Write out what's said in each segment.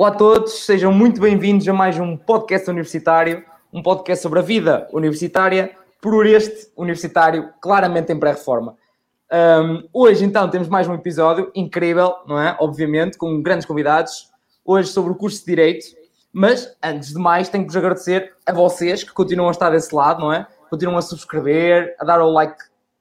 Olá a todos, sejam muito bem-vindos a mais um podcast universitário, um podcast sobre a vida universitária, por este universitário claramente em pré-reforma. Um, hoje, então, temos mais um episódio incrível, não é? Obviamente, com grandes convidados. Hoje sobre o curso de Direito, mas antes de mais, tenho que vos agradecer a vocês que continuam a estar desse lado, não é? Continuam a subscrever, a dar o like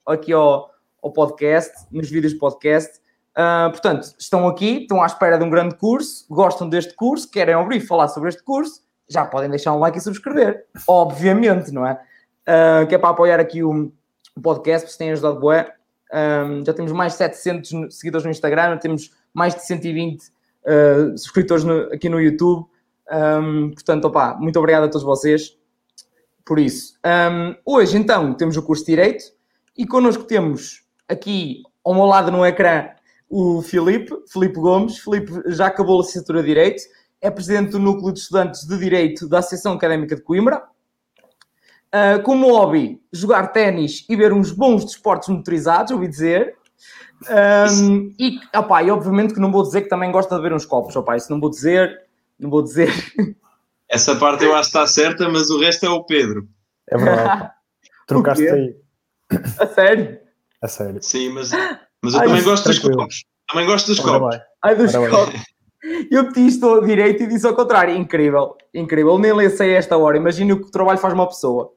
aqui ao, ao podcast, nos vídeos do podcast. Uh, portanto, estão aqui, estão à espera de um grande curso, gostam deste curso, querem ouvir falar sobre este curso, já podem deixar um like e subscrever. Obviamente, não é? Uh, que é para apoiar aqui o, o podcast, se têm ajudado bué. Um, já temos mais de 700 seguidores no Instagram, temos mais de 120 uh, ah, subscritores no, aqui no YouTube. Um, portanto, opa, muito obrigado a todos vocês por isso. Um, hoje, então, temos o curso de Direito e connosco temos aqui ao meu lado no ecrã o Filipe, Filipe Gomes. Filipe já acabou a licenciatura de Direito, é presidente do Núcleo de Estudantes de Direito da Associação Académica de Coimbra. Uh, como hobby, jogar ténis e ver uns bons desportos motorizados, ouvi dizer. Um, e, opa, e obviamente que não vou dizer que também gosta de ver uns copos, opa, isso não vou dizer, não vou dizer. Essa parte eu acho que está certa, mas o resto é o Pedro. É verdade. Trocaste aí. A sério? A sério. Sim, mas mas eu Ai, também gosto tranquilo. dos copos. Também gosto dos copos. Ai, dos Ora copos. Eu pedi isto ao direito e disse ao contrário. Incrível, incrível. Nem lancei a esta hora. Imagina o que o trabalho faz uma pessoa.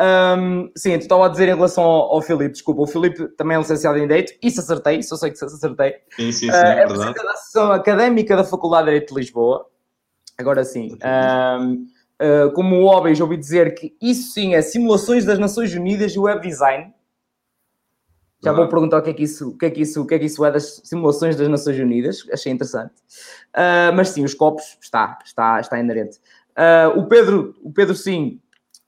Um, sim, tu estava a dizer em relação ao, ao Filipe, desculpa, o Filipe também é licenciado em Direito, isso acertei, só sei que acertei. Sim, sim, sim, uh, é, é verdade. da Associação Académica da Faculdade de Direito de Lisboa, agora sim. Um, uh, como hobby, já ouvi dizer que isso sim é simulações das Nações Unidas e web design. Já vou perguntar o que é que isso, o que é que isso, o que é que isso é das simulações das Nações Unidas. Achei interessante. Uh, mas sim, os copos está, está, está inerente. Uh, o Pedro, o Pedro sim,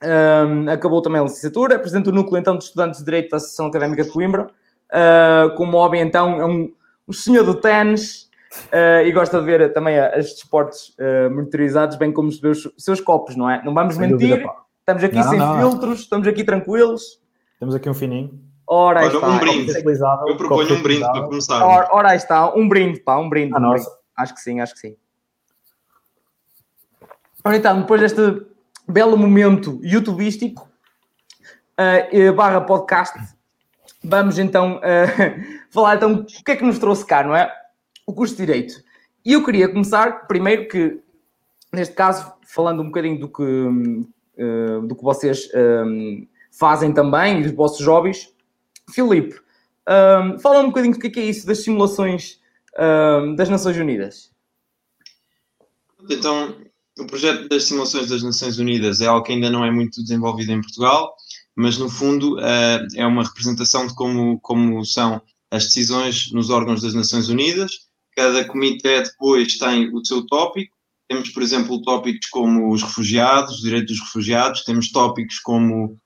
um, acabou também a licenciatura, presidente do núcleo então de estudantes de direito da Associação Académica de Coimbra. Uh, como hobby então é um, um senhor do ténis. Uh, e gosta de ver também as desportos monitorizados, bem como os seus, seus copos, não é? Não vamos Sem mentir, dúvida, estamos aqui não, sem não, filtros, não. estamos aqui tranquilos. Temos aqui um fininho. Ora, Olha, está. um brinde. Eu proponho um brinde para começar. Ora, ora está, um brinde, pá, um brinde. Ah, um brinde. Acho que sim, acho que sim. Ora então, depois deste belo momento youtubístico, uh, barra podcast, vamos então uh, falar então o que é que nos trouxe cá, não é? O curso de Direito. E eu queria começar, primeiro que, neste caso, falando um bocadinho do que, uh, do que vocês um, fazem também, e dos vossos hobbies, Filipe, um, fala um bocadinho do que é, é isso das simulações um, das Nações Unidas. Então, o projeto das simulações das Nações Unidas é algo que ainda não é muito desenvolvido em Portugal, mas no fundo uh, é uma representação de como, como são as decisões nos órgãos das Nações Unidas. Cada comitê depois tem o seu tópico. Temos, por exemplo, tópicos como os refugiados, os direitos dos refugiados, temos tópicos como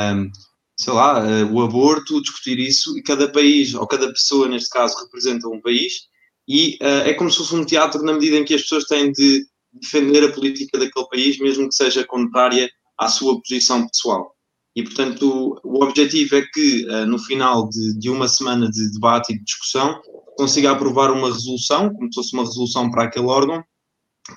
um, sei lá, uh, o aborto, discutir isso, e cada país, ou cada pessoa, neste caso, representa um país, e uh, é como se fosse um teatro na medida em que as pessoas têm de defender a política daquele país, mesmo que seja contrária à sua posição pessoal. E, portanto, o, o objetivo é que, uh, no final de, de, uma semana de debate e de discussão, consiga aprovar uma resolução, como se fosse uma resolução para aquele órgão,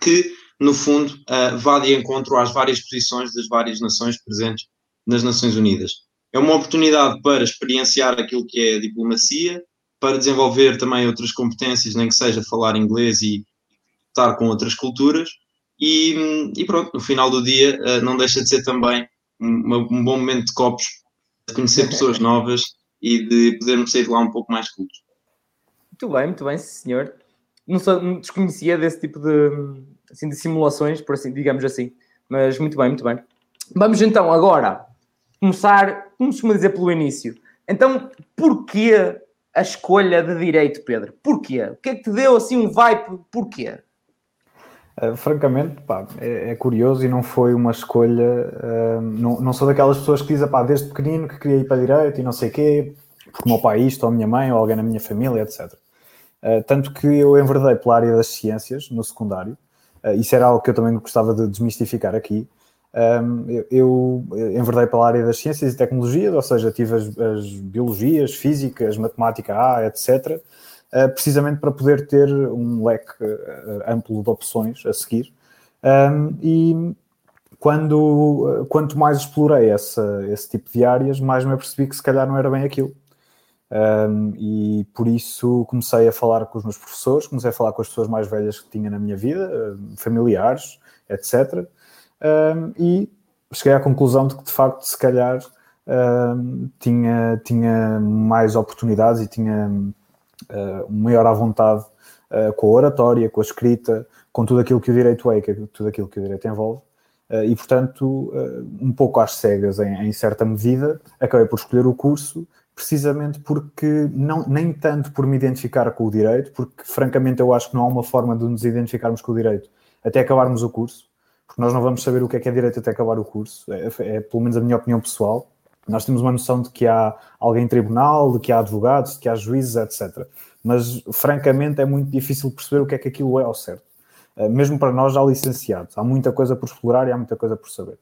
que, no fundo, uh, vá de encontro às várias posições das várias nações presentes nas Nações Unidas é uma oportunidade para experienciar aquilo que é a diplomacia, para desenvolver também outras competências, nem que seja falar inglês e estar com outras culturas. E, e pronto, no final do dia eh, não deixa de ser também um, bom momento de copos, de conhecer pessoas novas e de podermos sair de lá um pouco mais cultos. Muito bem, muito bem, senhor. Não, sou, não desconhecia desse tipo de, assim, de simulações, por assim, digamos assim. Mas muito bem, muito bem. Vamos então agora começar, como se dizer, pelo início. Então, porquê a escolha de direito, Pedro? Porquê? O que é que te deu assim um vibe? Porquê? Uh, francamente, pá, é, é, curioso e não foi uma escolha. Uh, não, não sou daquelas pessoas que dizem, pá, desde pequenino que queria ir para direito e não sei quê, porque o meu pai isto, ou a minha mãe, ou alguém na minha família, etc. Uh, eh, tanto que eu enverdei pela área das ciências no secundário. isso era algo que eu também gostava de desmistificar aqui. Eu, eu enverdei pela área das ciências e tecnologias, ou seja, tive as, as biologias, físicas, matemática A, etc. uh, precisamente para poder ter um leque uh, amplo de opções a seguir. E quando, quanto mais explorei essa, esse tipo de áreas, mais me apercebi que se calhar não era bem aquilo. Um, e por isso comecei a falar com os meus professores, comecei a falar com as pessoas mais velhas que tinha na minha vida, familiares, etc. Um, e cheguei à conclusão de que de facto, se calhar, um, tinha, tinha mais oportunidades e tinha uh, maior à vontade uh, com a oratória, com a escrita, com tudo aquilo que o direito é, tudo aquilo que o direito envolve. Uh, e portanto, um pouco às cegas, em, em certa medida, acabei por escolher o curso precisamente porque, não, nem tanto por me identificar com o direito, porque francamente eu acho que não há uma forma de nos identificarmos com o direito até acabarmos o curso, porque nós não vamos saber o que é que é direito até acabar o curso, é, é pelo menos a minha opinião pessoal. Nós temos uma noção de que há alguém em tribunal, de que há advogados, de que há juízes, etc. Mas, francamente, é muito difícil perceber o que é que aquilo é ao certo. Eh, mesmo para nós, já licenciados. Há muita coisa por explorar e há muita coisa por saber.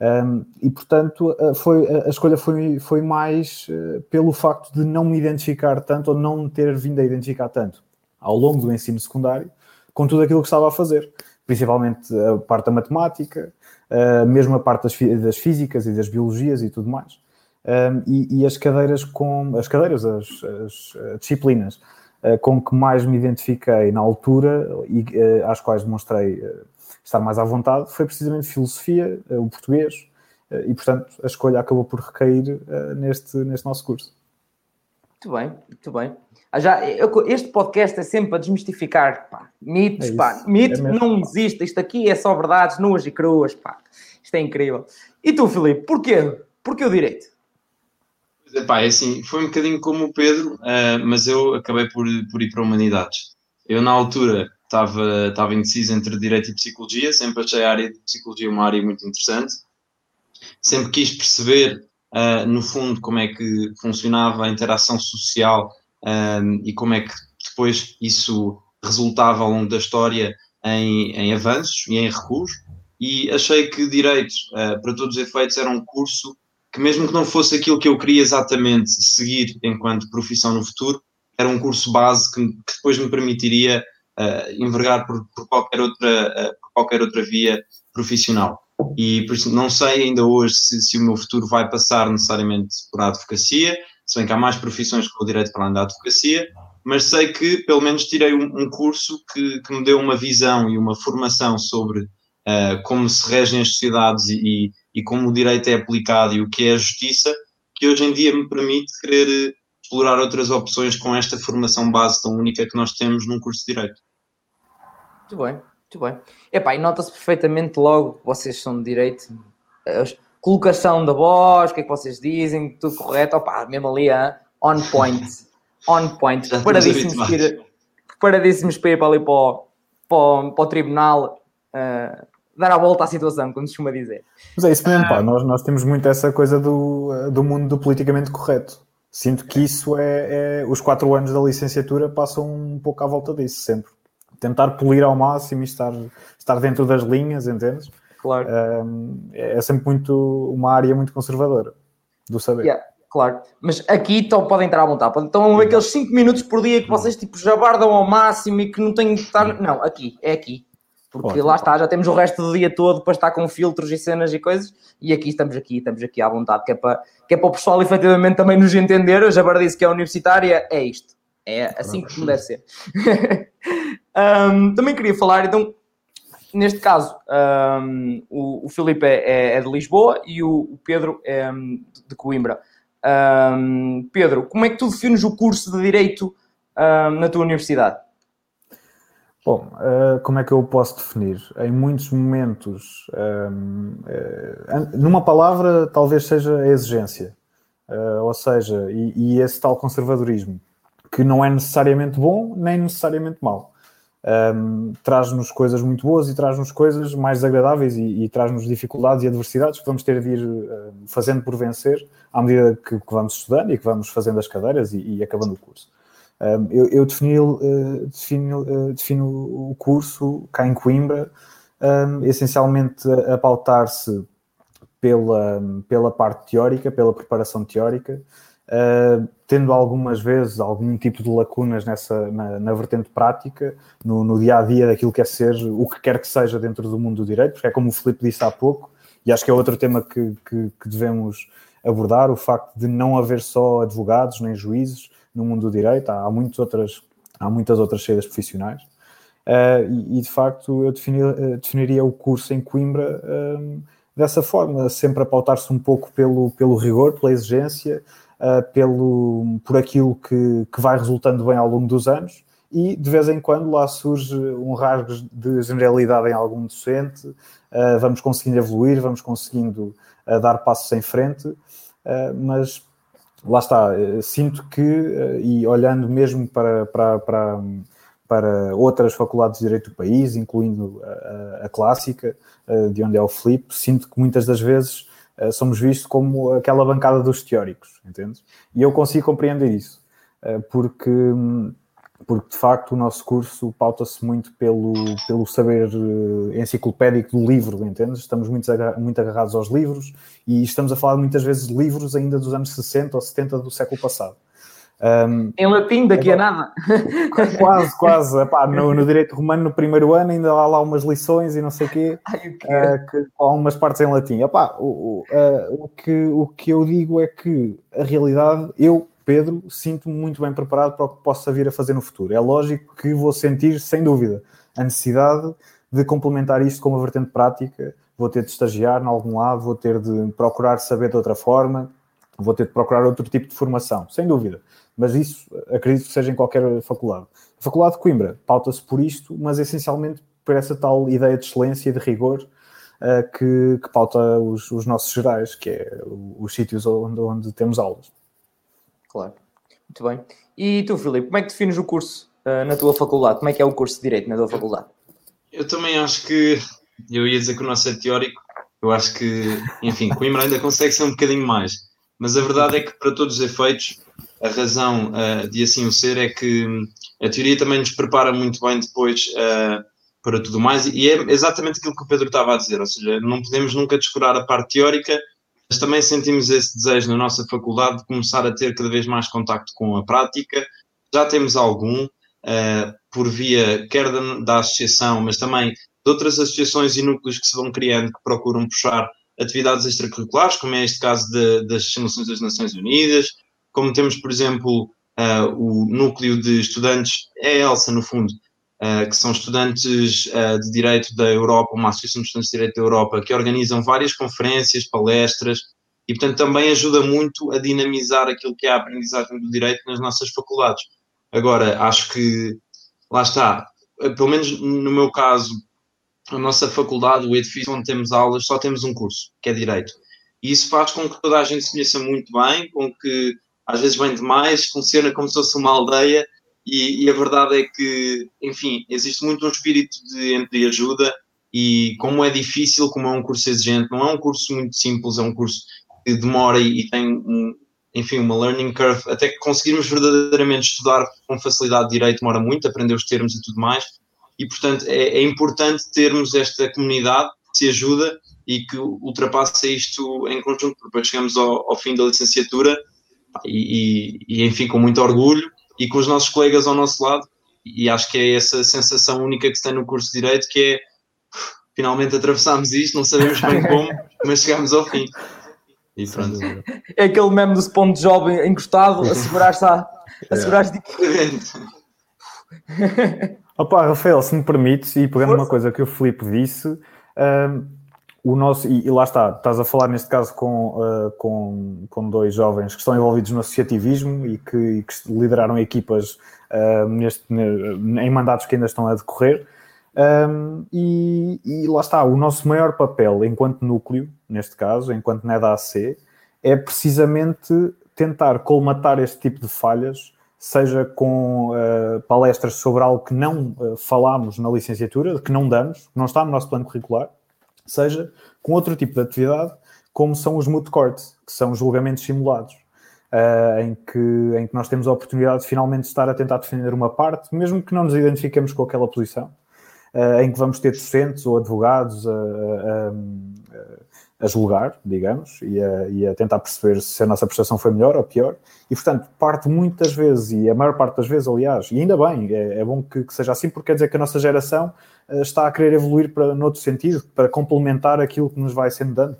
Um, e portanto eh, foi, a escolha foi, foi mais pelo facto de não me identificar tanto ou não ter vindo a identificar tanto ao longo do ensino secundário com tudo aquilo que estava a fazer, principalmente a parte da matemática, uh, mesmo a parte das, das, físicas e das biologias e tudo mais. Um, e, e, as cadeiras com as cadeiras, as, as disciplinas uh, com que mais me identifiquei na altura e às quais demonstrei estar mais à vontade foi precisamente filosofia, o português, e portanto a escolha acabou por recair neste, neste nosso curso. Muito bem, muito bem. Ah, já, eu, este podcast é sempre para desmistificar pá, mitos, é pá. Mito é não existe, isto aqui é só verdades nuas e cruas, pá. Isto é incrível. E tu, Filipe, porquê? Porquê o direito? Epá, é assim, foi um bocadinho como o Pedro, uh, mas eu acabei por, por ir para humanidades. Eu, na altura, estava, estava indeciso entre Direito e Psicologia, sempre achei a área de Psicologia uma área muito interessante. Sempre quis perceber, uh, no fundo, como é que funcionava a interação social um, ah, e como é que depois isso resultava ao longo da história em, em avanços e em recuos. E achei que Direito, uh, para todos os efeitos, era um curso que, mesmo que não fosse aquilo que eu queria exatamente seguir enquanto profissão no futuro, era um curso base que, que depois me permitiria uh, envergar por, por, qualquer outra, uh, por qualquer outra via profissional. E por isso não sei ainda hoje se, se, o meu futuro vai passar necessariamente por advocacia, se bem que há mais profissões com o direito para além da advocacia, mas sei que pelo menos tirei um, um curso que, que, me deu uma visão e uma formação sobre uh, como se regem as sociedades e, e, como o direito é aplicado e o que é a justiça, que hoje em dia me permite querer explorar outras opções com esta formação base tão única que nós temos num curso de Direito. Muito bem, muito bem. Epá, e nota-se perfeitamente logo que vocês são de Direito, a colocação da voz, o que é que vocês dizem, tudo correto, opá, mesmo ali, hein? on point, on point, preparadíssimos para, ir, preparadíssimos para ir para ali para o, para o, para o tribunal, uh, dar a volta à situação, como se costuma dizer. Mas é isso mesmo, pá, nós, nós temos muito essa coisa do, do mundo do politicamente correto. Sinto que isso é, é, Os quatro anos da licenciatura passam um pouco à volta disso, sempre. Tentar polir ao máximo e estar, estar dentro das linhas, entendes? Claro. Um, é sempre muito uma área muito conservadora do saber. Yeah, claro. Mas aqui então, podem entrar à vontade. Então, aqueles 5 minutos por dia que vocês tipo, jabardam ao máximo e que não têm que estar. Não, aqui, é aqui. Porque Ótimo. lá está, já temos o resto do dia todo para estar com filtros e cenas e coisas, e aqui estamos aqui, estamos aqui à vontade, que é para, que é para o pessoal efetivamente também nos entender. Eu já disse que é universitária, é isto. É assim que deve ser. um, também queria falar, então, neste caso, um, o, o Filipe é, é, de Lisboa e o, o Pedro é de Coimbra. Um, Pedro, como é que tu defines o curso de Direito na tua universidade? Bom, uh, como é que eu posso definir? Em muitos momentos, um, uh, numa palavra, talvez seja a exigência, uh, ou seja, e, e, esse tal conservadorismo, que não é necessariamente bom nem necessariamente mau. Um, traz-nos coisas muito boas e traz-nos coisas mais desagradáveis e, e traz-nos dificuldades e adversidades que vamos ter de ir fazendo por vencer à medida que, que, vamos estudando e que vamos fazendo as cadeiras e, e acabando o curso. Um, eu, eu defino, uh, defino, uh, defino, o curso cá em Coimbra um, essencialmente a, a pautar-se pela, pela parte teórica, pela preparação teórica, uh, tendo algumas vezes algum tipo de lacunas nessa, na, na vertente prática, no, no, dia a dia daquilo que é ser o que quer que seja dentro do mundo do direito, porque é como o Filipe disse há pouco, e acho que é outro tema que, que, que devemos abordar: o facto de não haver só advogados nem juízes no mundo do direito, há, há, muitas, outras, há muitas outras saídas profissionais. Uh, e, e, de facto eu definir, definiria o curso em Coimbra dessa forma, sempre a pautar-se um pouco pelo, pelo rigor, pela exigência, uh, pelo, por aquilo que, que vai resultando bem ao longo dos anos e de vez em quando lá surge um rasgo de generalidade em algum docente, uh, vamos conseguindo evoluir, vamos conseguindo uh, dar passos em frente, uh, mas lá está, sinto que, e olhando mesmo para, para, para, para, outras faculdades de Direito do país, incluindo a, a clássica, de onde é o Flip, sinto que muitas das vezes eh, somos vistos como aquela bancada dos teóricos, entende? E eu consigo compreender isso, eh, porque, porque de facto o nosso curso pauta-se muito pelo, pelo saber eh, enciclopédico do livro, entende? Estamos muito, muito agarrados aos livros e estamos a falar muitas vezes de livros ainda dos anos 60 ou 70 do século passado. Um, em latim, daqui a nada. Quase, quase. Epá, no, no, direito romano, no primeiro ano, ainda há lá umas lições e não sei quê, Ai, o quê? Uh, que, há umas partes em latim. Epá, o, uh, o, que, o que eu digo é que a realidade, eu, Pedro, sinto-me muito bem preparado para o que possa vir a fazer no futuro. É lógico que vou sentir, sem dúvida, a necessidade de complementar isto com uma vertente prática. Vou ter de estagiar em algum lado, vou ter de procurar saber de outra forma, vou ter de procurar outro tipo de formação, sem dúvida mas isso acredito que seja em qualquer faculdade. A Faculdade de Coimbra pauta-se por isto, mas essencialmente por essa tal ideia de excelência e de rigor uh, que, que, pauta os, os, nossos gerais, que é os sítios onde, onde, temos aulas. Claro, muito bem. E tu, Filipe, como é que defines o curso uh, na tua faculdade? Como é que é o curso de Direito na tua faculdade? Eu também acho que, eu ia dizer que o nosso é teórico, eu acho que, enfim, Coimbra ainda consegue ser um bocadinho mais, mas a verdade é que, para todos os efeitos, a razão uh, de assim o ser é que a teoria também nos prepara muito bem depois uh, para tudo mais, e é exatamente aquilo que o Pedro estava a dizer, ou seja, não podemos nunca descurar a parte teórica, mas também sentimos esse desejo na nossa faculdade de começar a ter cada vez mais contacto com a prática, já temos algum, uh, por via quer da, da associação, mas também de outras associações e núcleos que se vão criando que procuram puxar atividades extracurriculares, como é este caso de, das simulações das Nações Unidas, como temos, por exemplo, uh, o núcleo de estudantes, é a ELSA, no fundo, uh, que são estudantes uh, de Direito da Europa, uma associação de estudantes de Direito da Europa, que organizam várias conferências, palestras, e, portanto, também ajuda muito a dinamizar aquilo que é a aprendizagem do Direito nas nossas faculdades. Agora, acho que, lá está, pelo menos no meu caso, a nossa faculdade, o edifício onde temos aulas, só temos um curso, que é Direito. E isso faz com que toda a gente se conheça muito bem, com que às vezes vem demais, funciona como se fosse uma aldeia, e, e, a verdade é que, enfim, existe muito um espírito de, de ajuda, e como é difícil, como é um curso exigente, não é um curso muito simples, é um curso que demora e, e tem, um, enfim, uma learning curve, até que conseguirmos verdadeiramente estudar com facilidade direito demora muito, aprender os termos e tudo mais, e portanto é, é importante termos esta comunidade que se ajuda e que ultrapassa isto em conjunto, depois chegamos ao, ao fim da licenciatura e, e, enfim, com muito orgulho e com os nossos colegas ao nosso lado. E acho que é essa sensação única que se tem no curso de Direito, que é finalmente atravessámos isto, não sabemos bem como, mas chegamos ao fim. E pronto. É aquele meme do spawn de jovem encostado a segurar-se a, a segurar de... Opa, Rafael, se me permites, e pegando uma coisa que o Filipe disse, um, o nosso, e, e, lá está, estás a falar neste caso com, uh, com, com dois jovens que estão envolvidos no associativismo e que, e que lideraram equipas uh, neste, em mandatos que ainda estão a decorrer. Um, e, e, lá está, o nosso maior papel enquanto núcleo, neste caso, enquanto NEDAC, é precisamente tentar colmatar este tipo de falhas, seja com uh, palestras sobre algo que não uh, falámos na licenciatura, que não damos, que não está no nosso plano curricular, seja com outro tipo de atividade, como são os moot courts, que são julgamentos simulados, uh, em, que, em que nós temos a oportunidade de finalmente estar a tentar defender uma parte, mesmo que não nos identifiquemos com aquela posição, uh, em que vamos ter docentes ou advogados a, a julgar, digamos, e a, e a, tentar perceber se a nossa prestação foi melhor ou pior. E, portanto, parte muitas vezes, e a maior parte das vezes, aliás, e ainda bem, é, é bom que, que, seja assim, porque quer dizer que a nossa geração uh, está a querer evoluir para, noutro sentido, para complementar aquilo que nos vai sendo dado,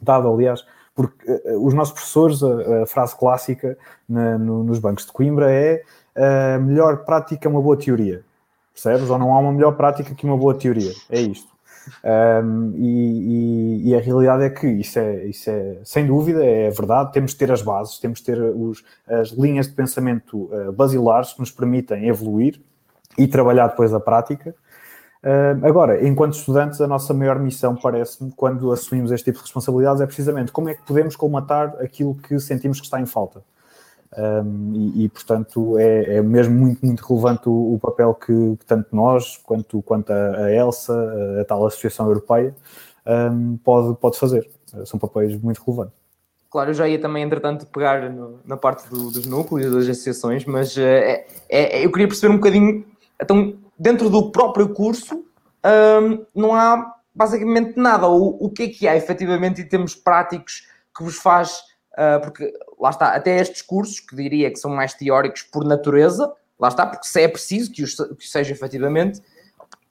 dado aliás. Porque uh, os nossos professores, a, a frase clássica na, no, nos bancos de Coimbra é a melhor prática é uma boa teoria. Percebes? Ou não há uma melhor prática que uma boa teoria. É isto. Um, e, e, e, a realidade é que isso é, isso é, sem dúvida, é verdade. Temos de ter as bases, temos de ter os, as linhas de pensamento uh, basilares que nos permitem evoluir e trabalhar depois a prática. Uh, agora, enquanto estudantes, a nossa maior missão, parece-me, quando assumimos este tipo de responsabilidades, é precisamente como é que podemos colmatar aquilo que sentimos que está em falta. Um, e, e, portanto, é, é, mesmo muito, muito relevante o, o papel que, que, tanto nós, quanto, quanto a, a ELSA, a, a tal Associação Europeia, um, pode, pode fazer. São papéis muito relevantes. Claro, eu já ia também, entretanto, pegar no, na parte do, dos núcleos, das associações, mas uh, é, é, eu queria perceber um bocadinho. Então, dentro do próprio curso, um, não há basicamente nada. O, o que é que há, efetivamente, em termos práticos, que vos faz porque lá está, até estes cursos, que diria que são mais teóricos por natureza, lá está, porque se é preciso que, os, que seja efetivamente,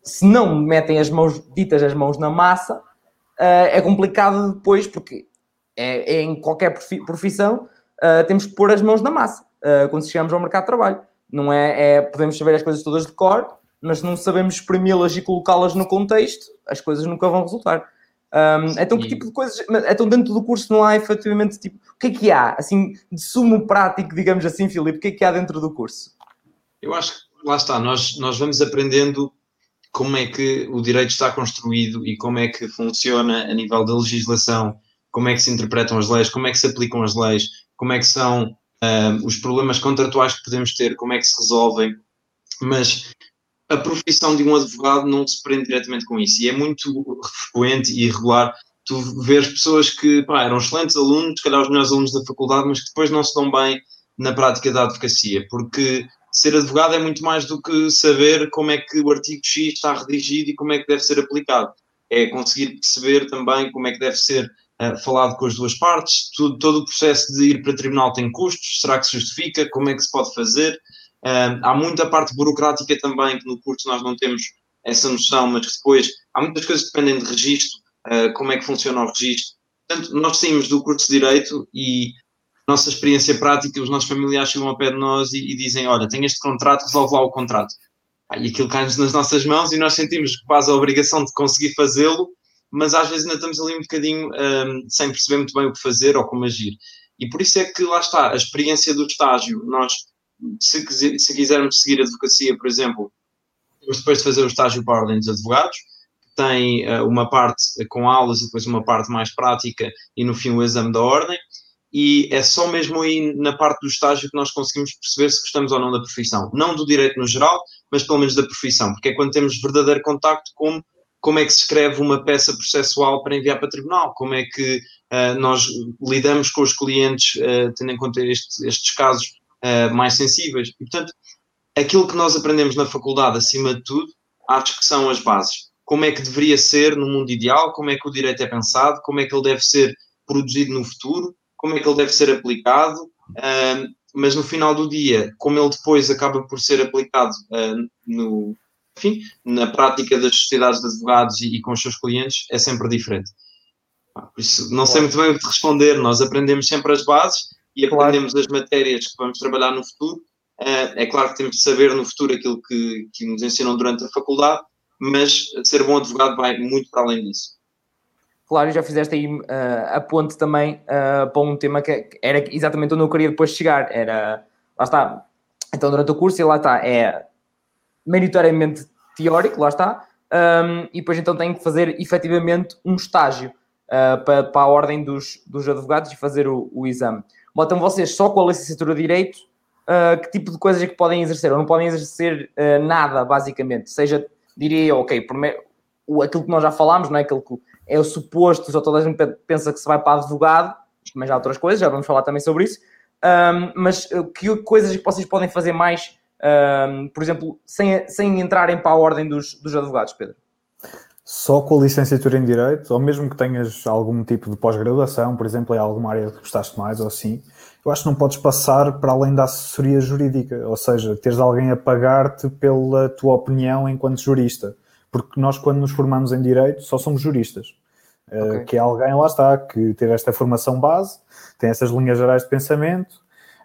se não metem as mãos, ditas as mãos na massa, uh, é complicado depois, porque é, é em qualquer profissão, uh, temos que pôr as mãos na massa quando chegamos ao mercado de trabalho. Não é, é, podemos saber as coisas todas de cor, mas se não sabemos exprimi-las e colocá-las no contexto, as coisas nunca vão resultar. Um, então, que tipo de coisas. Então, dentro do curso não há efetivamente tipo. O que é que há? Assim, de sumo prático, digamos assim, Filipe, o que é que há dentro do curso? Eu acho que lá está, nós, nós vamos aprendendo como é que o direito está construído e como é que funciona a nível da legislação, como é que se interpretam as leis, como é que se aplicam as leis, como é que são um, os problemas contratuais que podemos ter, como é que se resolvem. Mas a profissão de um advogado não se prende diretamente com isso. E é muito frequente e irregular tu vês pessoas que pá, eram excelentes alunos, se calhar os melhores alunos da faculdade, mas que depois não se dão bem na prática da advocacia, porque ser advogado é muito mais do que saber como é que o artigo X está redigido e como é que deve ser aplicado. É conseguir perceber também como é que deve ser uh, falado com as duas partes, tudo, todo o processo de ir para tribunal tem custos, será que se justifica, como é que se pode fazer, Há muita parte burocrática também, que no curso nós não temos essa noção, mas depois há muitas coisas que dependem de registro, uh, como é que funciona o registro. Portanto, nós saímos do curso de Direito e nossa experiência prática, os nossos familiares chegam ao pé de nós e, e dizem: Olha, tem este contrato, resolve lá o contrato. Ah, e aquilo cai-nos nas nossas mãos e nós sentimos quase a obrigação de conseguir fazê-lo, mas às vezes ainda estamos ali um bocadinho um, sem perceber muito bem o que fazer ou como agir. E por isso é que lá está, a experiência do estágio, nós se, se quisermos seguir advocacia, por exemplo, temos depois de fazer o estágio para a Ordem dos Advogados, que tem uh, uma parte com aulas e depois uma parte mais prática e no fim o exame da Ordem. E é só mesmo aí na parte do estágio que nós conseguimos perceber se gostamos ou não da profissão. Não do direito no geral, mas pelo menos da profissão, porque é quando temos verdadeiro contacto com como é que se escreve uma peça processual para enviar para tribunal, como é que uh, nós lidamos com os clientes, uh, tendo em conta este, estes casos uh, mais sensíveis. E, portanto, aquilo que nós aprendemos na faculdade, acima de tudo, acho que são as bases. Como é que deveria ser no mundo ideal, como é que o direito é pensado, como é que ele deve ser produzido no futuro, como é que ele deve ser aplicado, uh, mas no final do dia, como ele depois acaba por ser aplicado uh, no, enfim, na prática das sociedades de advogados e, e, com os seus clientes, é sempre diferente. Por isso, não sei muito bem o que responder, nós aprendemos sempre as bases e aprendemos claro. as matérias que vamos trabalhar no futuro. Uh, é claro que temos de saber no futuro aquilo que, que nos ensinam durante a faculdade, mas ser bom advogado vai muito para além disso. Claro, já fizeste aí uh, a ponte também uh, para um tema que era exatamente onde eu queria depois chegar. Era, lá está, então durante o curso, e lá está, é meritoriamente teórico, lá está, um, e depois então tem que fazer efetivamente um estágio uh, para, para a ordem dos, dos advogados e fazer o, o exame botam vocês só com a licenciatura de Direito uh, que tipo de coisas é que podem exercer, ou não podem exercer uh, nada, basicamente. Seja, diria, ok, primeiro, aquilo que nós já falámos, não é? Aquilo que é o suposto, só toda a gente pensa que se vai para advogado, mas há outras coisas, já vamos falar também sobre isso. Um, mas ah, que coisas é que vocês podem fazer mais, um, por exemplo, sem, sem entrarem para a ordem dos, dos advogados, Pedro? Só com a licenciatura em Direito, ou mesmo que tenhas algum tipo de pós-graduação, por exemplo, em alguma área que gostaste mais ou assim, eu acho que não podes passar para além da assessoria jurídica, ou seja, teres alguém a pagar-te pela tua opinião enquanto jurista. Porque nós, quando nos formamos em Direito, só somos juristas. Eh, okay. Que é alguém, lá está, que teve esta formação base, tem essas linhas gerais de pensamento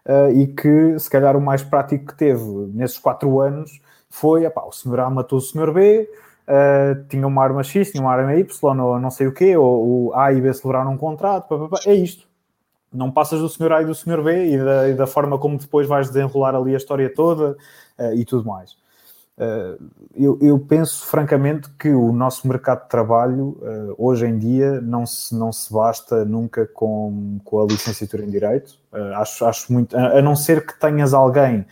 uh, e que, se calhar, o mais prático que teve nesses quatro anos foi: epá, o senhor A matou o senhor B, uh, tinha uma arma X, tinha uma arma Y, ou não sei o quê, ou o A e B celebraram um contrato, pá, pá, pá. é isto. Não passas do senhor A e do senhor B e da, e da forma como depois vais desenrolar ali a história toda uh, e tudo mais. Uh, eu, eu, penso francamente que o nosso mercado de trabalho uh, hoje em dia não se, não se basta nunca com, com a licenciatura em Direito. Uh, acho, acho muito, a, a, não ser que tenhas alguém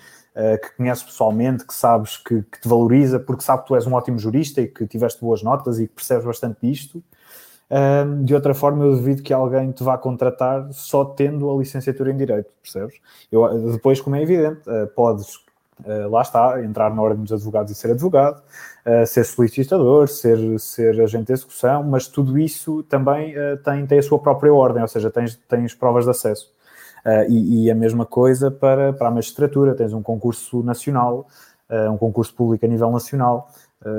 que conheces pessoalmente, que sabes que, que, te valoriza, porque sabe que tu és um ótimo jurista e que tiveste boas notas e que percebes bastante disto. de outra forma, eu duvido que alguém te vá contratar só tendo a licenciatura em Direito, percebes? Eu, depois, como é evidente, podes Uh, lá está, entrar na ordem dos advogados e ser advogado, ser solicitador, ser, ser agente de execução, mas tudo isso também tem, tem a sua própria ordem, ou seja, tens, tens provas de acesso. E, e, a mesma coisa para, para a magistratura, tens um concurso nacional, um concurso público a nível nacional,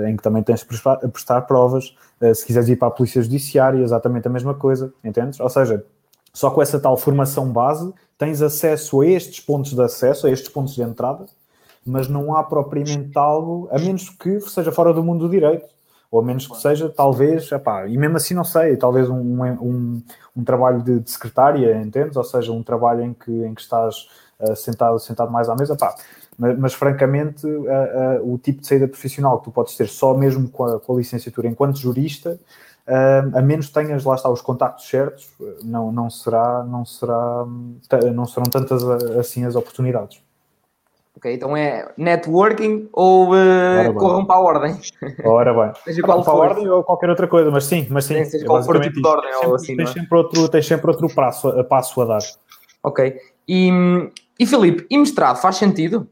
em que também tens de prestar, prestar provas. se quiseres ir para a Polícia Judiciária, exatamente a mesma coisa, entendes? Ou seja, só com essa tal formação base, tens acesso a estes pontos de acesso, a estes pontos de entrada, mas não há propriamente algo, a menos que seja fora do mundo do direito, ou a menos que seja, talvez, epá, e mesmo assim não sei, talvez um, um, um trabalho de, de, secretária, entendes? Ou seja, um trabalho em que, em que estás uh, sentado, sentado mais à mesa, epá, mas, mas francamente, uh, uh, o tipo de saída profissional que tu podes ter só mesmo com a, com a licenciatura enquanto jurista, a menos que tenhas lá está os contactos certos, não, não será, não será, não serão tantas assim as oportunidades. Ok, então é networking ou uh, corram para a ordem. Ora bem. Seja qual para a ordem ou qualquer outra coisa, mas sim, mas sim. Tem, seja qual for o tipo de ordem sempre, ou assim. Tens, é? sempre outro, tens sempre outro passo, a, passo a dar. Ok. E, e Filipe, e mestrado faz sentido?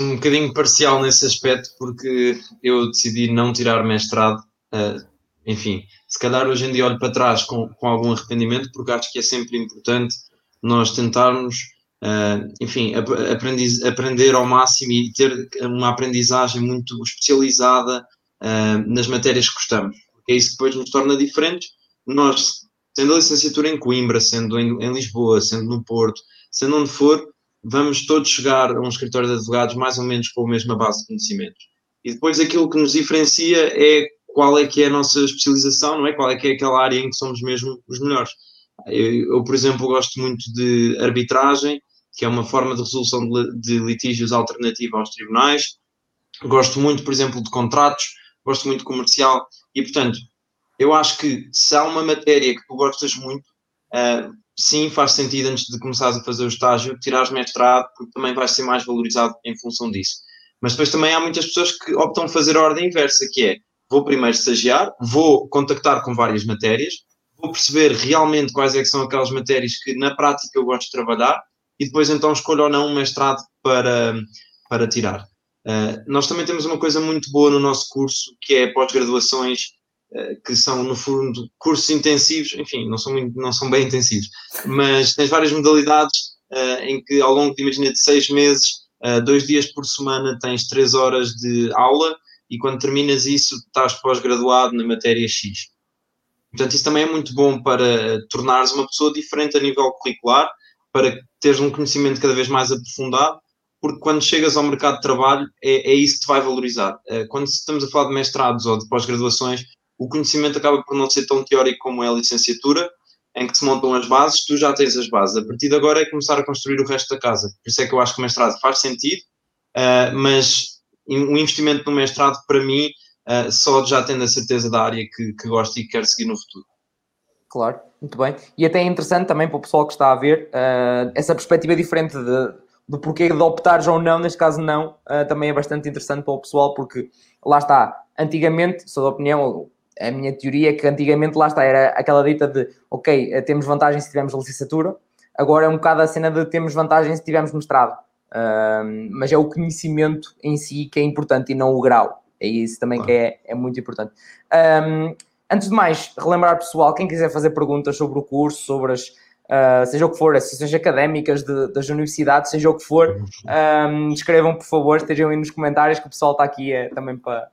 Um bocadinho parcial nesse aspecto, porque eu decidi não tirar mestrado. Uh, enfim, se calhar hoje em dia olho para trás com, com algum arrependimento, porque acho que é sempre importante nós tentarmos Uh, enfim, aprendiz, aprender ao máximo e ter uma aprendizagem muito especializada uh, nas matérias que gostamos, é isso que depois nos torna diferentes. Nós, sendo a licenciatura em Coimbra, sendo em, em Lisboa, sendo no Porto, sendo onde for, vamos todos chegar a um escritório de advogados mais ou menos com a mesma base de conhecimentos. E depois aquilo que nos diferencia é qual é que é a nossa especialização, não é? Qual é que é aquela área em que somos mesmo os melhores. Eu, eu por exemplo, gosto muito de arbitragem, que é uma forma de resolução de, litígios alternativa aos tribunais. Gosto muito, por exemplo, de contratos, gosto muito de comercial e, portanto, eu acho que se há uma matéria que tu gostas muito, uh, sim, faz sentido antes de começares a fazer o estágio, tirares mestrado, porque também vais ser mais valorizado em função disso. Mas depois também há muitas pessoas que optam fazer a ordem inversa, que é, vou primeiro estagiar, vou contactar com várias matérias, vou perceber realmente quais é são aquelas matérias que na prática eu gosto de trabalhar, e depois então escolho ou não um mestrado para, para tirar. Uh, nós também temos uma coisa muito boa no nosso curso, que é pós-graduações, uh, que são, no fundo, cursos intensivos, enfim, não são, muito, não são bem intensivos, mas tens várias modalidades uh, em que ao longo, de, imagina, de seis meses, dois dias por semana tens três horas de aula e quando terminas isso estás pós-graduado na matéria X. Portanto, isso também é muito bom para tornares uma pessoa diferente a nível curricular, para teres um conhecimento cada vez mais aprofundado, porque quando chegas ao mercado de trabalho é, é isso que te vai valorizar. Eh, quando estamos a falar de mestrados ou de pós-graduações, o conhecimento acaba por não ser tão teórico como é a licenciatura, em que se montam as bases, tu já tens as bases. A partir de agora é começar a construir o resto da casa. Por isso é que eu acho que o mestrado faz sentido, uh, mas o investimento no mestrado, para mim, uh, só já tendo a certeza da área que, que gosto e que quero seguir no futuro. Claro, muito bem. E até é interessante também para o pessoal que está a ver uh, essa perspectiva diferente de, do porquê de optares ou não, neste caso não, uh, também é bastante interessante para o pessoal, porque lá está, antigamente, sou da opinião, a minha teoria é que antigamente lá está, era aquela dita de ok, eh, temos vantagem se tivermos licenciatura, agora é um bocado a cena de temos vantagem se tivermos mestrado. Uh, mas é o conhecimento em si que é importante e não o grau. É isso também que é, é muito importante. Um, antes de mais, relembrar pessoal, quem quiser fazer perguntas sobre o curso, sobre as, uh, seja o que for, as sessões académicas de, das universidades, seja o que for, um, escrevam por favor, estejam aí nos comentários que o pessoal está aqui é, também para,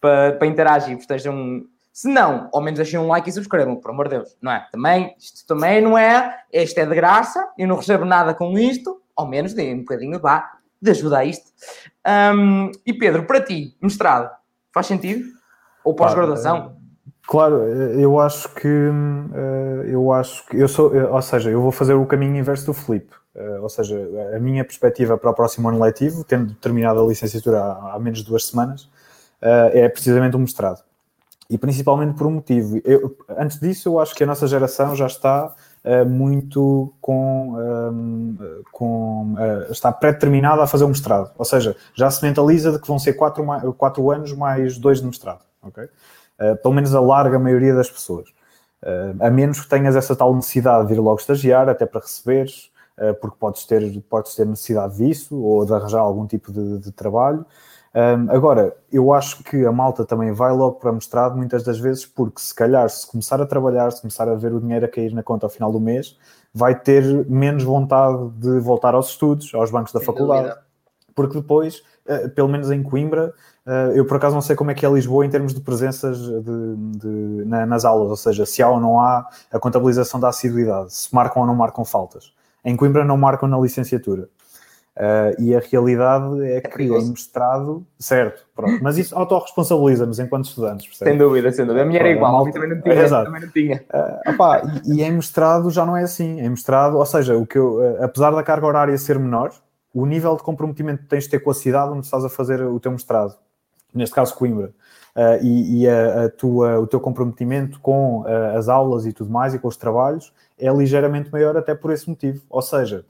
para, para interagir, estejam se não, ao menos deixem um like e subscrevam, por amor de Deus, não é? Também, isto também não é, este é de graça, eu não recebo nada com isto, ao menos deem um bocadinho, vá, de ajuda a isto. Um, e Pedro, para ti, mestrado, faz sentido? Ou pós-graduação? Claro, eu acho que eh, eu acho que eu sou, eh, ou seja, eu vou fazer o caminho inverso do Felipe. Eh, ou seja, a minha perspectiva para o próximo ano letivo, tendo terminado a licenciatura há, menos de duas semanas, é precisamente o mestrado e principalmente por um motivo. Eu, antes disso, eu acho que a nossa geração já está muito com. Ehm, com uh, está pré-determinada a fazer um mestrado. Ou seja, já se mentaliza de que vão ser quatro, quatro anos mais dois de mestrado. Okay? Uh, pelo menos a larga maioria das pessoas. a menos que tenhas essa tal necessidade de ir logo estagiar, até para receberes, porque podes ter, podes ter necessidade disso ou de arranjar algum tipo de, de trabalho. Um, agora, eu acho que a malta também vai logo para mestrado muitas das vezes, porque se calhar, se começar a trabalhar, se começar a ver o dinheiro a cair na conta ao final do mês, vai ter menos vontade de voltar aos estudos, aos bancos da Sem faculdade. Dúvida. Porque depois, uh, pelo menos em Coimbra, uh, eu por acaso não sei como é que é Lisboa em termos de presenças de, de, na, nas aulas, ou seja, se há ou não há a contabilização da assiduidade, se marcam ou não marcam faltas. Em Coimbra não marcam na licenciatura. Uh, e a realidade é, é que é mestrado, certo, pronto. Mas isso autorresponsabiliza-nos enquanto estudantes, percebe? Sem dúvida, sem dúvida. A minha era igual, a também não tinha. Exato. Também não tinha. Uh, opá, e, e em mestrado já não é assim. Em mestrado, ou seja, o que eu, uh, apesar da carga horária ser menor, o nível de comprometimento que tens de ter com a cidade onde estás a fazer o teu mestrado, neste caso Coimbra, uh, e, e a, a, tua, o teu comprometimento com as aulas e tudo mais e com os trabalhos é ligeiramente maior até por esse motivo. Ou seja,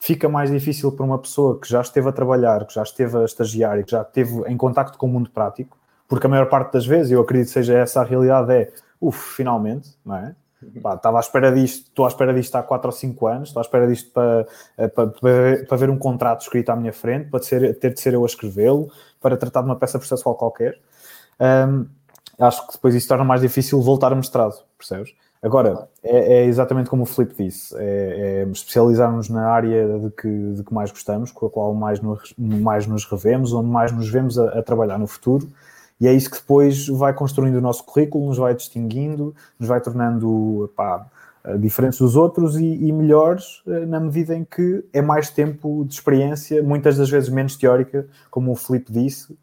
fica mais difícil para uma pessoa que já esteve a trabalhar, que já esteve a estagiar e que já esteve em contacto com o mundo prático, porque a maior parte das vezes, eu acredito que seja essa a realidade, é uff, finalmente, não é? Pá, estava à espera disto, estou à espera disto há 4 ou 5 anos, estou à espera disto para, eh, para, para ver um contrato escrito à minha frente, para ser, ter de ser eu a escrevê-lo, para tratar de uma peça processual qualquer. Um, acho que depois isso torna mais difícil voltar a mestrado, percebes? Agora, é, é, exatamente como o Filipe disse, é, é especializarmos na área de que, de que mais gostamos, com a qual mais nos, mais nos revemos, onde mais nos vemos a, a, trabalhar no futuro, e é isso que depois vai construindo o nosso currículo, nos vai distinguindo, nos vai tornando pá, diferentes dos outros e, e, melhores eh, na medida em que é mais tempo de experiência, muitas das vezes menos teórica, como o Filipe disse.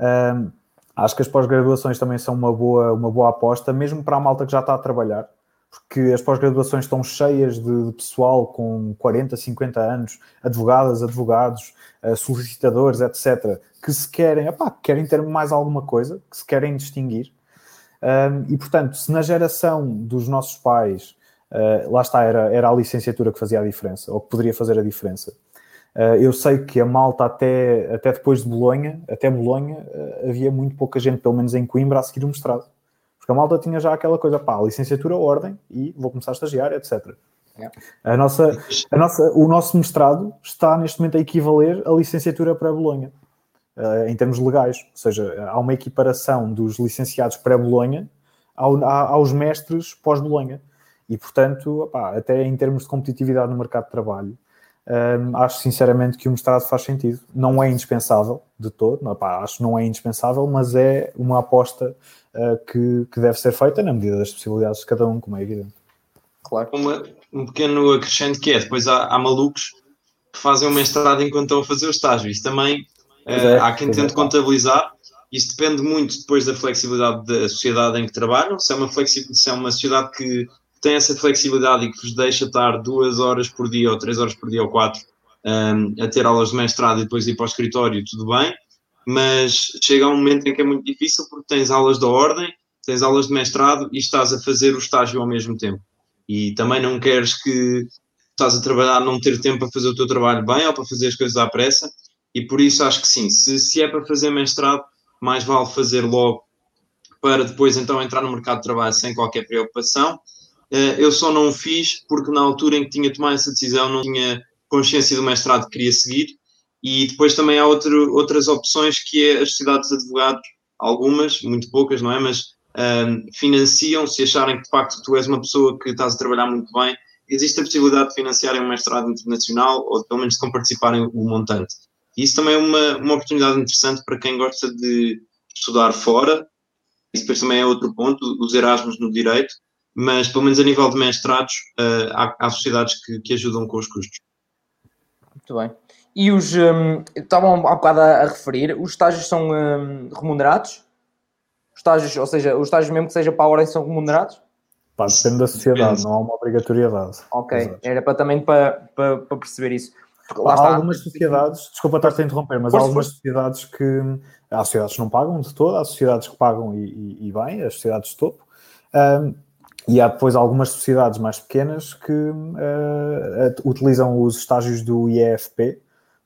Um, acho que as pós-graduações também são uma boa, uma boa aposta, mesmo para a malta que já está a trabalhar porque as pós-graduações estão cheias de, pessoal com 40, 50 anos, advogadas, advogados, eh, solicitadores, etc., que se querem, epá, querem ter mais alguma coisa, que se querem distinguir. e, portanto, se na geração dos nossos pais, uh, lá está, era, era a licenciatura que fazia a diferença, ou que poderia fazer a diferença. Uh, eu sei que a malta, até, até depois de Bolonha, até Bolonha, uh, havia muito pouca gente, pelo menos em Coimbra, a seguir o mestrado. Porque a malta tinha já aquela coisa, pá, licenciatura, ordem e vou começar a estagiar, etc. A nossa, a nossa, o nosso mestrado está neste momento a equivaler à licenciatura pré-Bolonha, uh, em termos legais. Ou seja, há uma equiparação dos licenciados pré-Bolonha ao, aos mestres pós-Bolonha. E, portanto, opá, até em termos de competitividade no mercado de trabalho, um, acho sinceramente que o mestrado faz sentido. Não é indispensável de todo, não, pá, acho que não é indispensável, mas é uma aposta uh, que, que deve ser feita na medida das possibilidades de cada um, como é evidente. Claro. Uma, um pequeno acrescente que é, depois há, há, malucos que fazem o mestrado enquanto estão a fazer o estágio. Isso também uh, é, há quem tente é, contabilizar. Isso depende muito depois da flexibilidade da sociedade em que trabalham. Se é uma, se é uma sociedade que tem essa flexibilidade e que vos deixa estar duas horas por dia ou três horas por dia ou quatro um, a ter aulas de mestrado e depois ir para o escritório, tudo bem, mas chega um momento em que é muito difícil porque tens aulas da ordem, tens aulas de mestrado e estás a fazer o estágio ao mesmo tempo. E também não queres que estás a trabalhar, não ter tempo para fazer o teu trabalho bem ou para fazer as coisas à pressa, e por isso acho que sim, se, se é para fazer mestrado, mais vale fazer logo para depois então entrar no mercado de trabalho sem qualquer preocupação. Eh, eu só não o fiz porque na altura em que tinha tomado essa decisão não tinha consciência do mestrado que queria seguir e depois também há outro, outras opções que é as sociedades de advogados algumas, muito poucas, não é? Mas um, financiam se acharem que de facto tu és uma pessoa que estás a trabalhar muito bem. Existe a possibilidade de financiarem um mestrado internacional ou pelo menos de comparticiparem o montante. Isso também é uma, uma oportunidade interessante para quem gosta de estudar fora. Isso depois também é outro ponto, os Erasmus no direito, mas pelo menos a nível de mestrados, uh, há, há, sociedades que, que, ajudam com os custos. Muito bem. E os, um, estavam há bocado a, a, referir, os estágios são um, remunerados? Os estágios, ou seja, os estágios mesmo que seja para a ordem são remunerados? Pá, depende da sociedade, não há uma obrigatoriedade. Ok, Exato. era para, também para, para, para perceber isso. Há algumas sociedades, desculpa estar a interromper, mas há algumas sociedades que há sociedades que não pagam de todo, há sociedades que pagam e, e, e bem, as sociedades de topo. Um, e há depois algumas sociedades mais pequenas que uh, utilizam os estágios do IEFP,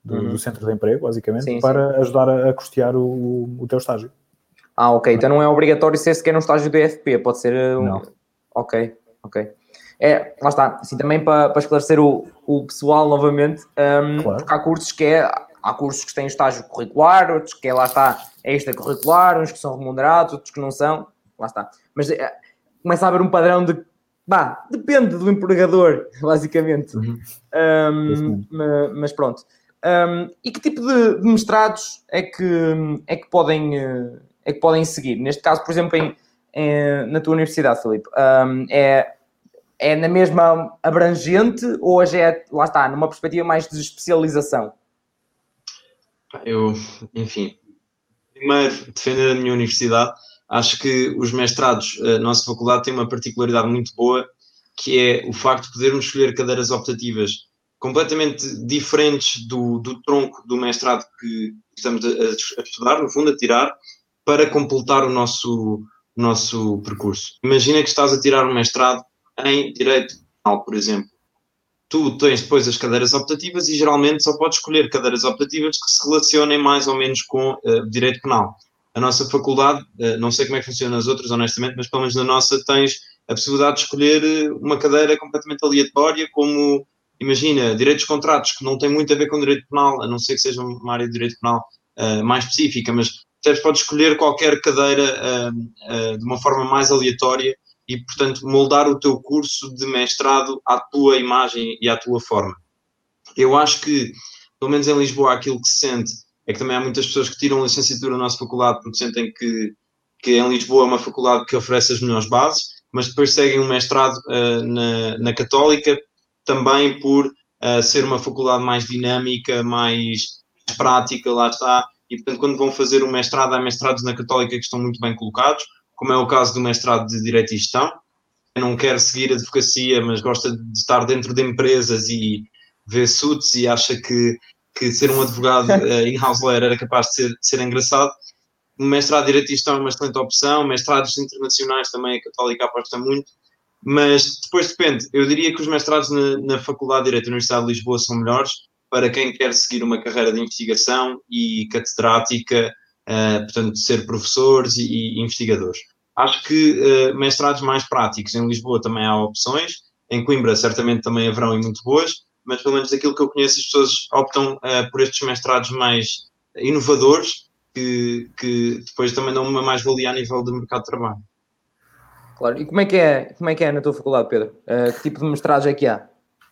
do, uhum. do Centro de Emprego, basicamente, sim, para sim. ajudar a, a custear o, o teu estágio. Ah, ok. Então não é obrigatório ser sequer um estágio do IFP, pode ser um. Não. Ok, ok. É, lá está, assim também para, para esclarecer o, o pessoal novamente, um, claro. porque há cursos que é, há cursos que têm estágio curricular, outros que é, lá está, é extracurricular, uns que são remunerados, outros que não são, lá está. Mas é, começa a haver um padrão de, bah, depende do empregador, basicamente. Uhum. Um, mas, pronto. Um, e que tipo de, de, mestrados é que, é, que podem, é que podem seguir? Neste caso, por exemplo, em, em na tua universidade, Filipe, um, é é na mesma abrangente ou hoje é, lá está, numa perspectiva mais de especialização? Eu, enfim, primeiro, defender a minha universidade, acho que os mestrados, a nossa faculdade tem uma particularidade muito boa, que é o facto de podermos escolher cadeiras optativas completamente diferentes do, do tronco do mestrado que estamos a, a, estudar, no fundo, a tirar, para completar o nosso, nosso percurso. Imagina que estás a tirar um mestrado em direito penal, por exemplo. Tu tens depois as cadeiras optativas e geralmente só podes escolher cadeiras optativas que se relacionem mais ou menos com uh, direito penal. A nossa faculdade, uh, não sei como é que funciona as outras, honestamente, mas pelo menos na nossa tens a possibilidade de escolher eh, uma cadeira completamente aleatória, como, imagina, direitos de contratos, que não tem muito a ver com direito penal, a não ser que seja uma área de direito penal uh, mais específica, mas podes escolher qualquer cadeira de uma forma mais aleatória e, portanto, moldar o teu curso de mestrado à tua imagem e à tua forma. Eu acho que, pelo menos em Lisboa, aquilo que se sente é que também há muitas pessoas que tiram licenciatura na nossa faculdade porque sentem que, que em Lisboa é uma faculdade que oferece as melhores bases, mas depois seguem um mestrado uh, na, na Católica também por uh, ser uma faculdade mais dinâmica, mais prática, lá está. E, portanto, quando vão fazer um mestrado, há mestrados na Católica que estão muito bem colocados como é o caso do mestrado de Direito e Gestão. Não quer seguir advocacia, mas gosta de estar dentro de empresas e vê suits e acha que, que ser um advogado uh, in-house lawyer era capaz de ser, de ser engraçado. O mestrado de Direito e Gestão é uma excelente opção, mestrados internacionais também a Católica aposta muito, mas depois depende. Eu diria que os mestrados na, na Faculdade de Direito da Universidade de Lisboa são melhores para quem quer seguir uma carreira de investigação e catedrática uh, portanto, ser professores e, e investigadores. Acho que uh, mestrados mais práticos em Lisboa também há opções, em Coimbra certamente também haverão e muito boas, mas pelo menos daquilo que eu conheço, as pessoas optam uh, por estes mestrados mais inovadores, que, que depois também dão uma mais-valia a nível do mercado de trabalho. Claro, e como é que é, como é, que é na tua faculdade, Pedro? Uh, que tipo de mestrados é que há?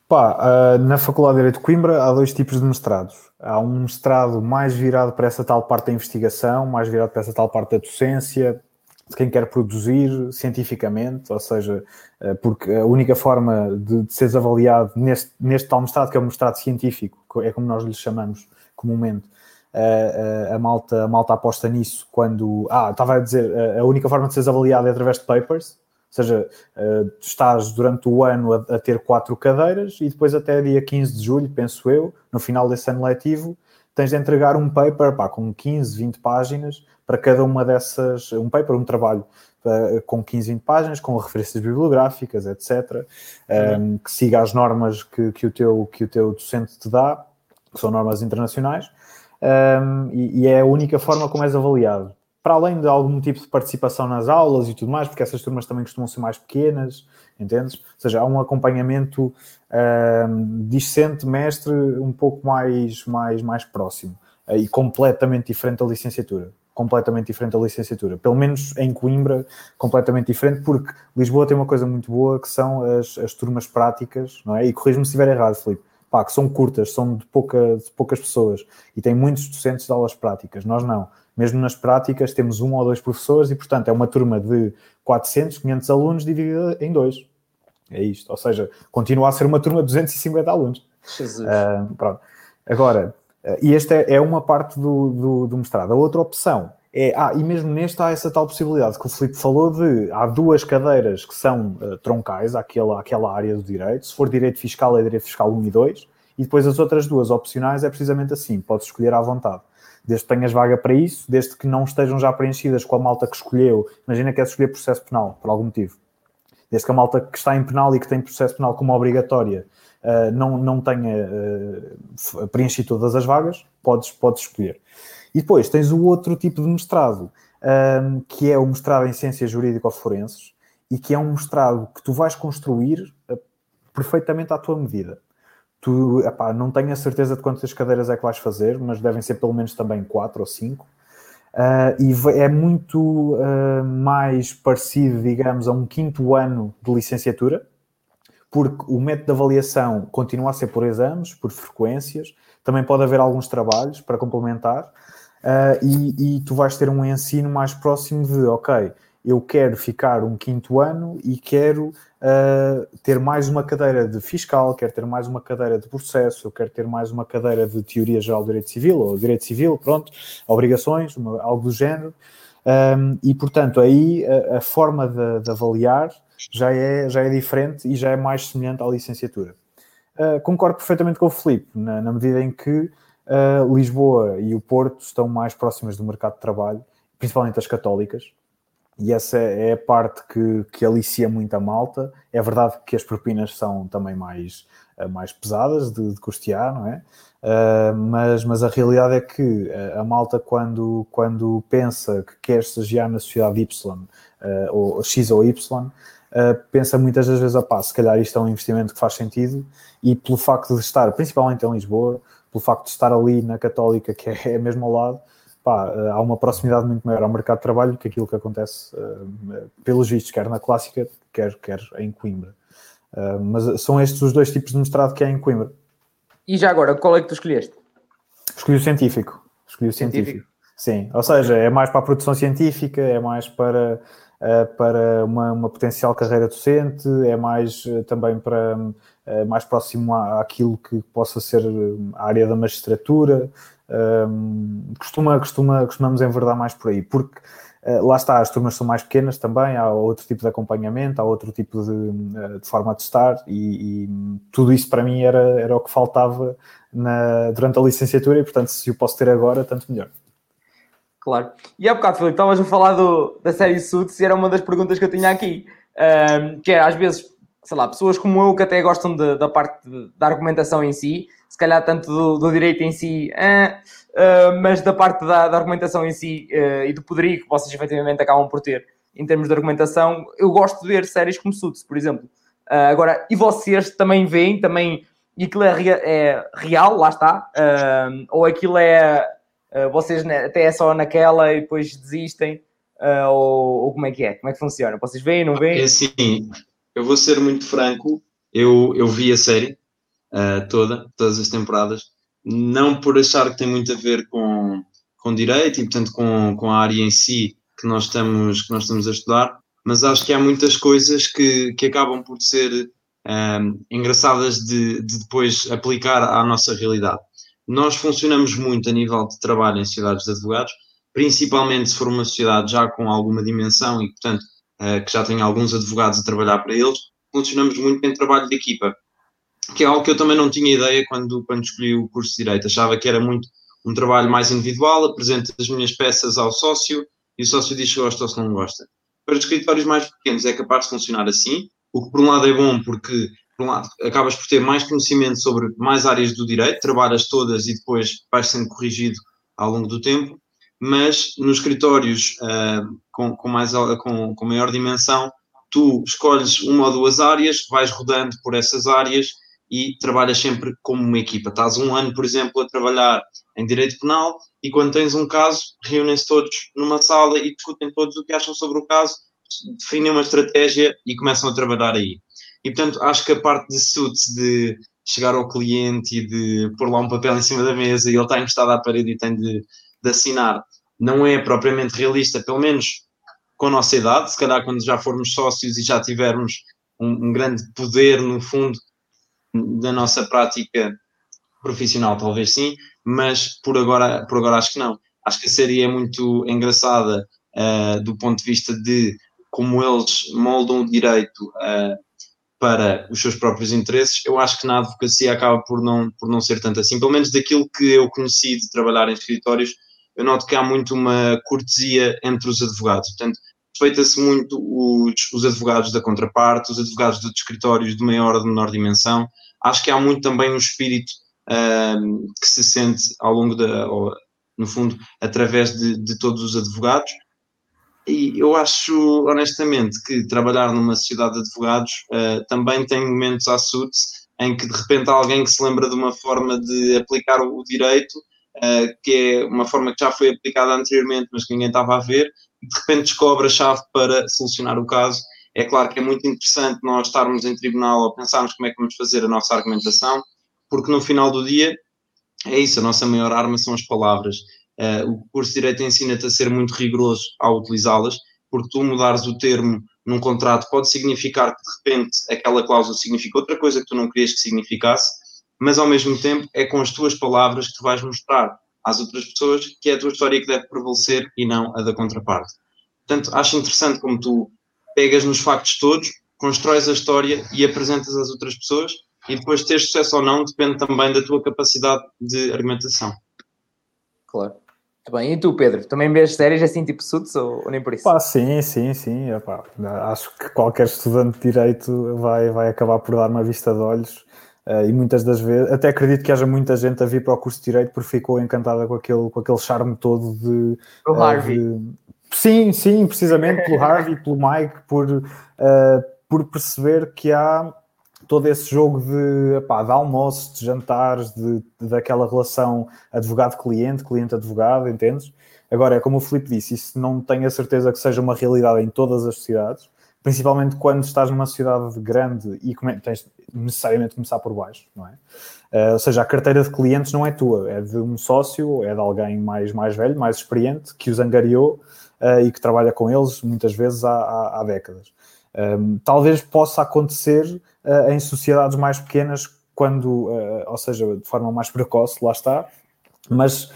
Pá, uh, na Faculdade de Direito de Coimbra há dois tipos de mestrados. Há um mestrado mais virado para essa tal parte da investigação, mais virado para essa tal parte da docência, de quem quer produzir cientificamente, ou seja, uh, porque a única forma de, de seres avaliado neste, neste tal mestrado, que é o mestrado científico, é como nós lhe chamamos comumente, a, malta, a malta aposta nisso quando. Ah, estava a dizer, a única forma de seres avaliado é através de papers, ou seja, uh, estás durante o ano a, a, ter quatro cadeiras e depois até dia 15 de julho, penso eu, no final desse ano letivo, tens de entregar um paper pá, com 15, 20 páginas para cada uma dessas, um paper, um trabalho uh, com 15, 20 páginas, com referências bibliográficas, etc., um, uhum. que siga as normas que, que, o teu, que o teu docente te dá, que são normas internacionais, um, e, e é a única forma como és avaliado para além de algum tipo de participação nas aulas e tudo mais, porque essas turmas também costumam ser mais pequenas, entendes? Ou seja, há um acompanhamento um, discente, mestre, um pouco mais, mais, mais próximo uh, e completamente diferente da licenciatura. completamente diferente da licenciatura. Pelo menos em Coimbra, completamente diferente, porque Lisboa tem uma coisa muito boa que são as, as turmas práticas, não é? E corrijo-me se estiver errado, Filipe. Pá, que são curtas, são de, pouca, de poucas pessoas e tem muitos docentes de aulas práticas. Nós não. Mesmo nas práticas temos um ou dois professores e, portanto, é uma turma de 400, 500 alunos dividida em dois. É isto. Ou seja, continua a ser uma turma de 250 alunos. Jesus. Uh, pronto. Agora, uh, e esta é, é uma parte do, do, do mestrado. A outra opção é, ah, e mesmo neste há essa tal possibilidade que o Filipe falou de, há duas cadeiras que são uh, troncais àquela, àquela área do direito, se for direito fiscal é direito fiscal 1 e 2, e depois as outras duas opcionais é precisamente assim, podes escolher à vontade. Desde que tenhas vaga para isso, desde que não estejam já preenchidas com a malta que escolheu, imagina que é escolher processo penal, por algum motivo. Desde que a malta que está em penal e que tem processo penal como obrigatória uh, não, não tenha uh, preenchido todas as vagas, podes, podes escolher. E depois tens o outro tipo de mestrado, um, que é o mestrado em Ciências Jurídico-Forenses, e que é um mestrado que tu vais construir uh, perfeitamente à tua medida. Tu, epá, não tenho a certeza de quantas cadeiras é que vais fazer, mas devem ser pelo menos também quatro ou cinco. Uh, e é muito uh, mais parecido, digamos, a um quinto ano de licenciatura, porque o método de avaliação continua a ser por exames, por frequências, também pode haver alguns trabalhos para complementar, uh, e, e, tu vais ter um ensino mais próximo de, ok, eu quero ficar um quinto ano e quero uh, ter mais uma cadeira de fiscal, quero ter mais uma cadeira de processo, eu quero ter mais uma cadeira de teoria geral do direito civil, ou direito civil, pronto, obrigações, uma, algo do género. Um, e, portanto, aí a, a forma de, de, avaliar já é, já é diferente e já é mais semelhante à licenciatura. Uh, concordo perfeitamente com o Filipe, na, na medida em que uh, Lisboa e o Porto estão mais próximas do mercado de trabalho, principalmente as católicas, e essa é a parte que, que alicia muito a malta. É verdade que as propinas são também mais, uh, mais pesadas de, de, custear, não é? Uh, mas, mas a realidade é que a malta, quando, quando pensa que quer estagiar na sociedade Y, ou X ou Y, Uh, pensa muitas das vezes, opá, se calhar isto é um investimento que faz sentido e pelo facto de estar, principalmente em Lisboa, pelo facto de estar ali na Católica, que é, é mesmo ao lado, pá, uh, há uma proximidade muito maior ao mercado de trabalho que aquilo que acontece uh, pelos vistos, quer na Clássica, quer, quer em Coimbra. mas são estes os dois tipos de mestrado que há em Coimbra. E já agora, qual é que tu escolheste? Escolhi o científico. Escolhi o científico. científico. Sim, ou seja, é mais para a produção científica, é mais para eh, para uma, uma, potencial carreira docente, é mais eh, também para eh, mais próximo àquilo que possa ser a área da magistratura. costuma, costuma, costumamos enverdar mais por aí, porque lá está, as turmas são mais pequenas também, há outro tipo de acompanhamento, há outro tipo de, de forma de estar, e, e, tudo isso para mim era, era o que faltava na, durante a licenciatura, e portanto, se o posso ter agora, tanto melhor. Claro. E há bocado, Filipe, estavas a falar do, da série Suits e era uma das perguntas que eu tinha aqui. Um, que é, às vezes, sei lá, pessoas como eu que até gostam de, da parte de, da argumentação em si, se calhar tanto do, do direito em si, uh, mas da parte da, da argumentação em si uh, e do poderio que vocês efetivamente acabam por ter em termos de argumentação, eu gosto de ver séries como Suits, por exemplo. Uh, agora, e vocês também veem, também, e aquilo é, é real, lá está, ou aquilo é uh, vocês até é só naquela e depois desistem? Uh, ou, ou, como é que é? Como é que funciona? Vocês veem, não veem? É assim, eu vou ser muito franco, eu, eu vi a série uh, toda, todas as temporadas, não por achar que tem muito a ver com, com direito e, portanto, com, com a área em si que nós estamos, que nós estamos a estudar, mas acho que há muitas coisas que, que acabam por ser um, engraçadas de, de, depois aplicar à nossa realidade. Nós funcionamos muito a nível de trabalho em sociedades de advogados, principalmente se for uma sociedade já com alguma dimensão e, portanto, uh, que já tem alguns advogados a trabalhar para eles, funcionamos muito em trabalho de equipa, que é algo que eu também não tinha ideia quando, quando escolhi o curso de Direito. Achava que era muito um trabalho mais individual, apresento as minhas peças ao sócio e o sócio diz se gosta ou se não gosta. Para os escritórios mais pequenos é capaz de funcionar assim, o que por um lado é bom porque por um lado, acabas por ter mais conhecimento sobre mais áreas do direito, trabalhas todas e depois vais sendo corrigido ao longo do tempo, mas nos escritórios uh, com, com, mais, com, com maior dimensão, tu escolhes uma ou duas áreas, vais rodando por essas áreas e trabalhas sempre como uma equipa. Estás um ano, por exemplo, a trabalhar em direito penal, e quando tens um caso, reúnem-se todos numa sala e discutem todos o que acham sobre o caso, definem uma estratégia e começam a trabalhar aí. E portanto, acho que a parte de suits, de chegar ao cliente e de pôr lá um papel em cima da mesa e ele está encostado à parede e tem de, de assinar, não é propriamente realista, pelo menos com a nossa idade. Se calhar, quando já formos sócios e já tivermos um, um grande poder, no fundo, da nossa prática profissional, talvez sim, mas por agora, por agora acho que não. Acho que a série é muito engraçada uh, do ponto de vista de como eles moldam o direito uh, para os seus próprios interesses. Eu acho que na advocacia acaba por não, por não ser tanto assim. Pelo menos daquilo que eu conheci de trabalhar em escritórios, eu noto que há muito uma cortesia entre os advogados. Portanto, respeita-se muito os, os advogados da contraparte, os advogados de escritórios de maior ou de menor dimensão. Acho que há muito também um espírito um, que se sente ao longo da, ou, no fundo, através de, de todos os advogados. E eu acho, honestamente, que trabalhar numa sociedade de advogados uh, também tem momentos à em que de repente há alguém que se lembra de uma forma de aplicar o direito, uh, que é uma forma que já foi aplicada anteriormente, mas que ninguém estava a ver, e de repente descobre a chave para solucionar o caso. É claro que é muito interessante nós estarmos em tribunal ou pensarmos como é que vamos fazer a nossa argumentação, porque no final do dia é isso, a nossa maior arma são as palavras. Uh, o curso de Direito ensina-te a ser muito rigoroso ao utilizá-las, porque tu mudares o termo num contrato pode significar que de repente aquela cláusula significa outra coisa que tu não querias que significasse, mas ao mesmo tempo é com as tuas palavras que tu vais mostrar às outras pessoas que é a tua história que deve prevalecer e não a da contraparte. Portanto, acho interessante como tu pegas nos factos todos, constróis a história e apresentas às outras pessoas e depois ter sucesso ou não depende também da tua capacidade de argumentação. Claro. Muito bem. E tu, Pedro, também vês séries assim tipo Suits ou, ou nem por isso? Pá, sim, sim, sim. Epá, acho que qualquer estudante de Direito vai, vai acabar por dar uma vista de olhos uh, e muitas das vezes, até acredito que haja muita gente a vir para o curso de Direito porque ficou encantada com aquele, com aquele charme todo de... O uh, Harvey. De... Sim, sim, precisamente pelo Harvey, pelo Mike, por, uh, por perceber que há todo esse jogo de, epá, de almoços, de jantares, de, de daquela relação advogado-cliente, cliente-advogado, entendes? Agora, é como o Filipe disse, isso não tenho a certeza que seja uma realidade em todas as sociedades, principalmente quando estás numa sociedade grande e tens necessariamente começar por baixo, não é? Uh, ou seja, a carteira de clientes não é tua, é de um sócio, é de alguém mais, mais velho, mais experiente, que os angariou uh, e que trabalha com eles muitas vezes há, há, há décadas. Um, talvez possa acontecer uh, em sociedades mais pequenas, quando, ou seja, de forma mais precoce, lá está, mas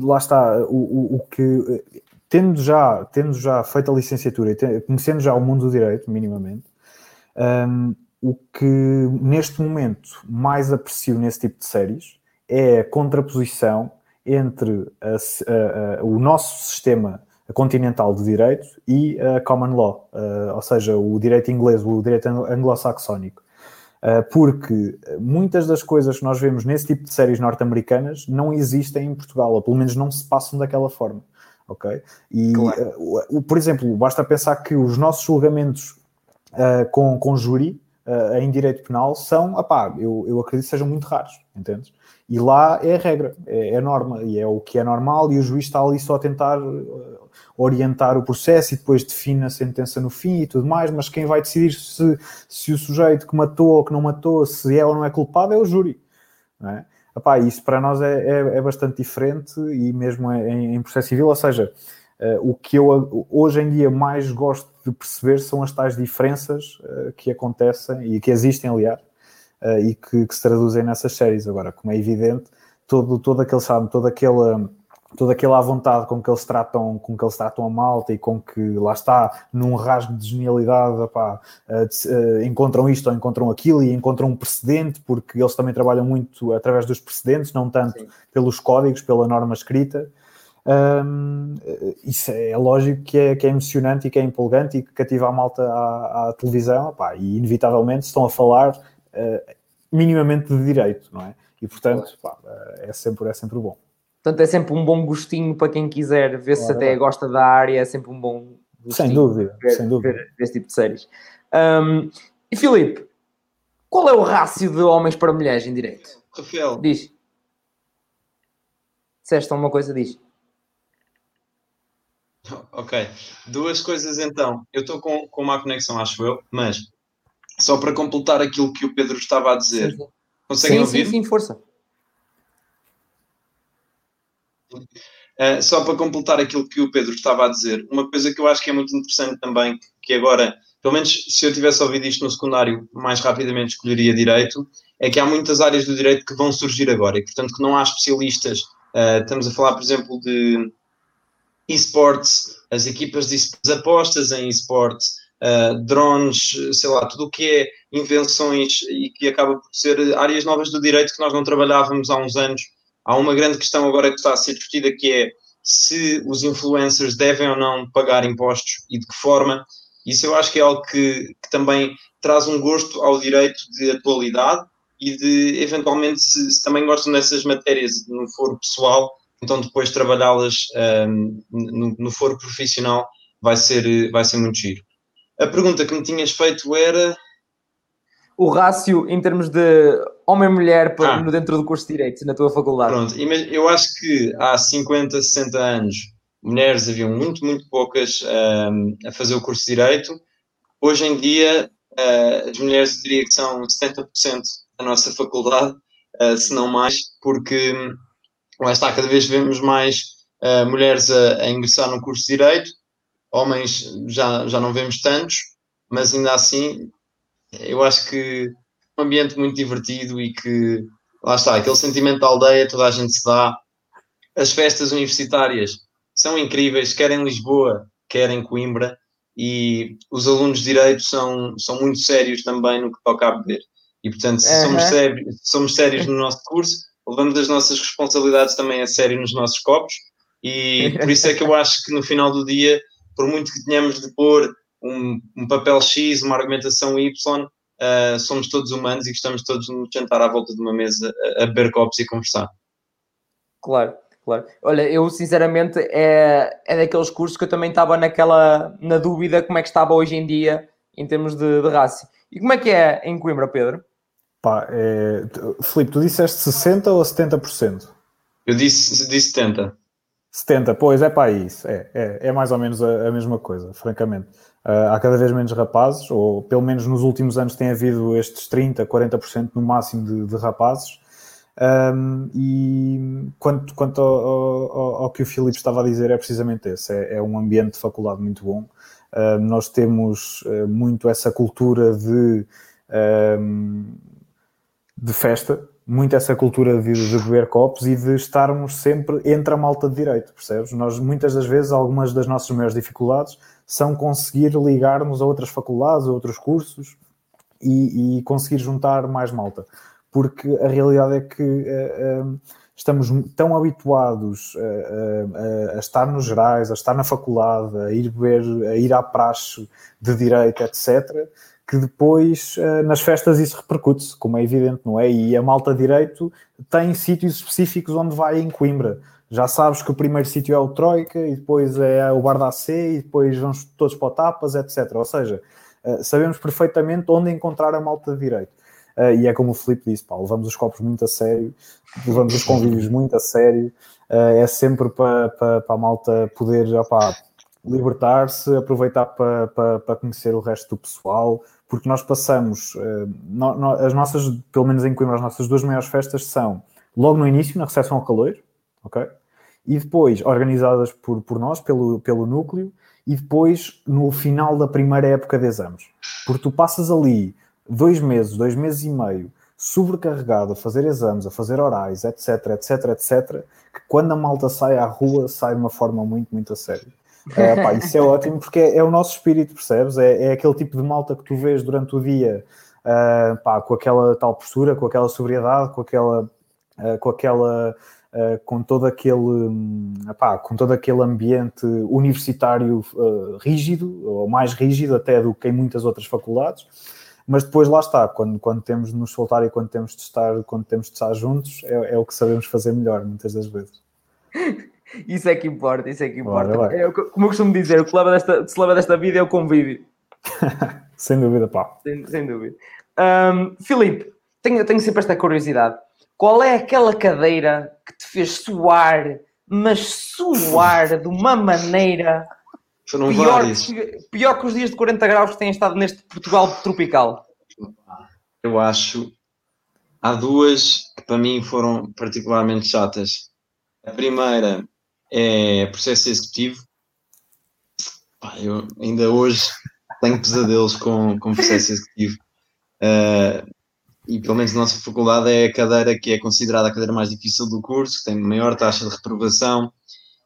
lá está, o, o, o, que, tendo já, tendo já feito a licenciatura e conhecendo já o mundo do direito, minimamente, um, o que neste momento mais aprecio nesse tipo de séries é a contraposição entre a, a, a, o nosso sistema continental de direito e a common law, uh, ou seja, o direito inglês, o direito anglo-saxónico. Uh, porque muitas das coisas que nós vemos nesse tipo de séries norte-americanas não existem em Portugal, ou pelo menos não se passam daquela forma. Ok? E, claro. uh, por exemplo, basta pensar que os nossos julgamentos com, com júri em direito penal são, apá, eu, eu acredito que sejam muito raros, entendes? E lá é a regra, é, é a norma, e é o que é normal, e o juiz está ali só a tentar orientar o processo e depois define a sentença no fim e tudo mais, mas quem vai decidir se, se o sujeito que matou ou que não matou, se é ou não é culpado, é o júri. Não é? Epá, isso para nós é, é, é, bastante diferente e mesmo em, em processo civil, ou seja, uh, o que eu hoje em dia mais gosto de perceber são as tais diferenças uh, que acontecem e que existem, aliás, uh, e que, que, se traduzem nessas séries. Agora, como é evidente, todo, todo aquele, sabe, toda aquela toda aquela vontade com que eles tratam, com que eles tratam a malta e com que lá está, num rasgo de genialidade, opá, uh, encontram isto ou encontram aquilo e encontram um precedente, porque eles também trabalham muito através dos precedentes, não tanto Sim. pelos códigos, pela norma escrita. Um, isso é lógico que é, que é emocionante e que é empolgante e que cativa a malta à, à televisão, opá, e inevitavelmente estão a falar uh, minimamente de direito, não é? E portanto, opá, é, sempre, é sempre bom. Portanto, é sempre um bom gostinho para quem quiser ver se até gosta da área, é sempre um bom gostinho. Sem dúvida, ver, sem dúvida. Ver, ver, esse tipo de séries. Um, e Filipe, qual é o rácio de homens para mulheres em direito? Rafael. Diz. Disseste alguma coisa, diz. Ok. Duas coisas então. Eu estou com, com má conexão, acho eu, mas só para completar aquilo que o Pedro estava a dizer. Sim, sim. Conseguem sim, ouvir? sim, sim, força. Uh, só para completar aquilo que o Pedro estava a dizer, uma coisa que eu acho que é muito interessante também, que agora, pelo menos se eu tivesse ouvido isto no secundário, mais rapidamente escolheria direito, é que há muitas áreas do direito que vão surgir agora e, portanto, que não há especialistas. Uh, estamos a falar, por exemplo, de esportes, as equipas de as apostas em esportes, uh, drones, sei lá, tudo o que é invenções e que acaba por ser áreas novas do direito que nós não trabalhávamos há uns anos Há uma grande questão agora que está a ser discutida que é se os influencers devem ou não pagar impostos e de que forma. Isso eu acho que é algo que, que também traz um gosto ao direito de atualidade e de, eventualmente, se, se também gostam dessas matérias no foro pessoal, então depois trabalhá-las um, no, no foro profissional vai ser, vai ser muito giro. A pergunta que me tinhas feito era o rácio em termos de homem-mulher ah. dentro do curso de Direito na tua faculdade? Pronto, eu acho que há 50, 60 anos mulheres haviam muito, muito poucas um, a fazer o curso de Direito. Hoje em dia, uh, as mulheres diria que são 70% da nossa faculdade, uh, se não mais, porque lá está, cada vez vemos mais uh, mulheres a, a, ingressar no curso de Direito, homens já, já não vemos tantos, mas ainda assim eu acho que é um ambiente muito divertido e que lá está, aquele sentimento da aldeia, toda a gente se dá. As festas universitárias são incríveis, quer em Lisboa, quer em Coimbra, e os alunos de Direito são, são muito sérios também no que toca a beber. E portanto, se uhum. somos, sérios, somos sérios no nosso curso, levamos as nossas responsabilidades também a sério nos nossos copos, e por isso é que eu acho que no final do dia, por muito que tenhamos de pôr um, um papel X, uma argumentação Y, uh, somos todos humanos e gostamos todos de nos sentar à volta de uma mesa a, a beber copos e conversar. Claro, claro. Olha, eu sinceramente é, é daqueles cursos que eu também estava naquela, na dúvida como é que estava hoje em dia em termos de, de raça. E como é que é em Coimbra, Pedro? Pá, é... Filipe, tu disseste 60% ou 70%? Eu disse, disse 70%. 70, pois é para isso, é, é, é mais ou menos a, a mesma coisa, francamente. Uh, há cada vez menos rapazes, ou pelo menos nos últimos anos tem havido estes 30, 40% no máximo de, de rapazes. Um, e quanto, quanto ao, ao, ao, que o Filipe estava a dizer, é precisamente esse: é, é um ambiente de faculdade muito bom. Uh, nós temos uh, muito essa cultura de, de festa, muito essa cultura de, de, beber copos e de estarmos sempre entre a malta de direito, percebes? Nós, muitas das vezes, algumas das nossas maiores dificuldades são conseguir ligar-nos a outras faculdades, a outros cursos e, e, conseguir juntar mais malta. Porque a realidade é que uh, uh, estamos tão habituados uh, a estar nos gerais, a estar na faculdade, a ir beber, a ir à praxe de direito, etc., que depois nas festas isso repercute-se, como é evidente, não é? E a malta direito tem sítios específicos onde vai em Coimbra já sabes que o primeiro sítio é o Troika e depois é o Bar da AC e depois vamos todos para o Tapas, etc. Ou seja, eh, sabemos perfeitamente onde encontrar a malta direito. Eh, e é como o Filipe disse, pá, levamos os copos muito a sério, levamos os convívios muito a sério, eh, é sempre para, para, para a malta poder libertar-se, aproveitar para, para, conhecer o resto do pessoal, porque nós passamos, as nossas, pelo menos em Coimbra, as nossas duas maiores festas são logo no início, na recepção ao calor, ok? e depois organizadas por, por nós, pelo, pelo núcleo, e depois no final da primeira época de exames. Porque tu passas ali dois meses, dois meses e meio, sobrecarregado a fazer exames, a fazer orais, etc, etc, etc, que quando a malta sai à rua, sai de uma forma muito, muito a sério. É, pá, isso é ótimo porque é, é, o nosso espírito, percebes? É, é, aquele tipo de malta que tu vês durante o dia uh, pá, com aquela tal postura, com aquela sobriedade, com aquela, uh, com aquela uh, com todo aquele epá, com todo aquele ambiente universitário uh, rígido, ou mais rígido até do que em muitas outras faculdades, mas depois lá está, quando, quando temos de nos soltar e quando temos de estar, quando temos de estar juntos, é, é o que sabemos fazer melhor, muitas das vezes. Isso é que importa, isso é que importa. Bora, é, como eu costumo dizer, o que leva desta, se leva desta vida é o convívio. sem dúvida, pá. Sem, sem dúvida. Um, Filipe, tenho, tenho sempre esta curiosidade. Qual é aquela cadeira que te fez suar, mas suar de uma maneira pior que, pior que os dias de 40 graus que têm estado neste Portugal tropical. Eu acho. Há duas que para mim foram particularmente chatas. A primeira é processo executivo. Eu ainda hoje tenho pesadelos com, com processo executivo. Ah, e pelo menos na nossa faculdade é a cadeira que é considerada a cadeira mais difícil do curso, que tem maior taxa de reprovação.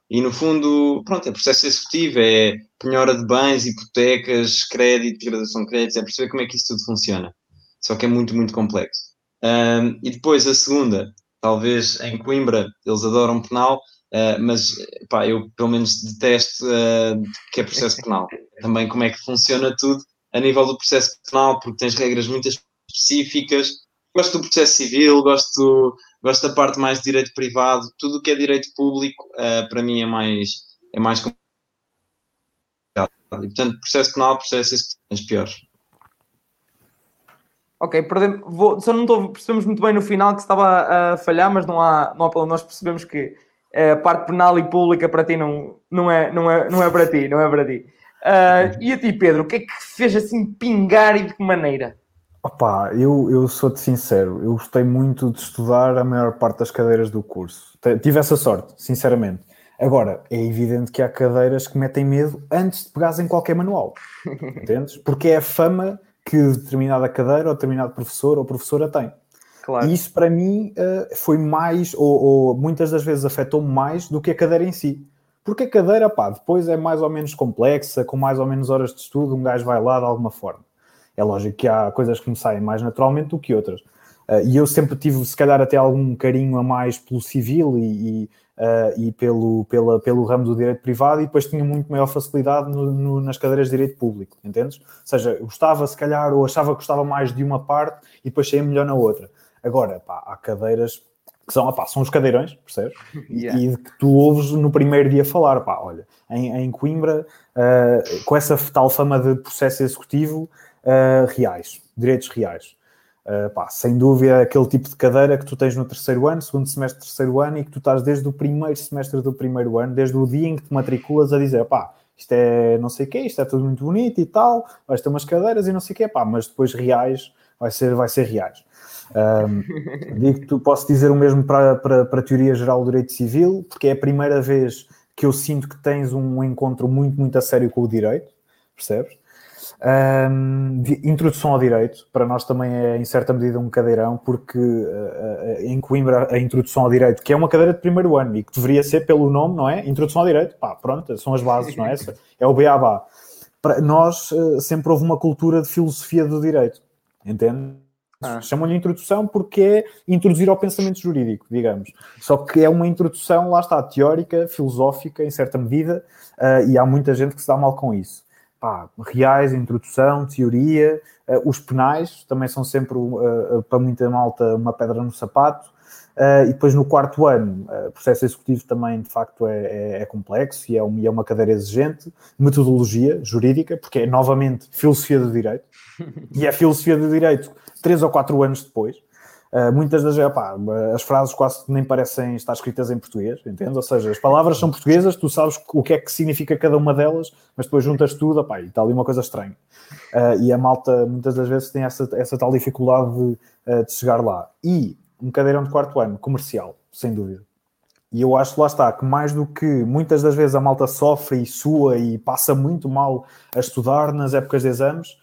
E no fundo, pronto, é processo executivo, é penhora de bens, hipotecas, crédito, degradação de créditos, é perceber como é que isso tudo funciona. Só que é muito, muito complexo. Um, e depois a segunda, talvez em Coimbra, eles adoram penal, uh, mas pá, eu pelo menos detesto uh, que é processo penal. Também como é que funciona tudo a nível do processo penal, porque tens regras muito específicas. Gosto do processo civil, gosto, gosto da parte mais de direito privado, tudo o que é direito público, uh, para mim é mais, é mais complicado. E, portanto, processo penal, processo as piores. Ok, perdemos, vou, só não estou, percebemos muito bem no final que estava a falhar, mas não há, não há problema. Nós percebemos que a parte penal e pública para ti não, não, é, não, é, não é para ti, não é para ti. Uh, e a ti, Pedro, o que é que fez assim pingar e de que maneira? Opa, eu, eu sou-te sincero, eu gostei muito de estudar a maior parte das cadeiras do curso. Tive essa sorte, sinceramente. Agora, é evidente que há cadeiras que metem medo antes de pegares em qualquer manual. Entendes? Porque é a fama que determinada cadeira ou determinado professor ou professora tem. Claro. E isso para mim foi mais, ou, ou muitas das vezes afetou-me mais do que a cadeira em si. Porque a cadeira, pá, depois é mais ou menos complexa, com mais ou menos horas de estudo, um gajo vai lá de alguma forma. É lógico que há coisas que me saem mais naturalmente do que outras. Uh, e eu sempre tive, se calhar, até algum carinho a mais pelo civil e, e, uh, e pelo, pela, pelo ramo do direito privado, e depois tinha muito maior facilidade no, no, nas cadeiras de direito público, entendes? Ou seja, gostava, se calhar, ou achava que gostava mais de uma parte e depois saía melhor na outra. Agora, pá, há cadeiras que são, opá, são os cadeirões, percebes? Yeah. E que tu ouves no primeiro dia falar, pá, olha, em, em Coimbra, uh, com essa tal fama de processo executivo, uh, reais, direitos reais. Uh, pá, sem dúvida, aquele tipo de cadeira que tu tens no terceiro ano, segundo semestre, terceiro ano, e que tu estás desde o primeiro semestre do primeiro ano, desde o dia em que te matriculas, a dizer, pá, isto é não sei o quê, isto é tudo muito bonito e tal, vais ter umas cadeiras e não sei o quê, pá, mas depois reais, vai ser, vai ser reais. Um, digo posso dizer o mesmo para, para, para a teoria geral do direito civil, porque é a primeira vez que eu sinto que tens um encontro muito, muito a sério com o direito, percebes? Um, introdução ao direito, para nós também é em certa medida um cadeirão, porque uh, em Coimbra a introdução ao direito, que é uma cadeira de primeiro ano e que deveria ser pelo nome, não é? Introdução ao direito, pá, pronto, são as bases, não é? É o beabá. Para nós uh, sempre houve uma cultura de filosofia do direito, entende? Ah. Chamam-lhe introdução porque é introduzir ao pensamento jurídico, digamos. Só que é uma introdução, lá está, teórica, filosófica, em certa medida, uh, e há muita gente que se dá mal com isso pá, reais, introdução, teoria, uh, os penais também são sempre, uh, para muita malta, uma pedra no sapato. Uh, e depois no quarto ano, o processo executivo também de facto é, é, é complexo e é, um, e é, uma cadeira exigente, metodologia jurídica, porque é novamente filosofia do direito, e é filosofia do direito três ou quatro anos depois. Uh, muitas das opá, as frases quase nem parecem estar escritas em português, entende? Ou seja, as palavras são portuguesas, tu sabes o que é que significa cada uma delas, mas depois juntas tudo opá, e está ali uma coisa estranha. Uh, e a malta muitas das vezes tem essa, essa tal dificuldade de, uh, de chegar lá. E um cadeirão de quarto ano, comercial, sem dúvida. E eu acho, lá está, que mais do que muitas das vezes a malta sofre e sua e passa muito mal a estudar nas épocas de exames,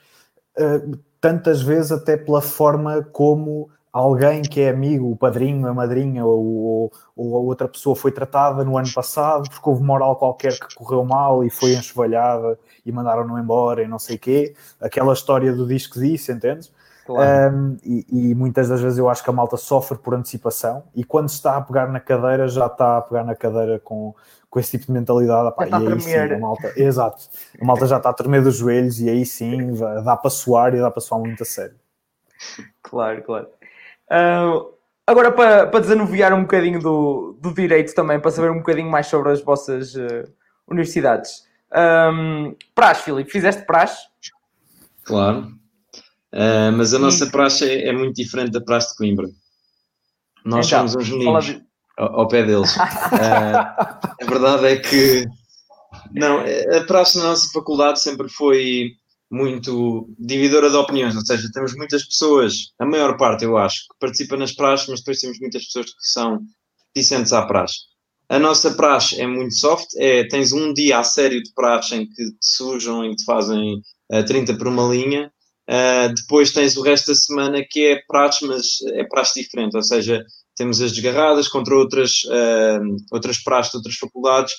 tantas vezes até pela forma como alguém que é amigo, o padrinho, a madrinha ou, ou, a outra pessoa foi tratada no ano passado porque houve moral qualquer que correu mal e foi enxovalhada e mandaram-no embora e não sei o quê. Aquela história do disco disse, entendes? Claro. Um, e, e, muitas das vezes eu acho que a malta sofre por antecipação e quando está a pegar na cadeira já está a pegar na cadeira com, com esse tipo de mentalidade. Apá, e aí sim, a malta, exato, a malta já está a tremer dos joelhos e aí sim dá para suar e dá para suar muito a sério. Claro, claro. Uh, agora, para, para desanuviar um bocadinho do, do direito também, para saber um bocadinho mais sobre as vossas uh, universidades. Um, praxe, Filipe, fizeste praxe? Claro. Uh, mas a nossa praxe é, é, muito diferente da praxe de Coimbra. Nós então, somos uns meninos. ao, ao pé deles. Uh, a verdade é que não, a praxe na nossa faculdade sempre foi muito dividora de opiniões, ou seja, temos muitas pessoas, a maior parte eu acho, que participa nas praxes, mas depois temos muitas pessoas que são reticentes à praxe. A nossa praxe é muito soft, é, tens um dia a sério de praxe em que te sujam e te fazem uh, eh, 30 por uma linha, uh, depois tens o resto da semana que é praxe, mas é praxe diferente, ou seja, temos as desgarradas contra outras, uh, outras praxes de outras faculdades,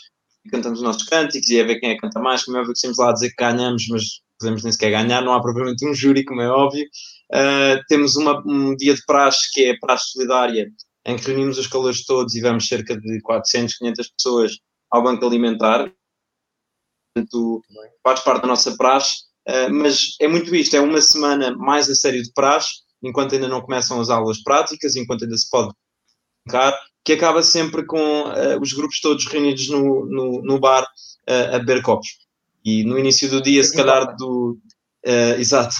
e cantamos os nossos cânticos e é ver quem é que canta mais, como é óbvio que sempre lá a dizer que ganhamos, mas podemos nem sequer ganhar, não há propriamente um júri, como é óbvio. Uh, temos uma, um dia de praxe, que é a praxe solidária, em que reunimos os calores todos e vamos cerca de 400, 500 pessoas ao banco alimentar. Portanto, faz parte da nossa praxe, uh, mas é muito isto, é uma semana mais a sério de praxe, enquanto ainda não começam as aulas práticas, enquanto ainda se pode brincar, que acaba sempre com uh, os grupos todos reunidos no, no, no bar uh, a beber copos. E no início do dia, se calhar do. Exato.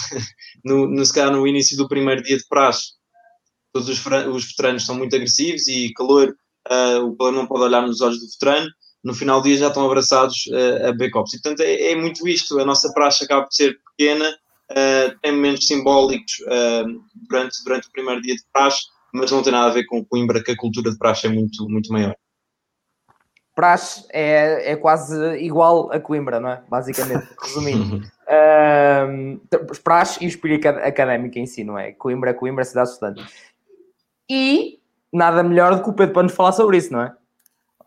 No, no, se calhar no início do primeiro dia de praxe, todos os, os veteranos são muito agressivos e calor, o calor não pode olhar nos olhos do veterano. No final do dia já estão abraçados uh, a backups. E portanto é, é, muito isto. A nossa praxe acaba por ser pequena, uh, tem momentos simbólicos durante, durante o primeiro dia de praxe, mas não tem nada a ver com Coimbra, que a cultura de praxe é muito, muito maior. Praxe é, é quase igual a Coimbra, não é? Basicamente, resumindo. uh, praxe e o espírito académico em si, não é? Coimbra, Coimbra, cidade estudante. E nada melhor do que o Pedro para nos falar sobre isso, não é?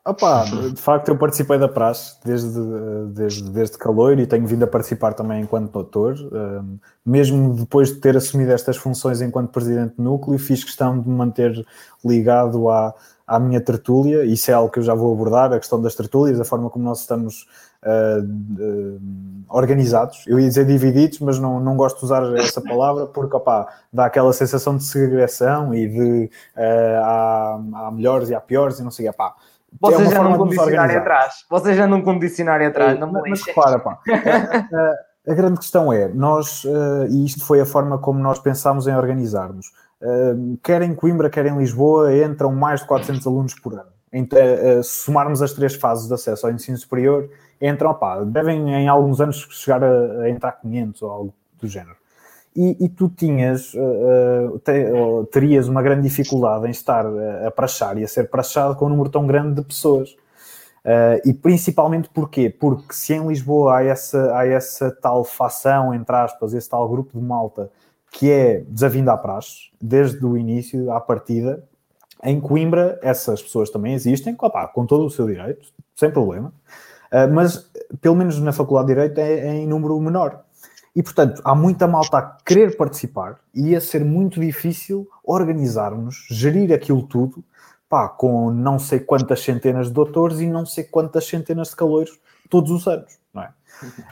Opa, de facto eu participei da praxe desde, desde, desde calor e tenho vindo a participar também enquanto doutor. Mesmo depois de ter assumido estas funções enquanto presidente do núcleo, fiz questão de me manter ligado à, à minha tertúlia, isso é algo que eu já vou abordar, a questão das tertúlias, a forma como nós estamos uh, uh, organizados. Eu ia dizer divididos, mas não, não gosto de usar essa palavra porque opá, dá aquela sensação de segregação e de uh, há, há melhores e há piores e não sei o pá. Vocês é já não com dicionário atrás. Vocês já não com dicionário atrás. É, não mas, mas repara, pá. a, a, grande questão é, nós, e isto foi a forma como nós pensámos em organizarmos Uh, quer em Coimbra, quer em Lisboa, entram mais de 400 alunos por ano. Então, uh, se somarmos as três fases de acesso ao ensino superior, entram, pá, devem em alguns anos chegar a, a entrar 500 ou algo do género. E, e tu tinhas, uh, te, terias uma grande dificuldade em estar a, a prachar e a ser prachado com um número tão grande de pessoas. Uh, e principalmente porquê? Porque se em Lisboa há essa, há essa tal fação, entre aspas, esse tal grupo de malta que é desavindo à praxe, desde o início, à partida. Em Coimbra, essas pessoas também existem, opa, com todo o seu direito, sem problema, uh, mas pelo menos na Faculdade de Direito é, é, em número menor. E, portanto, há muita malta a querer participar e ia ser muito difícil organizarmos, gerir aquilo tudo, pá, com não sei quantas centenas de doutores e não sei quantas centenas de caloiros todos os anos, não é?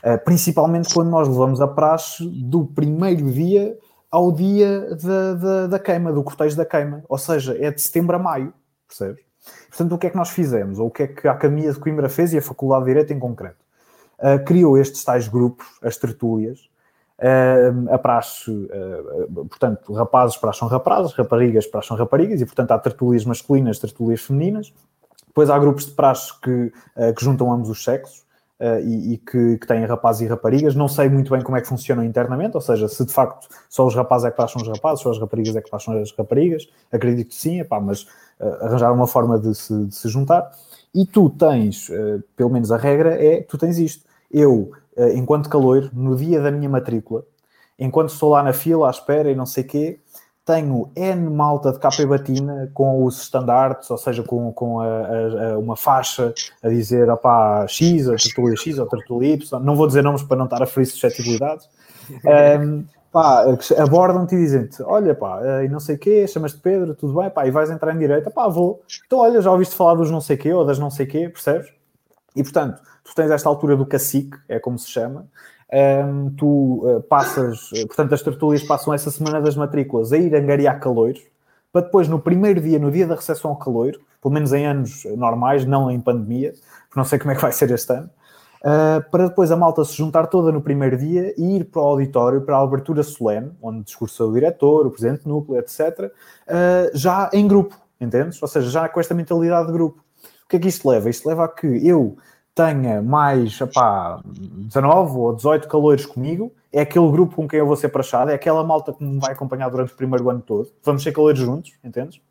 Uh, principalmente quando nós levamos a praxe do primeiro dia ao dia da, da, da, queima, do cortejo da queima. Ou seja, é de setembro a maio, percebes? Portanto, o que é que nós fizemos? Ou o que é que a Academia de Coimbra fez e a Faculdade de Direito em concreto? Uh, criou estes tais grupos, as tertúlias, uh, a praxe, uh, portanto, rapazes praxam rapazes, raparigas praxam raparigas, e portanto há tertúlias masculinas, tertúlias femininas. Depois há grupos de praxe que, que juntam ambos os sexos, Uh, e, e, que, que têm rapazes e raparigas. Não sei muito bem como é que funcionam internamente, ou seja, se de facto só os rapazes é que passam os rapazes, só as raparigas é que passam as raparigas. Acredito que sim, epá, mas uh, arranjar uma forma de se, de se juntar. E tu tens, uh, pelo menos a regra é, tu tens isto. Eu, enquanto caloiro, no dia da minha matrícula, enquanto estou lá na fila à espera e não sei quê, tenho N malta de capa e batina com os estandartes, ou seja, com, com a, a, a uma faixa a dizer opá, X, ou tertulia X, ou tertulia Y, não vou dizer nomes para não estar a ferir suscetibilidades, um, pá, abordam-te e dizem-te, olha pá, e não sei o quê, chamas-te Pedro, tudo bem, pá, e vais entrar em direita, pá, vou. Então, olha, já ouviste falar dos não sei quê, ou das não sei quê, percebes? E, portanto, tu tens esta altura do cacique, é como se chama, um, tu uh, passas, uh, portanto, as tertúlias passam essa semana das matrículas a ir angariar caloiros, para depois, no primeiro dia, no dia da recepção ao caloiro, pelo menos em anos normais, não em pandemia, porque não sei como é que vai ser este ano, uh, para depois a malta se juntar toda no primeiro dia e ir para o auditório, para a abertura solene, onde discursa o diretor, o presidente núcleo, etc., já em grupo. entendes? Ou seja, já com esta mentalidade de grupo. O que é que isto leva? Isto leva a que eu tenha mais, epá, 19 ou 18 calores comigo, é aquele grupo com quem eu vou ser prachado, é aquela malta que me vai acompanhar durante o primeiro ano todo, vamos ser calores juntos, entendes?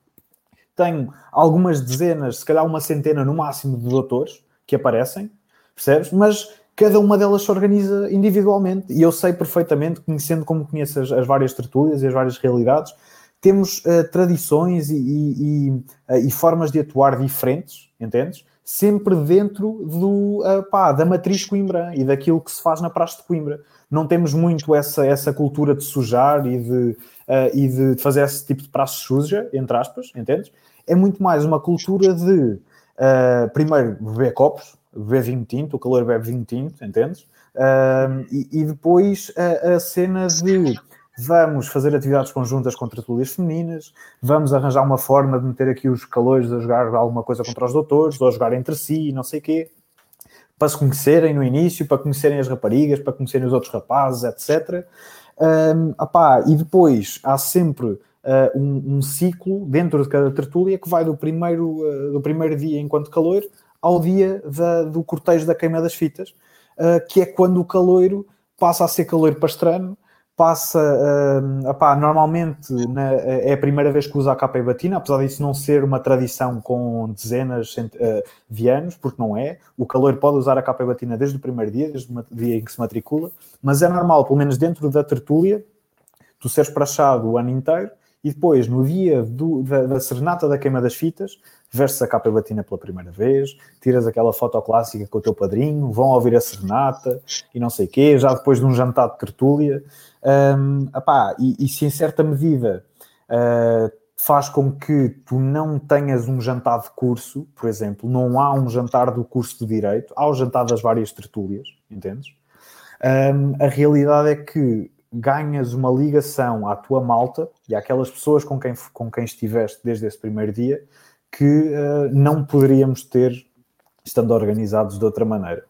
Tenho algumas dezenas, se calhar uma centena no máximo de doutores que aparecem, percebes? Mas cada uma delas se organiza individualmente e eu sei perfeitamente, conhecendo como conheço as, as várias tertúlias e as várias realidades, temos uh, tradições e, e, e, uh, e, formas de atuar diferentes, entendes? Sempre dentro do, uh, pá, da matriz Coimbra e daquilo que se faz na praxe de Coimbra. Não temos muito essa, essa cultura de sujar e de, e de fazer esse tipo de praxe suja, entre aspas, entendes? É muito mais uma cultura de, primeiro, beber copos, beber vinho tinto, o calor bebe vinho tinto, entendes? e, depois a, a cena de vamos fazer atividades conjuntas contra tertúlias femininas, vamos arranjar uma forma de meter aqui os calores a jogar alguma coisa contra os doutores, ou a jogar entre si, não sei o quê, para se conhecerem no início, para conhecerem as raparigas, para conhecerem os outros rapazes, etc. Um, opá, e depois há sempre uh, um, um, ciclo dentro de cada tertúlia que vai do primeiro, uh, do primeiro dia enquanto calor ao dia da, do cortejo da queima das fitas, uh, que é quando o caloiro passa a ser caloiro pastrano passa, uh, opá, normalmente na, é a primeira vez que usa a capa e batina, apesar disso não ser uma tradição com dezenas uh, de anos, porque não é. O calor pode usar a capa e batina desde o primeiro dia, desde o dia em que se matricula, mas é normal, pelo menos dentro da tertúlia, tu seres prachado o ano inteiro e depois, no dia do, da, da, serenata da queima das fitas, vestes a capa e batina pela primeira vez, tiras aquela foto clássica com o teu padrinho, vão ouvir a serenata e não sei o quê, já depois de um jantar de tertúlia. Um, e, e, se em certa medida uh, faz com que tu não tenhas um jantar de curso, por exemplo, não há um jantar do curso de Direito, há o jantar das várias tertúlias, entendes? Um, a realidade é que ganhas uma ligação à tua malta e àquelas pessoas com quem, com quem estiveste desde esse primeiro dia que uh, não poderíamos ter estando organizados de outra maneira.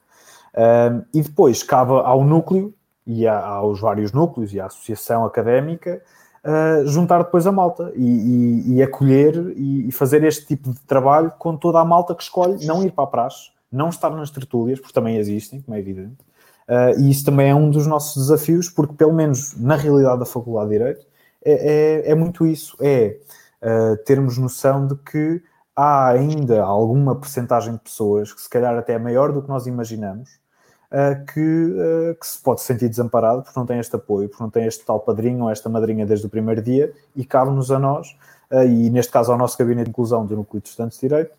e depois cabe ao núcleo e aos vários núcleos e à associação académica uh, juntar depois a malta e, e, e acolher e, e, fazer este tipo de trabalho com toda a malta que escolhe não ir para a praxe, não estar nas tertúlias, porque também existem, como é evidente. Uh, e isso também é um dos nossos desafios, porque pelo menos na realidade da Faculdade de Direito é, é, é muito isso, é uh, termos noção de que há ainda alguma percentagem de pessoas que se calhar até é maior do que nós imaginamos, que, uh, que, se pode sentir desamparado porque não tem este apoio, porque não tem este tal padrinho ou esta madrinha desde o primeiro dia e cabe-nos a nós, uh, e neste caso ao nosso gabinete de inclusão do Núcleo de Estudantes de Direito,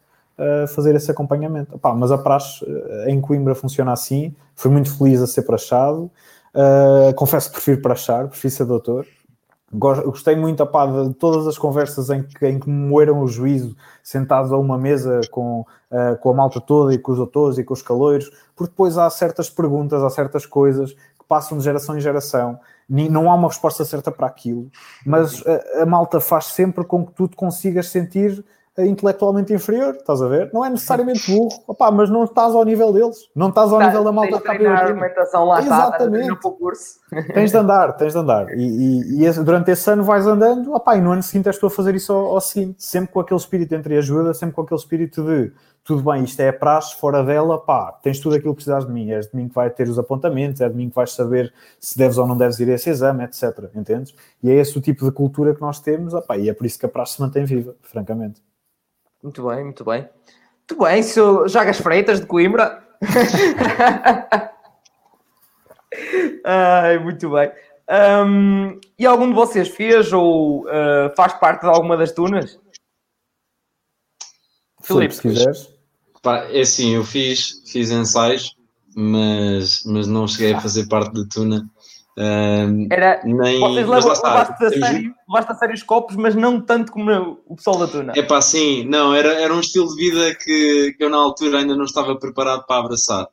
fazer esse acompanhamento. Epá, mas a praxe em Coimbra funciona assim, fui muito feliz a ser prachado, confesso que prefiro prachar, prefiro ser doutor, Gostei muito apá, de todas as conversas em que, em que moeram o juízo, sentados a uma mesa com, uh, com a malta toda e com os doutores e com os caloiros, porque depois há certas perguntas, há certas coisas que passam de geração em geração, não há uma resposta certa para aquilo, mas a, a malta faz sempre com que tu te consigas sentir intelectualmente inferior, estás a ver? Não é necessariamente burro, opá, mas não estás ao nível deles, não estás ao tá, nível da malta que está a argumentação lá Exatamente. está, curso. Tens de andar, tens de andar. E, e, e durante esse ano vais andando, opá, e no ano seguinte és tu a fazer isso ao, ao, seguinte, sempre com aquele espírito entre ajuda, sempre com aquele espírito de tudo bem, isto é a praxe, fora dela, pá, tens tudo aquilo que precisas de mim, és de mim que vai ter os apontamentos, é de mim que vais saber se deves ou não deves ir a esse exame, etc. Entendes? E é esse o tipo de cultura que nós temos, opá, e é por isso que a praxe se mantém viva, francamente. Muito bem, muito bem. Muito bem, seu Jagas Freitas de Coimbra. Ai, muito bem. Um, e algum de vocês fez ou uh, faz parte de alguma das tunas? Filipe, se quiseres. Pá, é assim, eu fiz, fiz ensaios, mas, mas não cheguei a fazer parte da tuna. Era, nem, vocês levam, levaste, a sério, levaste a sério os copos, mas não tanto como o pessoal da Tuna. É pá, sim, não, era, era um estilo de vida que, que eu na altura ainda não estava preparado para abraçar.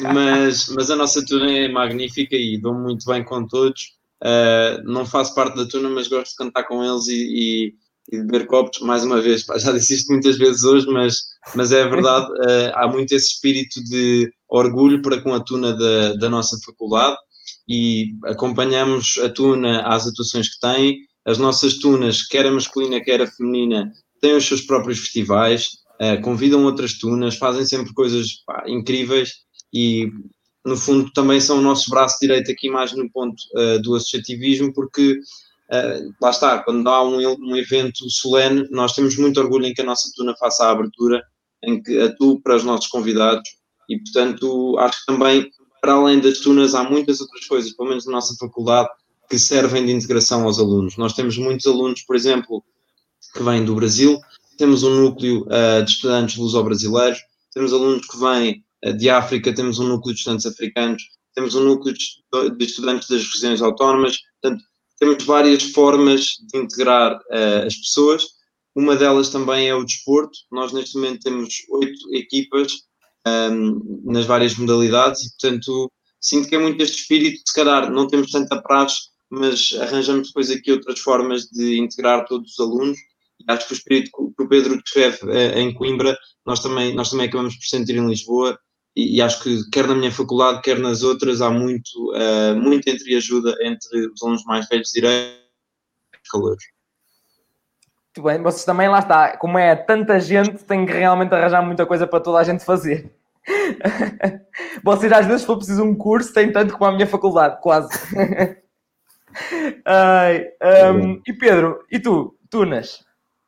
Mas, mas a nossa Tuna é magnífica e dou muito bem com todos. Uh, não faço parte da Tuna, mas gosto de cantar com eles e, e, e de beber copos. Mais uma vez, pá, já disse isto muitas vezes hoje, mas, mas é verdade, uh, há muito esse espírito de orgulho para com a Tuna da, da nossa faculdade e acompanhamos a tuna às atuações que tem. As nossas tunas, quer a masculina, quer a feminina, têm os seus próprios festivais, uh, convidam outras tunas, fazem sempre coisas pá, incríveis e, no fundo, também são o nosso braço direito aqui mais no ponto uh, do associativismo, porque lá está, quando há um, um evento solene, nós temos muito orgulho em que a nossa tuna faça a abertura, em que atue para os nossos convidados e, portanto, acho que também, para além das tunas, há muitas outras coisas, pelo menos na nossa faculdade, que servem de integração aos alunos. Nós temos muitos alunos, por exemplo, que vêm do Brasil, temos um núcleo uh, de estudantes luso-brasileiros, temos alunos que vêm uh, de África, temos um núcleo de estudantes africanos, temos um núcleo de, estudantes das regiões autónomas, portanto, temos várias formas de integrar uh, as pessoas. Uma delas também é o desporto. Nós, neste momento, temos oito equipas um, nas várias modalidades e, portanto, sinto que é muito este espírito. Se calhar não temos tanta praxe, mas arranjamos depois aqui outras formas de integrar todos os alunos. E acho que o espírito que o Pedro descreve uh, em Coimbra, nós também, nós também acabamos por sentir em Lisboa. E, e, acho que quer na minha faculdade, quer nas outras, há muito, uh, muito entre ajuda entre os alunos mais velhos direitos e calores. Muito bem, vocês também lá está, como é tanta gente, tem que realmente arranjar muita coisa para toda a gente fazer. vocês às vezes, se for preciso um curso, têm tanto como a minha faculdade, quase. Ai, um, e Pedro, e tu, Tunas?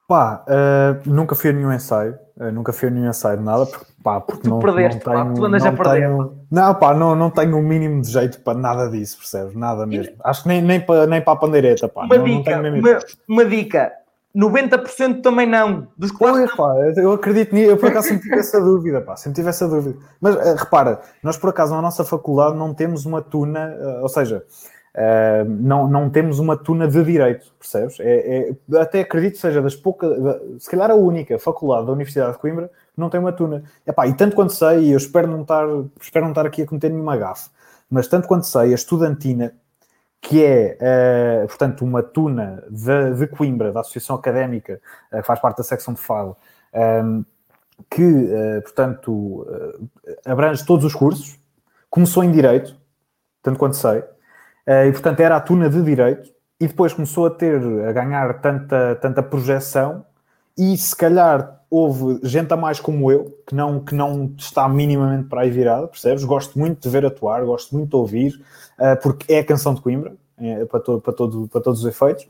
Pá, uh, nunca fui a nenhum ensaio, uh, nunca fui a nenhum ensaio de nada, porque, pá, porque tu não, perdeste, não tenho, pá, tu andas não a perder. Tenho, não, pá, não, não tenho o mínimo de jeito para nada disso, percebes? Nada mesmo. E... Acho que nem, nem, para, nem para a pandeireta, pá. Uma não, dica, não uma, uma, dica, 90% também não, dos Pois, pá, eu acredito nisso, eu por acaso sempre tive essa dúvida, pá, sempre tive essa dúvida. Mas uh, repara, nós por acaso na nossa faculdade não temos uma tuna, ou seja Uh, não, não temos uma tuna de direito, percebes? É, é, até acredito que seja das poucas, se calhar a única faculdade da Universidade de Coimbra que não tem uma tuna. Epá, e tanto quanto sei, e eu espero não, estar, espero não estar aqui a cometer nenhuma gafe, mas tanto quanto sei, a estudantina, que é, uh, portanto, uma tuna de, de, Coimbra, da Associação Académica, uh, que faz parte da secção de Fado, um, que, portanto, abrange todos os cursos, começou em Direito, tanto quanto sei, e portanto era a tuna de direito e depois começou a ter, a ganhar tanta, tanta projeção e se calhar houve gente a mais como eu, que não, que não está minimamente para aí virada, percebes? Gosto muito de ver atuar, gosto muito de ouvir, uh, porque é a canção de Coimbra, é, para, todo, para, todo, para todos os efeitos,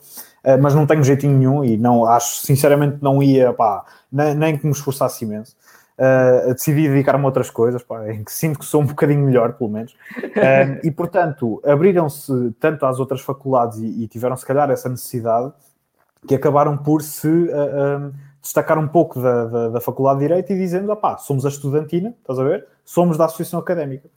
uh, mas não tenho jeitinho nenhum e não acho, sinceramente, não ia, pá, nem, nem que me esforçasse imenso uh, decidi dedicar-me a outras coisas, pá, em que sinto que sou um bocadinho melhor, pelo menos. Uh, e, portanto, abriram-se tanto às outras faculdades e, e, tiveram, se calhar, essa necessidade que acabaram por se uh, destacar um pouco da, da, da, Faculdade de Direito e dizendo, pá, somos a estudantina, estás a ver? Somos da Associação Académica.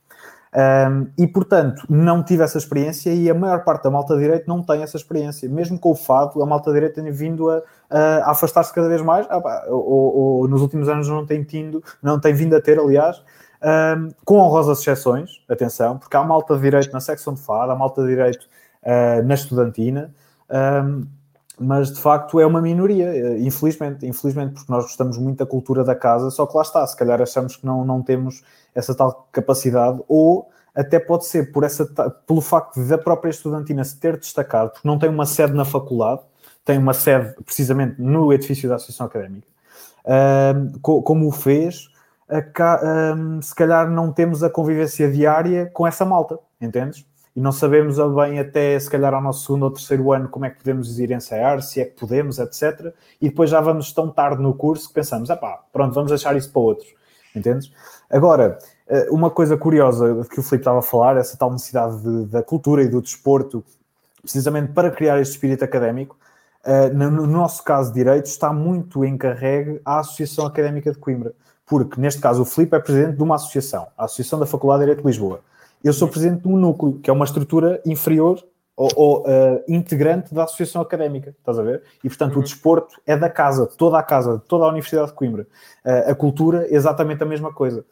Um, e portanto, não tive essa experiência e a maior parte da malta de direito não tem essa experiência. Mesmo com o fado, a malta de direito tem vindo a, a afastar-se cada vez mais, ah, pá, ou, ou, nos últimos anos não tem tido, não tem vindo a ter, aliás, um, com honrosas exceções, atenção, porque há malta de direito na secção de fado, há malta de direito uh, na estudantina. Um, mas de facto é uma minoria, infelizmente, infelizmente, porque nós gostamos muito da cultura da casa, só que lá está, se calhar achamos que não, não temos essa tal capacidade, ou até pode ser por essa, pelo facto da própria estudantina se ter destacado, porque não tem uma sede na faculdade, tem uma sede precisamente no edifício da Associação Académica, como o fez, se calhar não temos a convivência diária com essa malta, entendes? E não sabemos bem até se calhar ao nosso segundo ou terceiro ano como é que podemos ir ensaiar, se é que podemos, etc. E depois já vamos tão tarde no curso que pensamos, ah pá, pronto, vamos deixar isso para outros, entendes? Agora, eh, uma coisa curiosa que o Filipe estava a falar, essa tal necessidade de, da cultura e do desporto, precisamente para criar este espírito académico, eh, no nosso caso direito, está muito encarregue à Associação Académica de Coimbra, porque neste caso o Filipe é presidente de uma associação, a Associação da Faculdade de Direito de Lisboa. Eu sou presidente de um núcleo, que é uma estrutura inferior ou, ou uh, integrante da associação académica, estás a ver? E portanto uhum. o desporto é da casa, toda a casa, toda a Universidade de Coimbra. Uh, a cultura, exatamente a mesma coisa.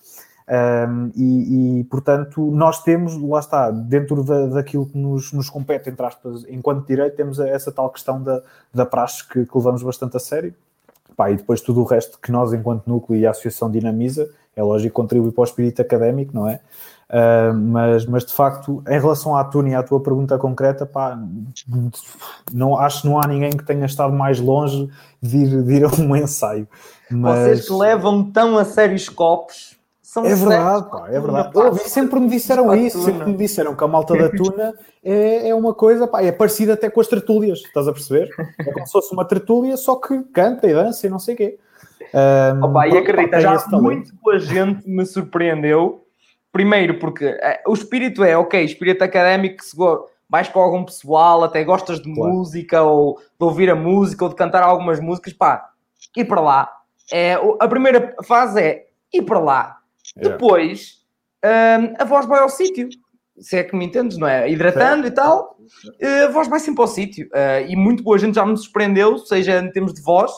Um, e, e, portanto, nós temos, lá está, dentro da, daquilo que nos, nos compete, entre aspas, enquanto direito, temos essa tal questão da, da praxe que, que levamos bastante a sério. Pá, e depois tudo o resto que nós, enquanto núcleo e a associação dinamiza, é lógico, contribui para o espírito académico, não é? Uh, mas, mas de facto, em relação à Tuna e à tua pergunta concreta, pá, não, acho que não há ninguém que tenha estado mais longe de ir, de ir a um ensaio. Mas... Vocês que levam tão a sério os copos. São é verdade, pá, é verdade. Pá, sempre me disseram isso, sempre me disseram que a malta da tuna é, é uma coisa, pá, é parecida até com as tertúlias, estás a perceber? É como se fosse uma tertúlia, só que canta e dança e não sei o quê. Um, Opa, e acredita, já muito boa gente me surpreendeu Primeiro, porque é, o espírito é, ok, espírito académico, se vais com algum pessoal, até gostas de claro. música, ou de ouvir a música, ou de cantar algumas músicas, pá, ir para lá. É, a primeira fase é ir para lá. Yeah. Depois, um, a voz vai ao sítio. Se é que me entendes, não é? Hidratando e tal, eh, a voz vai sempre ao sítio. Uh, e muito boa gente já me surpreendeu, seja em termos de voz,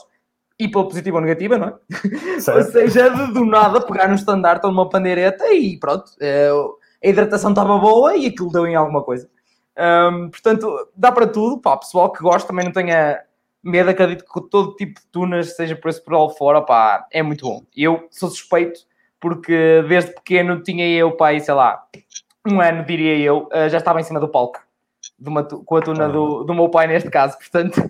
e pela positiva ou negativa, não é? Certo. ou seja, de, do nada pegar no estandarte ou numa pandeireta e pronto, é, a hidratação estava boa e aquilo deu em alguma coisa. Um, portanto, dá para tudo, pá, pessoal que gosta também não tenha medo, acredito que todo tipo de tunas, seja por esse por all fora, pá, é muito bom. Eu sou suspeito porque desde pequeno tinha eu, pá, sei lá, um ano, diria eu, já estava em cima do palco de uma, com a tuna do, do meu pai neste caso, portanto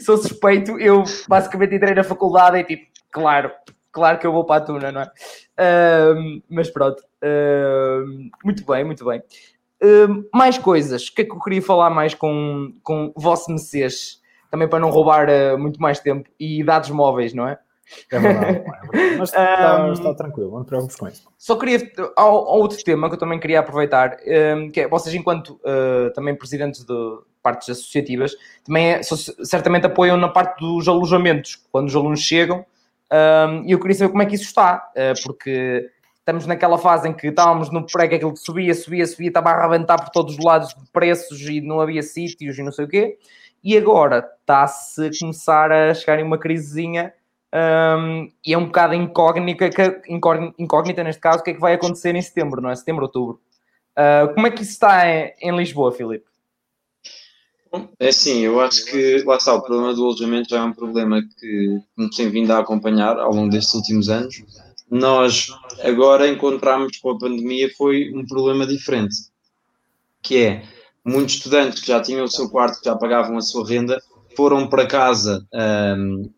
sou suspeito, eu basicamente entrei na faculdade e tipo, claro, claro que eu vou para a Tuna, não é? Uh, mas pronto, uh, muito bem, muito bem. Uh, mais coisas, o que é que eu queria falar mais com, com vosso Messias? Também para não roubar ah, muito mais tempo e dados móveis, não é? É verdade, é verdade. Mas está, um, está, tranquilo, não te preocupes com isso. Só queria, ao, outro tema que eu também queria aproveitar, um, que é, vocês enquanto uh, também presidentes de partes associativas, também é, certamente apoiam na parte dos alojamentos, quando os alunos chegam, um, e eu queria saber como é que isso está, uh, porque estamos naquela fase em que estávamos no que aquilo subia, subia, subia, estava a arrebentar por todos os lados de preços e não havia sítios e não sei o quê, e agora está-se a começar a chegar em uma crisezinha um, e é um bocado incógnita, incógnita neste caso, o que é que vai acontecer em setembro, não é? Setembro, outubro. Uh, como é que isso está em, em Lisboa, Filipe? É sim, eu acho que lá está, o problema do alojamento já é um problema que nos tem vindo a acompanhar ao longo destes últimos anos. Nós agora encontramos com a pandemia foi um problema diferente, que é muitos estudantes que já tinham o seu quarto, que já pagavam a sua renda, foram para casa um,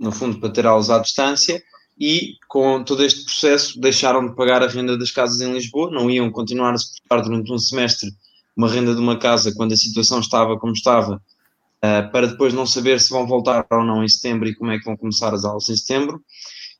no fundo, para ter aulas à distância e com todo este processo deixaram de pagar a renda das casas em Lisboa, não iam continuar a suportar durante um semestre uma renda de uma casa quando a situação estava como estava, uh, para depois não saber se vão voltar ou não em setembro e como é que vão começar as aulas em setembro.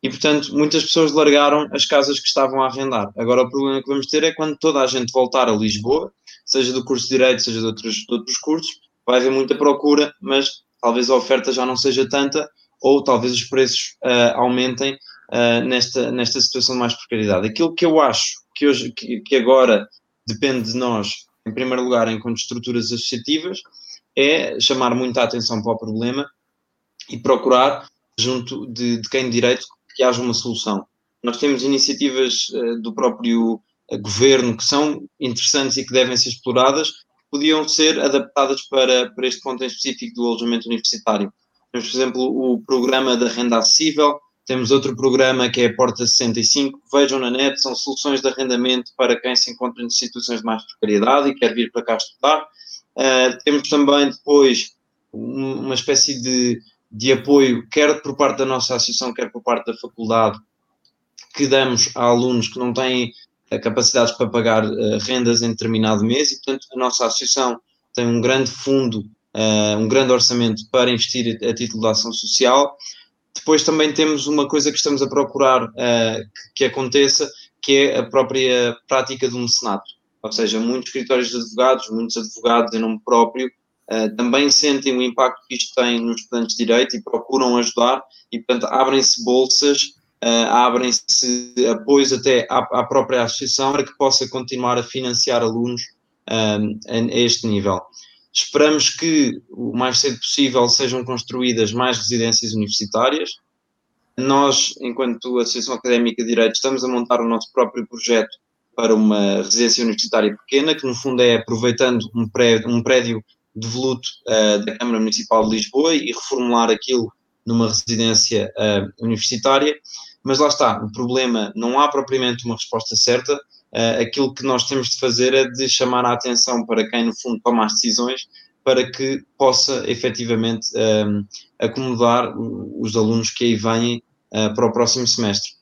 E, portanto, muitas pessoas largaram as casas que estavam a arrendar. Agora, o problema que vamos ter é quando toda a gente voltar a Lisboa, seja do curso de Direito, seja de outros, de outros cursos, vai haver muita procura, mas talvez a oferta já não seja tanta ou talvez os preços uh, aumentem uh, nesta, nesta situação de mais precariedade. Aquilo que eu acho que, hoje, que, que agora depende de nós, em primeiro lugar, enquanto estruturas associativas, é chamar muita atenção para o problema e procurar, junto de, de quem de direito, que haja uma solução. Nós temos iniciativas uh, do próprio governo que são interessantes e que devem ser exploradas, podiam ser adaptadas para, para este ponto em específico do alojamento universitário. Temos, por exemplo, o programa da renda acessível, temos outro programa que é a Porta 65. Vejam na net, são soluções de arrendamento para quem se encontra em situações de mais precariedade e quer vir para cá estudar. Uh, temos também depois uma espécie de, de apoio, quer por parte da nossa associação, quer por parte da faculdade, que damos a alunos que não têm capacidades para pagar uh, rendas em determinado mês e, portanto, a nossa associação tem um grande fundo uh, um grande orçamento para investir a título de ação social. Depois também temos uma coisa que estamos a procurar uh, que, que, aconteça, que é a própria prática do mecenato. Ou seja, muitos escritórios de advogados, muitos advogados em nome próprio, uh, também sentem o impacto que isto tem nos estudantes de direito e procuram ajudar e, portanto, abrem-se bolsas, abrem-se apoios até à, à, própria associação para que possa continuar a financiar alunos a este nível. Esperamos que o mais cedo possível sejam construídas mais residências universitárias. Nós, enquanto Associação Académica de Direito, estamos a montar o nosso próprio projeto para uma residência universitária pequena, que no fundo é aproveitando um prédio, um prédio devoluto uh, da Câmara Municipal de Lisboa e reformular aquilo numa residência uh, universitária. Mas lá está, o problema, não há propriamente uma resposta certa, uh, aquilo que nós temos de fazer é de chamar a atenção para quem, no fundo, toma as decisões para que possa efetivamente um, acomodar os alunos que aí vêm uh, para o próximo semestre.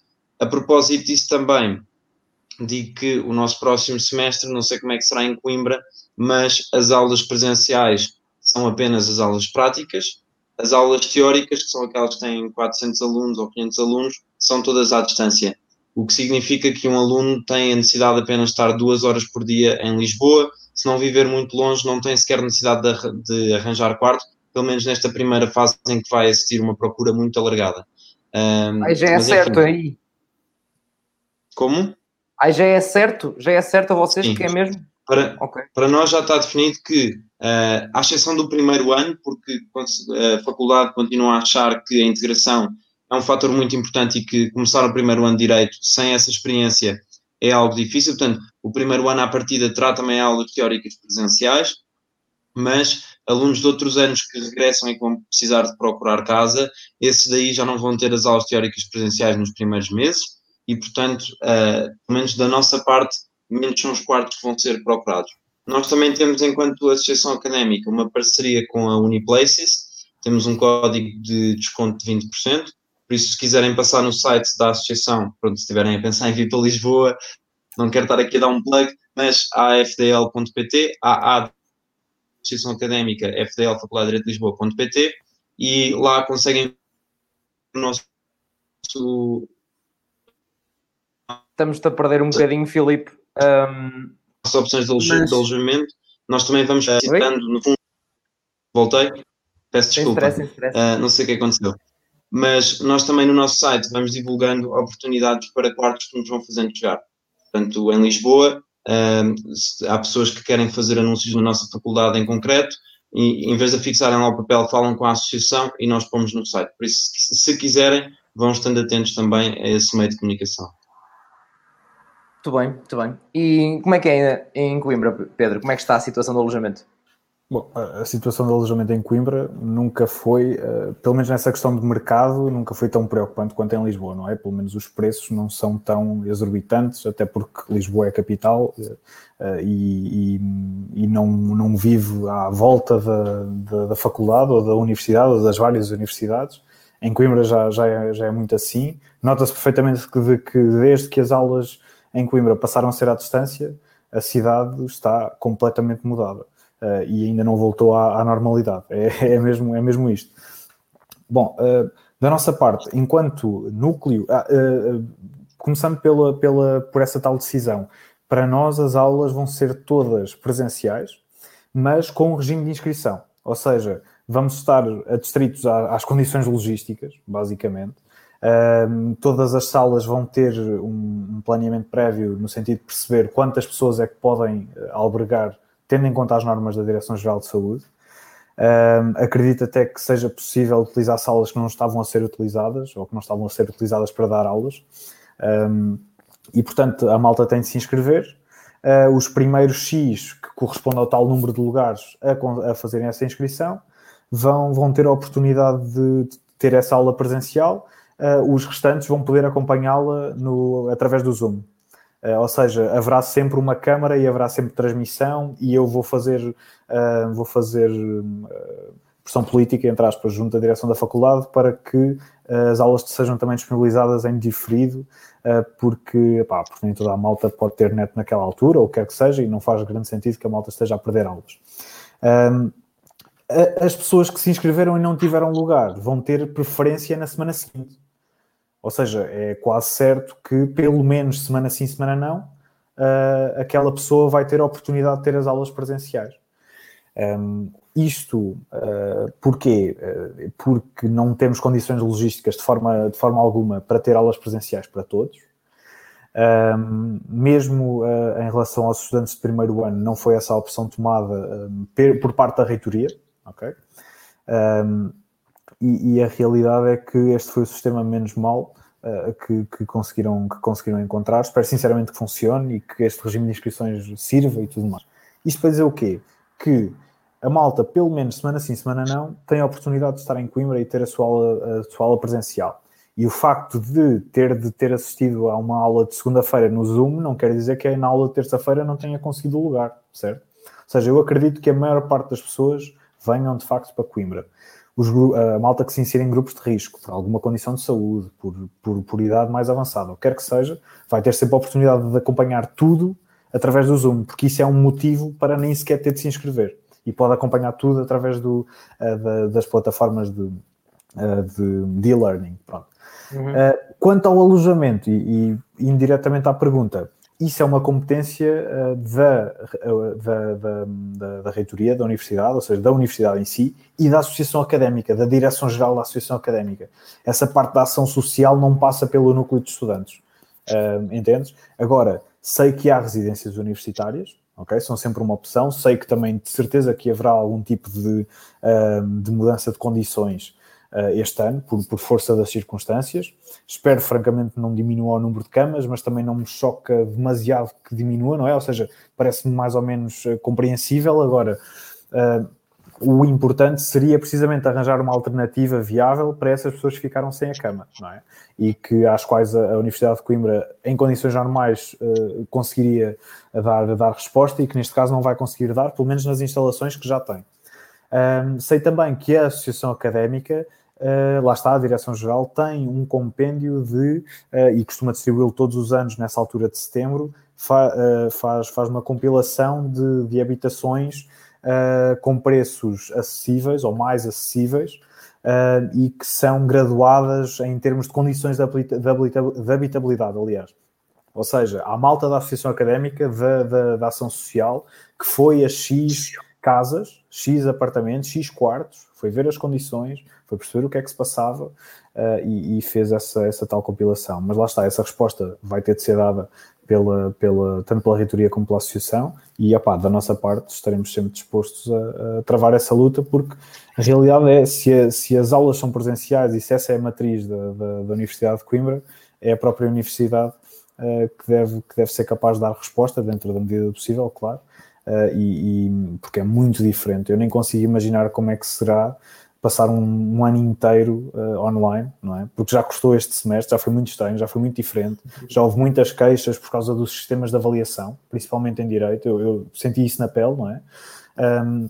A propósito disso também, digo que o nosso próximo semestre, não sei como é que será em Coimbra, mas as aulas presenciais são apenas as aulas práticas, as aulas teóricas, que são aquelas que têm 400 alunos ou 500 alunos, são todas à distância. O que significa que um aluno tem a necessidade de apenas estar duas horas por dia em Lisboa, se não viver muito longe, não tem sequer necessidade de, arranjar quarto, pelo menos nesta primeira fase em que vai assistir uma procura muito alargada. Um, aí já é certo aí. Como? Aí já é certo, já é certo a vocês Sim. que é mesmo? Para, okay. para nós já está definido que, uh, à exceção do primeiro ano, porque a faculdade continua a achar que a integração é um fator muito importante e que começar o primeiro ano de Direito sem essa experiência é algo difícil. Portanto, o primeiro ano à partida terá também aulas teóricas presenciais, mas alunos de outros anos que regressam e que vão precisar de procurar casa, esses daí já não vão ter as aulas teóricas presenciais nos primeiros meses e, portanto, uh, pelo menos da nossa parte, menos são os quartos que vão ser procurados. Nós também temos, enquanto associação académica, uma parceria com a Uniplaces, temos um código de desconto de 20%, por isso, se quiserem passar no site da associação, pronto, se estiverem a pensar em vir para Lisboa, não quero estar aqui a dar um plug, mas afdl.pt, a Associação Académica, FDL Faculdade de Direito de Lisboa.pt, e lá conseguem o nosso. Estamos-te a perder um bocadinho, Filipe. Um... As opções de, mas... alojamento, nós também vamos citando, no fundo. Voltei, peço desculpa, uh, não sei o que aconteceu mas nós também no nosso site vamos divulgando oportunidades para quartos que nos vão fazendo chegar. Portanto, em Lisboa, uh, há pessoas que querem fazer anúncios na nossa faculdade em concreto, e em vez de fixarem lá o papel, falam com a associação e nós pomos no site. Por isso, se quiserem, vão estando atentos também a esse meio de comunicação. Muito bem, muito bem. E como é que é em Coimbra, Pedro? Como é que está a situação do alojamento? Bom, a situação do alojamento em Coimbra nunca foi, uh, pelo menos nessa questão de mercado, nunca foi tão preocupante quanto em Lisboa, não é? Pelo menos os preços não são tão exorbitantes, até porque Lisboa é a capital uh, e, e, e, não, não vive à volta da, da, da, faculdade ou da universidade ou das várias universidades. Em Coimbra já, já, é, já é muito assim. Nota-se perfeitamente que, que desde que as aulas em Coimbra passaram a ser à distância, a cidade está completamente mudada uh, e ainda não voltou à, à normalidade. É, é, mesmo, é mesmo isto. Bom, uh, da nossa parte, enquanto núcleo, uh, começando pela, pela, por essa tal decisão, para nós as aulas vão ser todas presenciais, mas com regime de inscrição. Ou seja, vamos estar adstritos às condições logísticas, basicamente. Todas as salas vão ter um, um, planeamento prévio no sentido de perceber quantas pessoas é que podem albergar tendo em conta as normas da Direção-Geral de Saúde. Um, acredito até que seja possível utilizar salas que não estavam a ser utilizadas ou que não estavam a ser utilizadas para dar aulas. Um, e, portanto, a malta tem de se inscrever. Uh, os primeiros X, que correspondem ao tal número de lugares a, a fazerem essa inscrição, vão, vão ter a oportunidade de, de ter essa aula presencial. Uh, os restantes vão poder acompanhá-la através do Zoom. Uh, ou seja, haverá sempre uma câmara e haverá sempre transmissão e eu vou fazer, uh, vou fazer uh, pressão política, entre aspas, junto à direção da faculdade para que as aulas sejam também disponibilizadas em diferido, porque, pá, porque nem toda a malta pode ter net naquela altura, ou o que quer que seja, e não faz grande sentido que a malta esteja a perder aulas. Um, as pessoas que se inscreveram e não tiveram lugar vão ter preferência na semana seguinte. Ou seja, é quase certo que, pelo menos semana sim, semana não, uh, aquela pessoa vai ter a oportunidade de ter as aulas presenciais. Um, isto uh, porquê? Uh, porque não temos condições logísticas de forma, de forma alguma para ter aulas presenciais para todos. Um, mesmo uh, em relação aos estudantes de primeiro ano, não foi essa a opção tomada um, por parte da reitoria. ok? Um, e, e, a realidade é que este foi o sistema menos mal uh, que, que, conseguiram, que conseguiram encontrar. Espero sinceramente que funcione e que este regime de inscrições sirva e tudo mais. Isto para dizer o quê? Que a malta, pelo menos semana sim, semana não, tem a oportunidade de estar em Coimbra e ter a sua aula, a sua aula presencial. E o facto de ter de ter assistido a uma aula de segunda-feira no Zoom não quer dizer que na aula de terça-feira não tenha conseguido lugar, certo? Ou seja, eu acredito que a maior parte das pessoas venham de facto para Coimbra. Os, a malta que se insere em grupos de risco, por alguma condição de saúde, por, por, por idade mais avançada, o que quer que seja, vai ter sempre a oportunidade de acompanhar tudo através do Zoom, porque isso é um motivo para nem sequer ter de se inscrever. E pode acompanhar tudo através do, uh, das plataformas de, uh, de, e-learning. Uhum. Uh, quanto ao alojamento, e, e, indiretamente à pergunta, isso é uma competência da, da, da, da, da reitoria da universidade, ou seja, da universidade em si, e da associação académica, da direção-geral da associação académica. Essa parte da ação social não passa pelo núcleo de estudantes. Uh, entendes? Agora, sei que há residências universitárias, ok? São sempre uma opção. Sei que também, de certeza, que haverá algum tipo de, uh, de mudança de condições uh, este ano, por, por, força das circunstâncias. Espero, francamente, não diminua o número de camas, mas também não me choca demasiado que diminua, não é? Ou seja, parece-me mais ou menos uh, compreensível. Agora, o importante seria precisamente arranjar uma alternativa viável para essas pessoas que ficaram sem a cama, não é? E que às quais a, a Universidade de Coimbra, em condições normais, uh, conseguiria dar, dar resposta e que neste caso não vai conseguir dar, pelo menos nas instalações que já tem. Um, sei também que a Associação Académica, uh, lá está, a Direção-Geral, tem um compêndio de, uh, e costuma distribuí-lo todos os anos nessa altura de setembro, fa, faz, faz uma compilação de, de habitações uh, com preços acessíveis ou mais acessíveis uh, e que são graduadas em termos de condições de, de habitabilidade, aliás. Ou seja, há malta da Associação Académica da, da, da Ação Social que foi a X casas, X apartamentos, X quartos, foi ver as condições, foi perceber o que é que se passava uh, e, e, fez essa, essa tal compilação. Mas lá está, essa resposta vai ter de ser dada pela, pela, tanto pela reitoria como pela associação, e opá, da nossa parte estaremos sempre dispostos a, a travar essa luta, porque a realidade é, se, a, se, as aulas são presenciais e se essa é a matriz da, da, da Universidade de Coimbra, é a própria universidade uh, que, deve, que deve ser capaz de dar resposta, dentro da medida do possível, claro, uh, e, e, porque é muito diferente. Eu nem consigo imaginar como é que será passar um, um ano inteiro uh, online, não é? Porque já custou este semestre, já foi muito estranho, já foi muito diferente, já houve muitas queixas por causa dos sistemas de avaliação, principalmente em direito, eu, eu senti isso na pele, não é? Um,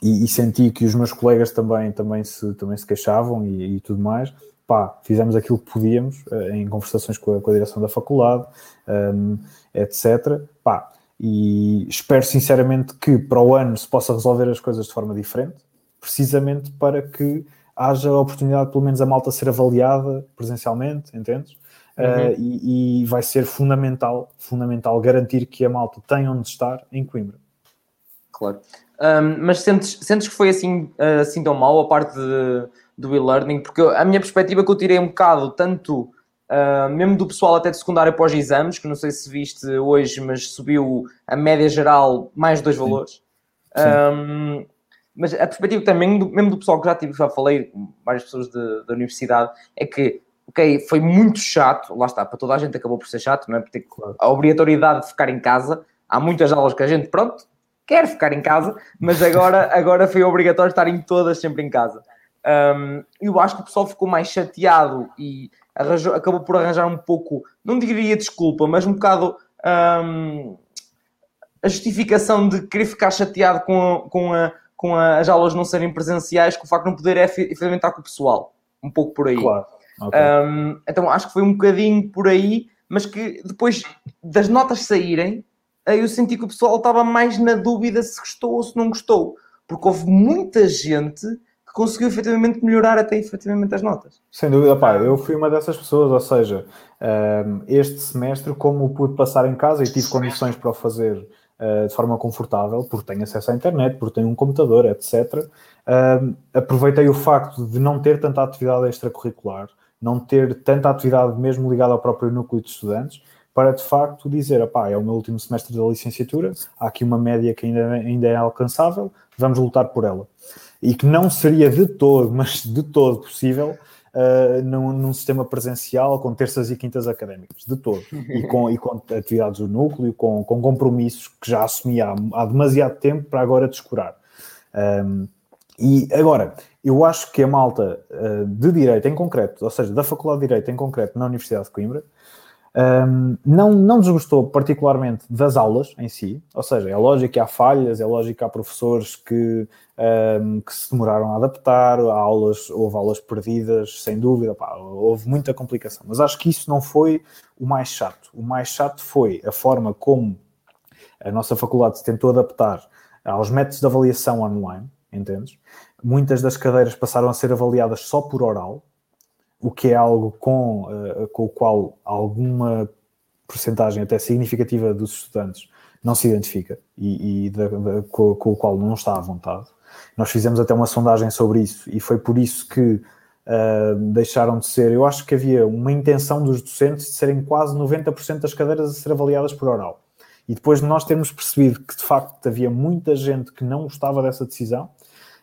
e, e, senti que os meus colegas também, também, se, também se queixavam e, e tudo mais. Pá, fizemos aquilo que podíamos uh, em conversações com a, com a, direção da faculdade, um, etc. Pá, e espero sinceramente que para o ano se possa resolver as coisas de forma diferente precisamente para que haja a oportunidade, pelo menos, a malta ser avaliada presencialmente, entendes? Uhum. Uh, e, e, vai ser fundamental, fundamental garantir que a malta tem onde estar em Coimbra. Claro. Um, mas sentes, sentes que foi assim, assim tão mal a parte de, do e-learning? Porque a minha perspectiva que eu tirei um bocado, tanto uh, mesmo do pessoal até de secundária após exames, que não sei se viste hoje, mas subiu a média geral mais dois valores. Sim. Um, mas a perspectiva também, do, mesmo do pessoal que já tive, já falei com várias pessoas de, da universidade, é que, ok, foi muito chato, lá está, para toda a gente acabou por ser chato, não é? Porque a obrigatoriedade de ficar em casa, há muitas aulas que a gente, pronto, quer ficar em casa, mas agora, agora foi obrigatório estarem todas sempre em casa. Um, eu acho que o pessoal ficou mais chateado e arranjou, acabou por arranjar um pouco, não diria desculpa, mas um bocado um, a justificação de querer ficar chateado com a, com a com as aulas não serem presenciais, com o facto de não poder efetivamente estar com o pessoal. Um pouco por aí. Claro. Okay. Um, então acho que foi um bocadinho por aí, mas que depois das notas saírem, eu senti que o pessoal estava mais na dúvida se gostou ou se não gostou. Porque houve muita gente que conseguiu efetivamente melhorar até efetivamente as notas. Sem dúvida, pá, eu fui uma dessas pessoas, ou seja, este semestre, como pude passar em casa e tive condições para o fazer uh, de forma confortável, porque tenho acesso à internet, porque tenho um computador, etc. Aproveitei o facto de não ter tanta atividade extracurricular, não ter tanta atividade mesmo ligada ao próprio núcleo de estudantes, para de facto dizer, é o meu último semestre da licenciatura, há aqui uma média que ainda, ainda é alcançável, vamos lutar por ela. E que não seria de todo, mas de todo possível, uh, num, num, sistema presencial com terças e quintas académicas, de todo. E com, e com atividades do núcleo, com, com compromissos que já assumi há, há demasiado tempo para agora descurar. Um, E agora, eu acho que a malta uh, de Direito em concreto, ou seja, da Faculdade de Direito em concreto na Universidade de Coimbra, um, não, não desgostou particularmente das aulas em si, ou seja, é lógico que há falhas, é lógico que há professores que, um, que se demoraram a adaptar, há aulas, houve aulas perdidas, sem dúvida, pá, houve muita complicação, mas acho que isso não foi o mais chato. O mais chato foi a forma como a nossa faculdade se tentou adaptar aos métodos de avaliação online, entendes? Muitas das cadeiras passaram a ser avaliadas só por oral, o que é algo com, uh, com o qual alguma porcentagem até significativa dos estudantes não se identifica e, e de, de, com, com, o qual não está à vontade. Nós fizemos até uma sondagem sobre isso e foi por isso que uh, deixaram de ser. Eu acho que havia uma intenção dos docentes de serem quase 90% das cadeiras a ser avaliadas por oral. E depois de nós termos percebido que de facto havia muita gente que não gostava dessa decisão,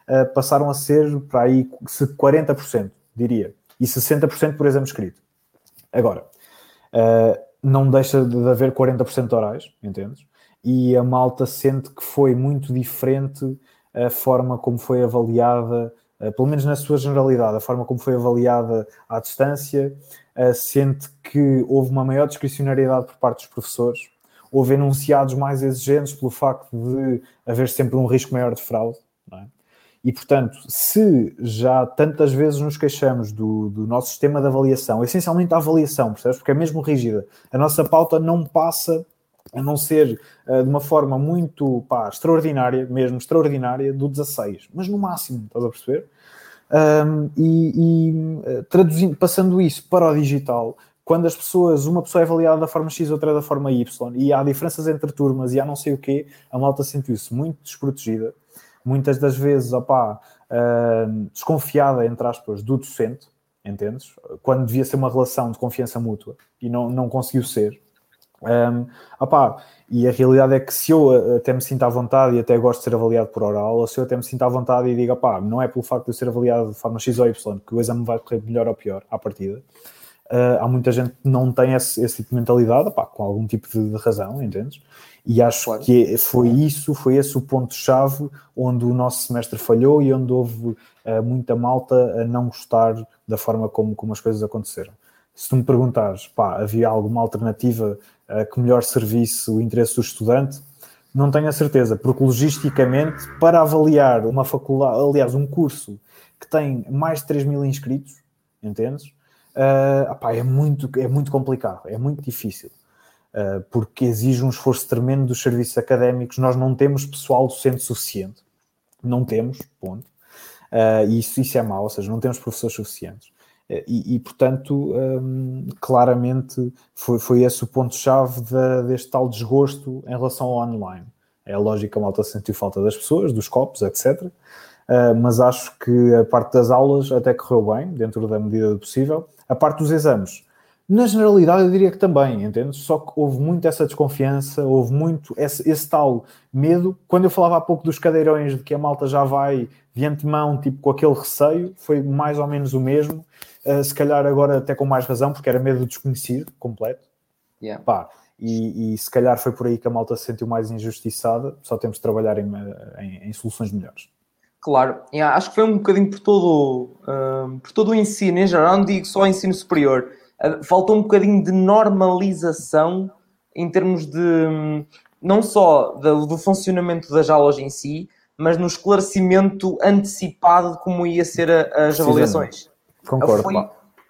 uh, passaram a ser para aí 40%, diria e 60% por exame escrito. Agora, uh, não deixa de haver 40% de orais, entendes? E a malta sente que foi muito diferente a forma como foi avaliada, uh, pelo menos na sua generalidade, a forma como foi avaliada à distância, uh, sente que houve uma maior discricionariedade por parte dos professores, houve enunciados mais exigentes pelo facto de haver sempre um risco maior de fraude? E, portanto, se já tantas vezes nos queixamos do, do, nosso sistema de avaliação, essencialmente a avaliação, percebes? Porque é mesmo rígida. A nossa pauta não passa a não ser uh, de uma forma muito pá, extraordinária, mesmo extraordinária, do 16, mas no máximo, estás a perceber? Um, e, e eh, traduzindo, passando isso para o digital, quando as pessoas, uma pessoa é avaliada da forma X, outra da forma Y, e há diferenças entre turmas e há não sei o quê, a malta sentiu-se muito desprotegida muitas das vezes, opá, uh, desconfiada, entre aspas, do docente, entendes? Quando devia ser uma relação de confiança mútua e não, não conseguiu ser. Um, opá, e a realidade é que se eu até me sinto à vontade e até gosto de ser avaliado por oral, ou se eu até me sinto à vontade e digo, opá, não é pelo facto de eu ser avaliado de forma X ou Y que o exame vai correr melhor ou pior à partida. Uh, há muita gente que não tem esse, esse tipo de mentalidade, com algum tipo de, de razão, entendes? E acho claro. que é, foi isso, foi esse o ponto-chave onde o nosso semestre falhou e onde houve uh, muita malta a não gostar da forma como, como as coisas aconteceram. Se tu me perguntares, pá, havia alguma alternativa uh, que melhor servisse o interesse do estudante? Não tenho a certeza, porque logisticamente, para avaliar uma faculdade, aliás, um curso que tem mais de 3 mil inscritos, entendes? Uh, é, muito, é muito complicado, é muito difícil. Eh, porque exige um esforço tremendo dos serviços académicos. Nós não temos pessoal docente suficiente. Não temos, ponto. Uh, e isso, isso é mau, ou seja, não temos professores suficientes. Uh, e, e, portanto, um, claramente foi, foi esse o ponto-chave de, deste tal desgosto em relação ao online. É lógico que a malta sentiu falta das pessoas, dos copos, etc. Uh, mas acho que a parte das aulas até correu bem, dentro da medida do possível. A parte dos exames na generalidade, eu diria que também, entende? Só que houve muito essa desconfiança, houve muito esse, esse, tal medo. Quando eu falava há pouco dos cadeirões de que a malta já vai de antemão, tipo com aquele receio, foi mais ou menos o mesmo. Uh, se calhar agora até com mais razão, porque era medo do desconhecido completo. Yeah. Pá, e, e, se calhar foi por aí que a malta se sentiu mais injustiçada. Só temos de trabalhar em, em, em soluções melhores. Claro, yeah, acho que foi um bocadinho por todo, uh, por todo o ensino em geral, não digo só ensino superior faltou um bocadinho de normalização em termos de não só do, do funcionamento das aulas em si, mas no esclarecimento antecipado de como ia ser a, as avaliações. Concordo. Foi,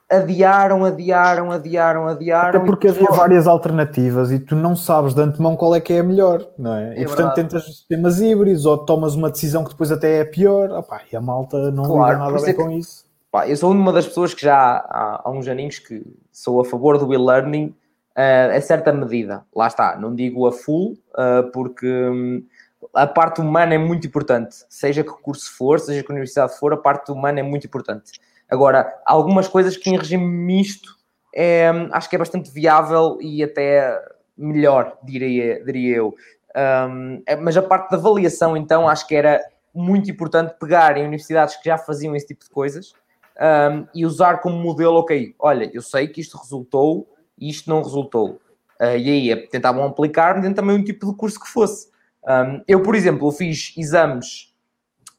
adiaram, adiaram, adiaram, adiaram. Até porque havia várias alternativas e tu não sabes de antemão qual é que é a melhor, não é? é e portanto verdade. tentas sistemas híbridos ou tomas uma decisão que depois até é pior. Opá, e a malta não claro, lida nada bem é com isso Pá, eu sou uma das pessoas que já há, há uns aninhos que sou a favor do e-learning uh, a certa medida. Lá está, não digo a full, uh, porque um, a parte humana é muito importante. Seja que curso for, seja que universidade for, a parte humana é muito importante. Agora, algumas coisas que em regime misto é, acho que é bastante viável e até melhor, diria, diria eu. Um, é, mas a parte da avaliação, então, acho que era muito importante pegar em universidades que já faziam esse tipo de coisas um, e usar como modelo, ok, olha, eu sei que isto resultou e isto não resultou. Uh, e aí é, tentavam aplicar dentro também um tipo de curso que fosse. Um, eu, por exemplo, fiz exames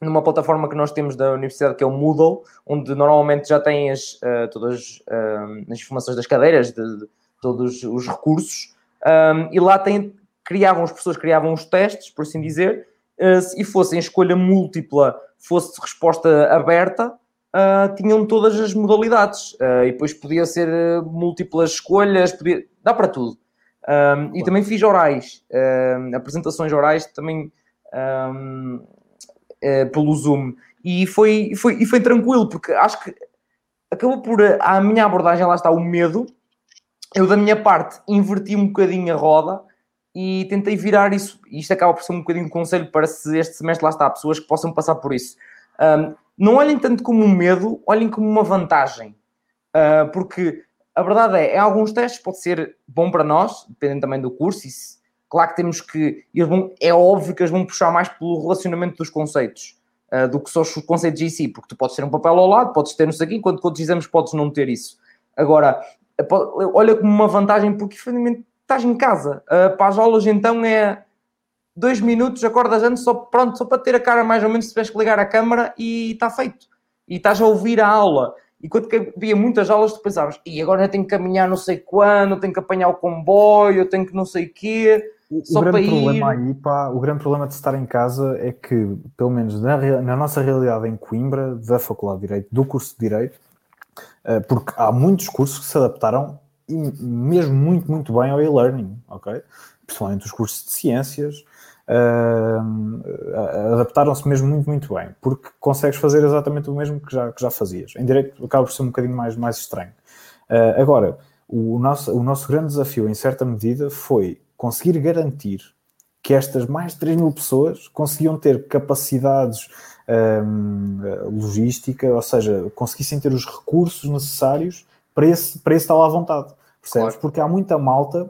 numa plataforma que nós temos da universidade, que é o Moodle, onde normalmente já tem as, uh, todas uh, as informações das cadeiras, de, de todos os recursos, um, e lá tem, criavam, as pessoas criavam os testes, por assim dizer, uh, e fossem escolha múltipla, fosse resposta aberta, tinham todas as modalidades, e depois podia ser múltiplas escolhas, podia, dá para tudo. Um, e também fiz orais, apresentações orais também um, uh, pelo Zoom. E foi, foi, e foi tranquilo, porque acho que acabou por. A minha abordagem, lá está, o medo. Eu, da minha parte, inverti um bocadinho a roda e tentei virar isso. Isto acaba por ser um bocadinho de conselho para se este semestre lá está, pessoas que possam passar por isso. Um, não olhem tanto como um medo, olhem como uma vantagem. Uh, porque a verdade é, em alguns testes pode ser bom para nós, dependendo também do curso, e se, Claro que temos que. Vão, é óbvio que eles vão puxar mais pelo relacionamento dos conceitos uh, do que só os conceitos em si, porque tu podes ter um papel ao lado, podes ter sei aqui, enquanto que outros exames podes não ter isso. Agora, olha como uma vantagem, porque efetivamente estás em casa. Uh, para as aulas, então, é dois minutos, acordas antes, só, pronto, só para ter a cara mais ou menos, se tiveres que ligar a câmara e está feito. E estás a ouvir a aula. E quando havia muitas aulas, tu pensavas, e agora eu tenho que caminhar não sei quando, tenho que apanhar o comboio, tenho que não sei o quê. O, o grande problema ir... aí, pá, o grande problema de estar em casa é que, pelo menos na, na, nossa realidade em Coimbra, da Faculdade de Direito, do curso de Direito, uh, porque há muitos cursos que se adaptaram e mesmo muito, muito bem ao e-learning, ok? Principalmente os cursos de ciências, uh, adaptaram-se mesmo muito, muito bem, porque consegues fazer exatamente o mesmo que já, que já fazias. Em direito acaba por ser um bocadinho mais, mais estranho. Uh, agora, o nosso, o nosso grande desafio, em certa medida, foi conseguir garantir que estas mais de 3 mil pessoas conseguiam ter capacidades um, logística, ou seja, conseguissem ter os recursos necessários para esse, para esse estar lá à vontade. Percebes? Claro. Porque há muita malta,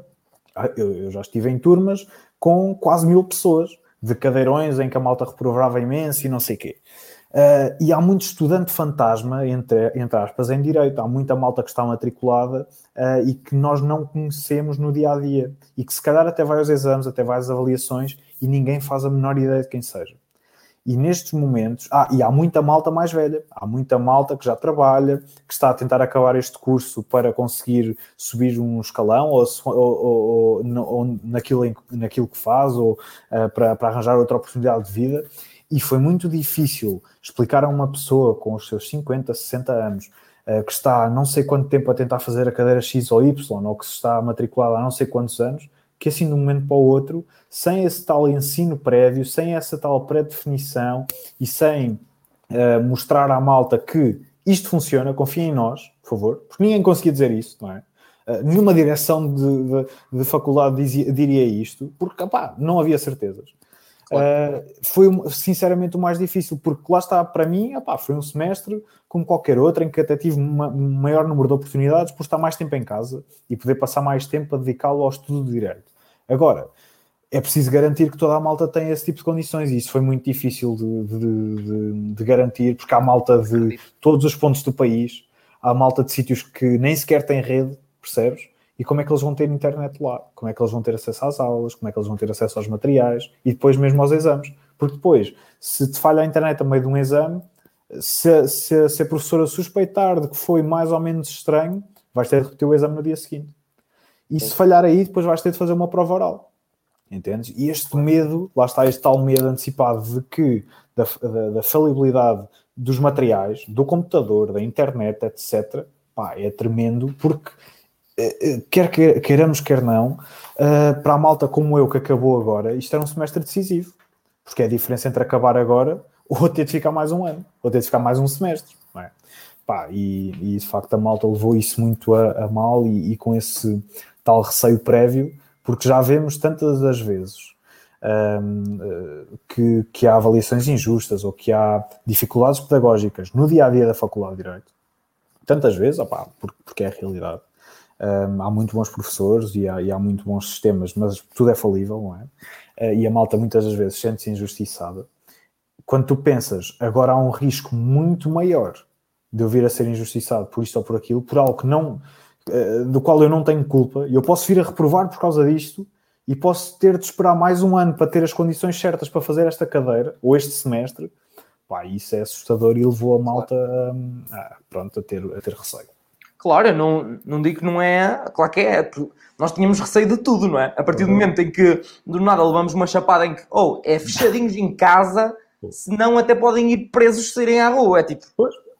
eu, eu, já estive em turmas com quase mil pessoas, de cadeirões em que a malta reprovava imenso e não sei o quê. Uh, e há muito estudante fantasma, entre, entre aspas, em direito. Há muita malta que está matriculada uh, e que nós não conhecemos no dia a dia. E que se calhar até vai aos exames, até vai às avaliações e ninguém faz a menor ideia de quem seja. E nestes momentos, ah, e há muita malta mais velha, há muita malta que já trabalha, que está a tentar acabar este curso para conseguir subir um escalão ou, ou, ou, ou naquilo, naquilo que faz ou uh, para, para arranjar outra oportunidade de vida e foi muito difícil explicar a uma pessoa com os seus 50, 60 anos uh, que está há não sei quanto tempo a tentar fazer a cadeira X ou Y, ou que se está matriculado há não sei quantos anos, que assim de um momento para o outro, sem esse tal ensino prévio, sem essa tal pré-definição e sem uh, mostrar à malta que isto funciona, confiem em nós, por favor, porque ninguém conseguia dizer isso, não é? Uh, nenhuma direção de, de, de faculdade dizia, diria isto, porque opá, não havia certezas. Claro. Uh, foi sinceramente o mais difícil, porque lá está, para mim, opá, foi um semestre como qualquer outro, em que até tive uma, um maior número de oportunidades por estar mais tempo em casa e poder passar mais tempo a dedicá-lo ao estudo de direito. Agora, é preciso garantir que toda a malta tem esse tipo de condições e isso foi muito difícil de, de, de, de garantir, porque há malta de todos os pontos do país, há malta de sítios que nem sequer têm rede, percebes? E como é que eles vão ter internet lá, como é que eles vão ter acesso às aulas, como é que eles vão ter acesso aos materiais e depois mesmo aos exames. Porque depois, se te falha a internet a meio de um exame, se, se, se a professora suspeitar de que foi mais ou menos estranho, vais ter de repetir o exame no dia seguinte. E se falhar aí, depois vais ter de fazer uma prova oral. Entendes? E este medo, lá está este tal medo antecipado de que da, da, da falibilidade dos materiais, do computador, da internet, etc., pá, é tremendo porque quer queiramos, quer não, eh, para a malta como eu que acabou agora, isto era um semestre decisivo, porque é a diferença entre acabar agora ou ter de ficar mais um ano, ou ter de ficar mais um semestre. É? Pá, e, e, de facto a malta levou isso muito a, a mal e, e, com esse tal receio prévio, porque já vemos tantas das vezes um, que, que há avaliações injustas ou que há dificuldades pedagógicas no dia a dia da Faculdade de Direito. Tantas vezes, porque, porque é a realidade um, há muito bons professores e há, e há, muito bons sistemas, mas tudo é falível, não é? Uh, e a malta muitas das vezes sente-se injustiçada. Quando tu pensas, agora há um risco muito maior de eu vir a ser injustiçado por isto ou por aquilo, por algo que não, uh, do qual eu não tenho culpa, e eu posso vir a reprovar por causa disto, e posso ter de esperar mais um ano para ter as condições certas para fazer esta cadeira, ou este semestre, pá, isso é assustador e levou a malta a, pronto, a, ter, a ter receio. Claro, eu não, não digo que não é, claro que é, nós tínhamos receio de tudo, não é? A partir do uhum. momento em que do nada levamos uma chapada em que, oh, é fechadinhos em casa, senão até podem ir presos se irem à rua, é tipo,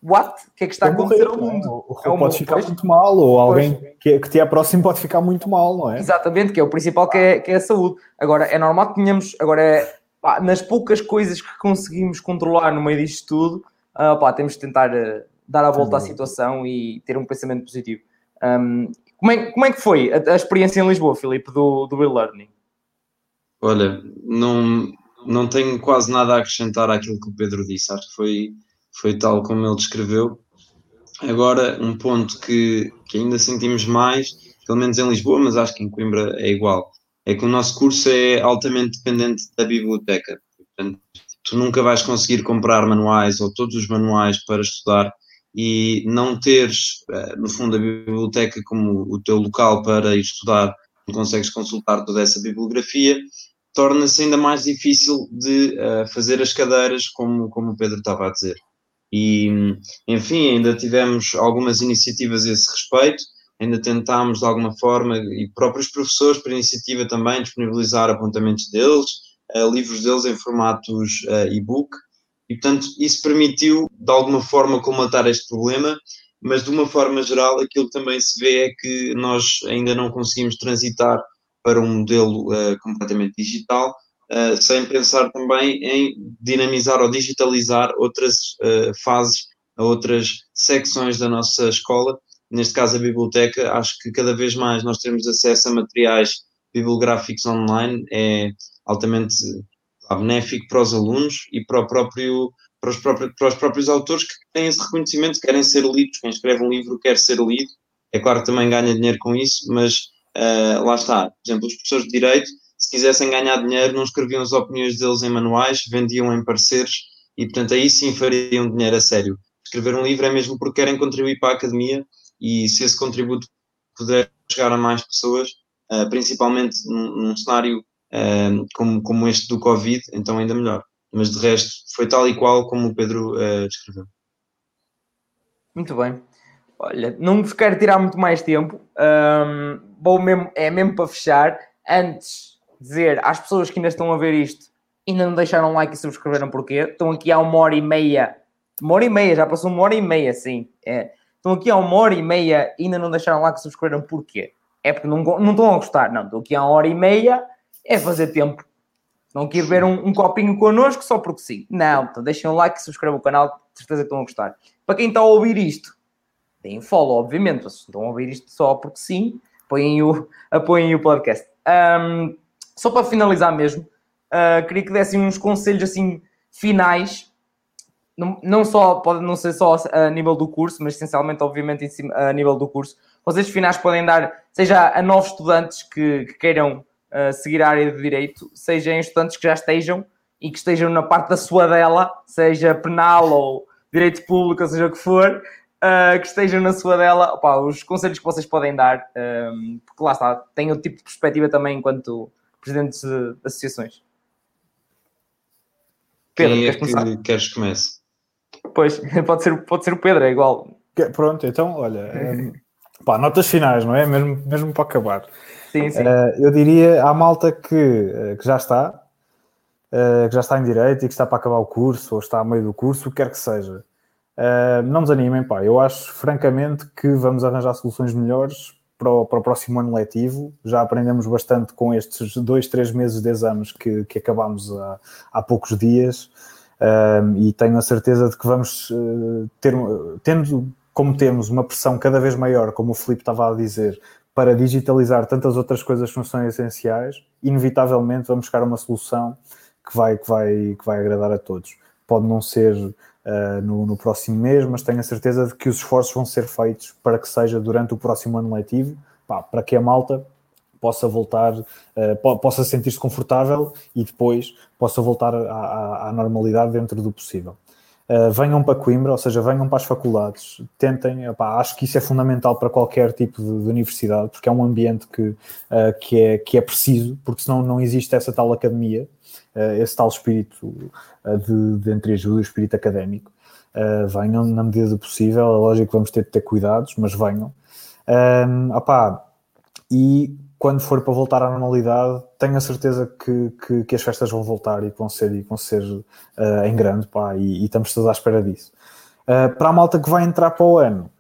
what? O que é que está a acontecer ao mundo? O, é pode ficar muito mal, ou alguém que, que te é próximo pode ficar muito mal, não é? Exatamente, que é o principal que é, que é a saúde. Agora, é normal que tenhamos, agora é, pá, nas poucas coisas que conseguimos controlar no meio disto tudo, uh, pá, temos de tentar uh, dar a volta à situação e ter um pensamento positivo. Um, como, é, como é que foi a, a experiência em Lisboa, Filipe, do, do e-learning? Olha, não, não tenho quase nada a acrescentar àquilo que o Pedro disse. Acho que foi foi tal como ele descreveu. Agora, um ponto que, que ainda sentimos mais, pelo menos em Lisboa, mas acho que em Coimbra é igual, é que o nosso curso é altamente dependente da biblioteca. Portanto, tu nunca vais conseguir comprar manuais ou todos os manuais para estudar e não teres, eh, no fundo, a biblioteca como o teu local para ir estudar, não consegues consultar toda essa bibliografia, torna-se ainda mais difícil de uh, fazer as cadeiras, como, como o Pedro estava a dizer. E, enfim, ainda tivemos algumas iniciativas a esse respeito, ainda tentámos de alguma forma, e próprios professores, por iniciativa também, disponibilizar apontamentos deles, uh, livros deles em formatos e-book, e portanto isso permitiu de alguma forma colmatar este problema, mas de uma forma geral aquilo que também se vê é que nós ainda não conseguimos transitar para um modelo uh, completamente digital, uh, sem pensar também em dinamizar ou digitalizar outras uh, fases, outras secções da nossa escola, neste caso a biblioteca. Acho que cada vez mais nós temos acesso a materiais bibliográficos online, é altamente benéfico para os alunos e para, próprio, para, os próprios, para os próprios autores que têm esse reconhecimento, querem ser lidos. Quem escreve um livro quer ser lido. É claro que também ganha dinheiro com isso, mas uh, lá está. Por exemplo, os professores de Direito se quisessem ganhar dinheiro, não escreviam as opiniões deles em manuais, vendiam em parceiros e, portanto, aí sim fariam dinheiro a sério. Escrever um livro é mesmo porque querem contribuir para a academia e se esse contributo puder chegar a mais pessoas, uh, principalmente num cenário uh, como, como este do Covid, então ainda melhor. Mas de resto, foi tal e qual como o Pedro uh, descreveu. Muito bem. Olha, não vos quero tirar muito mais tempo. Um, vou mesmo, é mesmo para fechar. Antes dizer às pessoas que ainda estão a ver isto, ainda não deixaram like e subscreveram porquê, estão aqui há uma hora e meia, uma hora e meia, já passou uma hora e meia, sim. É. Estão aqui há uma hora e meia e ainda não deixaram like e subscreveram porquê? É porque não, não estão a gostar, não. Estão aqui há uma hora e meia, é fazer tempo. Não quer ver um, um, copinho connosco só porque sim. Não, então deixem um like subscrevam o canal, certeza que estão a gostar. Para quem está a ouvir isto, deem follow, obviamente. Vocês estão a ouvir isto só porque sim, apoiem o, apoiem o podcast. Um, só para finalizar mesmo, uh, queria que dessem uns conselhos assim finais, não, não, só, pode não ser só a nível do curso, mas essencialmente, obviamente, a nível do curso. Conselhos finais podem dar, seja a novos estudantes que, que queiram uh, seguir a área de Direito, seja em estudantes que já estejam e que estejam na parte da sua dela, seja penal ou Direito Público, seja o que for, uh, que estejam na sua dela, opa, os conselhos que vocês podem dar, um, porque lá está, tem outro tipo de perspectiva também enquanto presidentes de associações. Pedro, Quem é queres começar? Que queres que comece? Pois, pode ser, pode ser o Pedro, é igual. Pronto, então, olha, é, pá, notas finais, não é? Mesmo, mesmo para acabar. Sim, sim. Uh, eu diria à malta que, uh, que já está, uh, que já está em direito e que está para acabar o curso ou está a meio do curso, o que quer que seja. não desanimem, pá. Eu acho, francamente, que vamos arranjar soluções melhores para o, para o, próximo ano letivo. Já aprendemos bastante com estes dois, três meses de exames que, que acabámos há, há poucos dias um, e tenho a certeza de que vamos uh, ter, tendo como temos uma pressão cada vez maior, como o Filipe estava a dizer, para digitalizar tantas outras coisas que não são essenciais, inevitavelmente vamos a uma solução que vai, que vai, que vai agradar a todos. Pode não ser uh, no, no, próximo mês, mas tenho a certeza de que os esforços vão ser feitos para que seja durante o próximo ano letivo, pá, para que a malta possa voltar, uh, possa sentir-se confortável e depois possa voltar à, à, à normalidade dentro do possível. Uh, venham para Coimbra, ou seja, venham para as faculdades, tentem, acho que isso é fundamental para qualquer tipo de, de universidade, porque é um ambiente que, uh, que, é, que é preciso, porque senão não existe essa tal academia. esse tal espírito de, de entreajuda, o espírito académico. venham na medida do possível, é lógico que vamos ter de ter cuidados, mas venham. Um, opá, e quando for para voltar à normalidade, tenho a certeza que, que, que, as festas vão voltar e que vão ser, e vão ser uh, em grande, pá, e, e, estamos todos à espera disso. Uh, para a malta que vai entrar para o ano,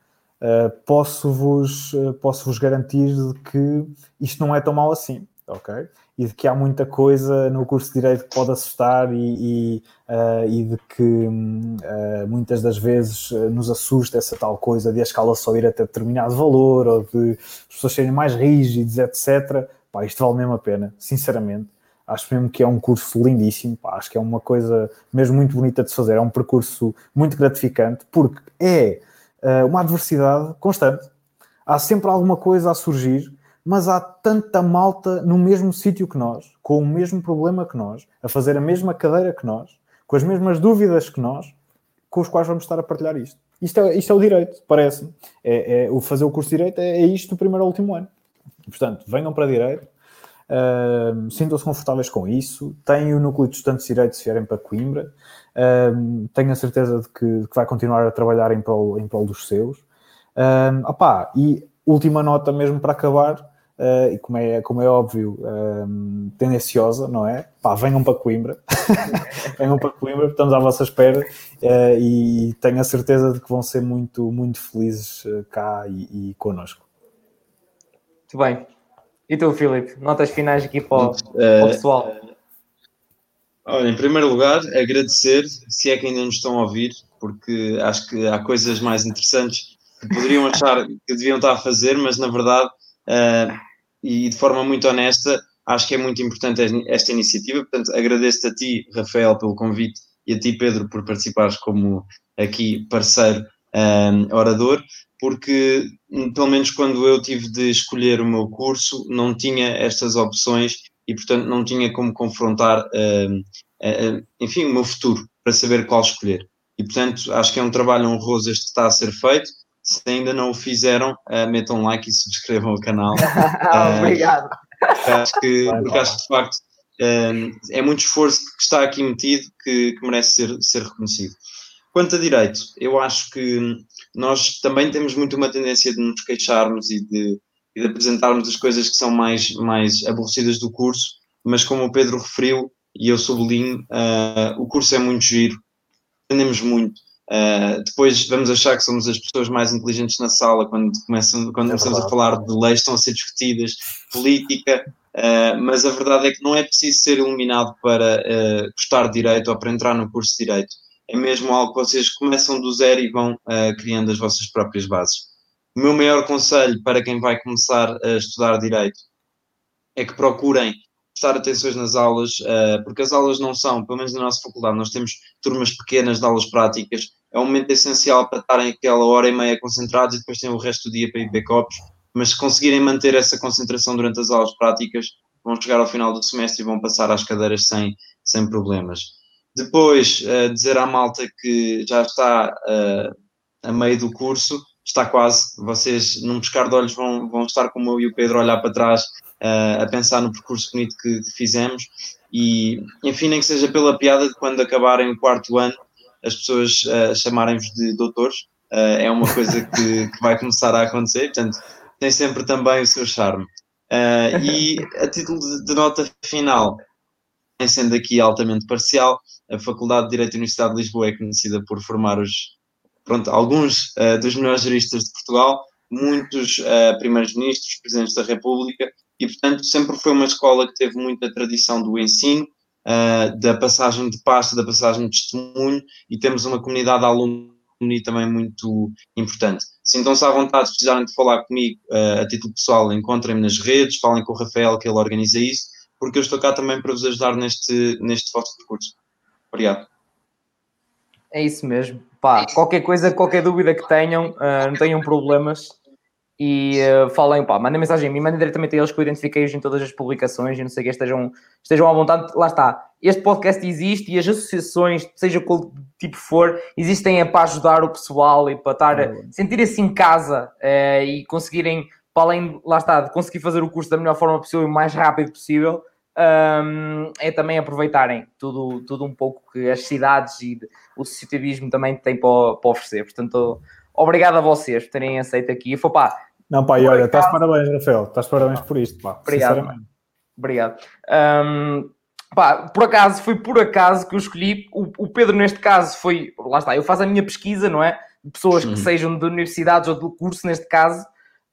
uh, posso-vos posso -vos garantir que isto não é tão mal assim, ok? E de que há muita coisa no curso de Direito que pode assustar e, e, uh, e de que uh, muitas das vezes uh, nos assusta essa tal coisa de a escala só ir até determinado valor ou de as pessoas serem mais rígidas, etc. Pá, isto vale mesmo a pena, sinceramente. Acho mesmo que é um curso lindíssimo, pá, acho que é uma coisa mesmo muito bonita de se fazer, é um percurso muito gratificante, porque é uma adversidade constante. Há sempre alguma coisa a surgir mas há tanta malta no mesmo sítio que nós, com o mesmo problema que nós, a fazer a mesma cadeira que nós, com as mesmas dúvidas que nós, com os quais vamos estar a partilhar isto. Isto é, isto é o direito, parece-me. É, é, o fazer o curso de direito é, é isto do primeiro ao último ano. Portanto, venham para direito, uh, sintam-se confortáveis com isso, têm o núcleo de estudantes de direito se vierem para Coimbra, uh, tenho a certeza de que, de que, vai continuar a trabalhar em prol, em prol dos seus. Uh, opá, e última nota mesmo para acabar, uh, e como é, como é óbvio, um, eh, tendenciosa, não é? Pá, venham para Coimbra, venham para Coimbra, estamos à vossa espera uh, e tenho a certeza de que vão ser muito, muito felizes cá e, e connosco. Muito bem. E tu, Filipe, notas finais aqui para o, para o pessoal? Olha, em primeiro lugar, agradecer, se é que ainda nos estão a ouvir, porque acho que há coisas mais interessantes que poderiam achar que deviam estar a fazer, mas na verdade uh, e de forma muito honesta, acho que é muito importante esta iniciativa. Portanto, agradeço-te a ti, Rafael, pelo convite e a ti, Pedro, por participares como aqui parceiro um, orador, porque pelo menos quando eu tive de escolher o meu curso, não tinha estas opções e, portanto, não tinha como confrontar, um, um, enfim, o meu futuro para saber qual escolher. E, portanto, acho que é um trabalho honroso este que está a ser feito se ainda não o fizeram, uh, metam um like e subscrevam o canal. uh, Obrigado. Porque acho que, porque acho que de facto uh, é muito esforço que está aqui metido que, que, merece ser, ser reconhecido. Quanto a direito, eu acho que nós também temos muito uma tendência de nos queixarmos e de, e de apresentarmos as coisas que são mais, mais aborrecidas do curso, mas como o Pedro referiu, e eu sublinho, o curso é muito giro, aprendemos muito Uh, depois vamos achar que somos as pessoas mais inteligentes na sala quando, começam, quando é começamos a falar de leis estão a ser discutidas, política, uh, mas a verdade é que não é preciso ser iluminado para uh, gostar de direito ou para entrar no curso de direito. É mesmo algo que vocês começam do zero e vão criando as vossas próprias bases. O meu maior conselho para quem vai começar a estudar direito é que procurem prestar atenções nas aulas, porque as aulas não são, pelo menos na nossa faculdade, nós temos turmas pequenas de aulas práticas, é um momento essencial para estarem aquela hora e meia concentrados e depois têm o resto do dia para ir beber copos, mas se conseguirem manter essa concentração durante as aulas práticas, vão chegar ao final do semestre e vão passar às cadeiras sem, sem problemas. Depois, uh, dizer à malta que já está uh, a meio do curso, está quase, vocês num pescar de olhos vão, vão estar como eu e o Pedro a olhar para trás uh, a pensar no percurso bonito que, que, fizemos. E, enfim, nem que seja pela piada de quando acabarem o quarto ano, as pessoas uh, chamarem-vos de doutores, uh, é uma coisa que, que, vai começar a acontecer, portanto, tem sempre também o seu charme. e a título de, de nota final, sendo aqui altamente parcial, a Faculdade de Direito da Universidade de Lisboa é conhecida por formar os, pronto, alguns uh, dos melhores juristas de Portugal, muitos uh, primeiros ministros, presidentes da República, e, portanto, sempre foi uma escola que teve muita tradição do ensino, uh, da passagem de pasta, da passagem de testemunho, e temos uma comunidade de alunos também muito importante. Sintam-se à vontade, se precisarem de falar comigo uh, a título pessoal, encontrem-me nas redes, falem com o Rafael, que ele organiza isso, porque eu estou cá também para vos ajudar neste, neste vosso percurso. Obrigado. É isso mesmo. Pá, qualquer coisa, qualquer dúvida que tenham, uh, não tenham problemas, e uh, falem, pá, mandem mensagem a mim, mandem diretamente a eles que eu identifiquei-os em todas as publicações e não sei o que, estejam, estejam à vontade. Lá está, este podcast existe e as associações, seja qual tipo for, existem para ajudar o pessoal e para estar, é sentirem-se em casa uh, e conseguirem, para além, lá está, de conseguir fazer o curso da melhor forma possível e o mais rápido possível, um, é também aproveitarem tudo, tudo um pouco que as cidades e o associativismo também têm para, para oferecer. Portanto, obrigado a vocês por terem aceito aqui. E foi pá. Não, pá, e olha, estás parabéns, Rafael, estás parabéns por isto, pá. Obrigado. Obrigado. Um, pá, por acaso, foi por acaso que eu escolhi. O, o, Pedro, neste caso, foi. Lá está, eu faço a minha pesquisa, não é? De pessoas que sejam de universidades ou do curso, neste caso.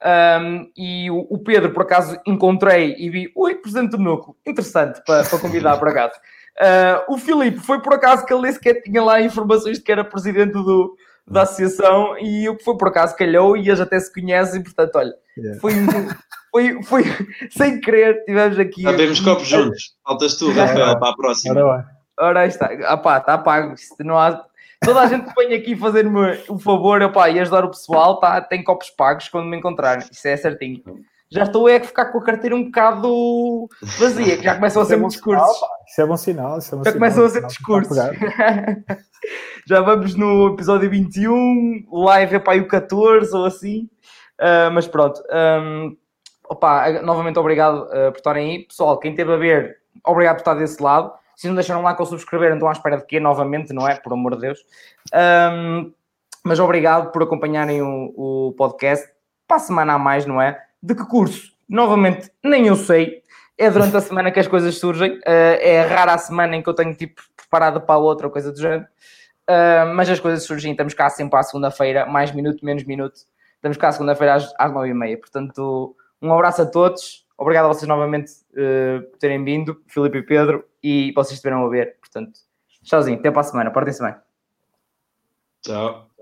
Um, e o, o, Pedro, por acaso, encontrei e vi, oi, presidente do núcleo, interessante para, para convidar para acaso. Uh, o Filipe foi por acaso que ele nem sequer tinha lá informações de que era presidente do, da associação e o que foi por acaso calhou e eles até se conhecem, portanto, olha, yeah. foi, foi, foi sem querer, tivemos aqui. Sabemos copos juntos, faltas tu, Rafael, para a próxima. Ora, Ora aí está, ah, pá, está pago, não há Toda a gente que vem aqui fazer-me o favor opa, e ajudar o pessoal tá, tem copos pagos quando me encontrarem. Isso é certinho. Já estou é a ficar com a carteira um bocado vazia, que já começam a ser é muitos discursos. Isso é bom sinal. Isso é bom já sinal, começam a ser discursos. já vamos no episódio 21, live é para o 14 ou assim. Uh, mas pronto. Um, opa, novamente obrigado uh, por estarem aí. Pessoal, quem esteve a ver, obrigado por estar desse lado. Se não deixaram lá com subscrever, então à espera de quê? Novamente, não é? Por amor de Deus. Um, mas obrigado por acompanharem o, o podcast. Para a semana a mais, não é? De que curso? Novamente, nem eu sei. É durante a semana que as coisas surgem. Uh, é rara a semana em que eu tenho tipo preparado para a outra ou coisa do género. Uh, mas as coisas surgem. Estamos cá sempre à segunda-feira, mais minuto, menos minuto. Estamos cá à segunda-feira às, às nove e meia. Portanto, um abraço a todos. Obrigado a vocês novamente uh, por terem vindo, Filipe e Pedro, e vocês estiveram a ver. Portanto, tchauzinho, até para a semana, portem-se bem. Tchau.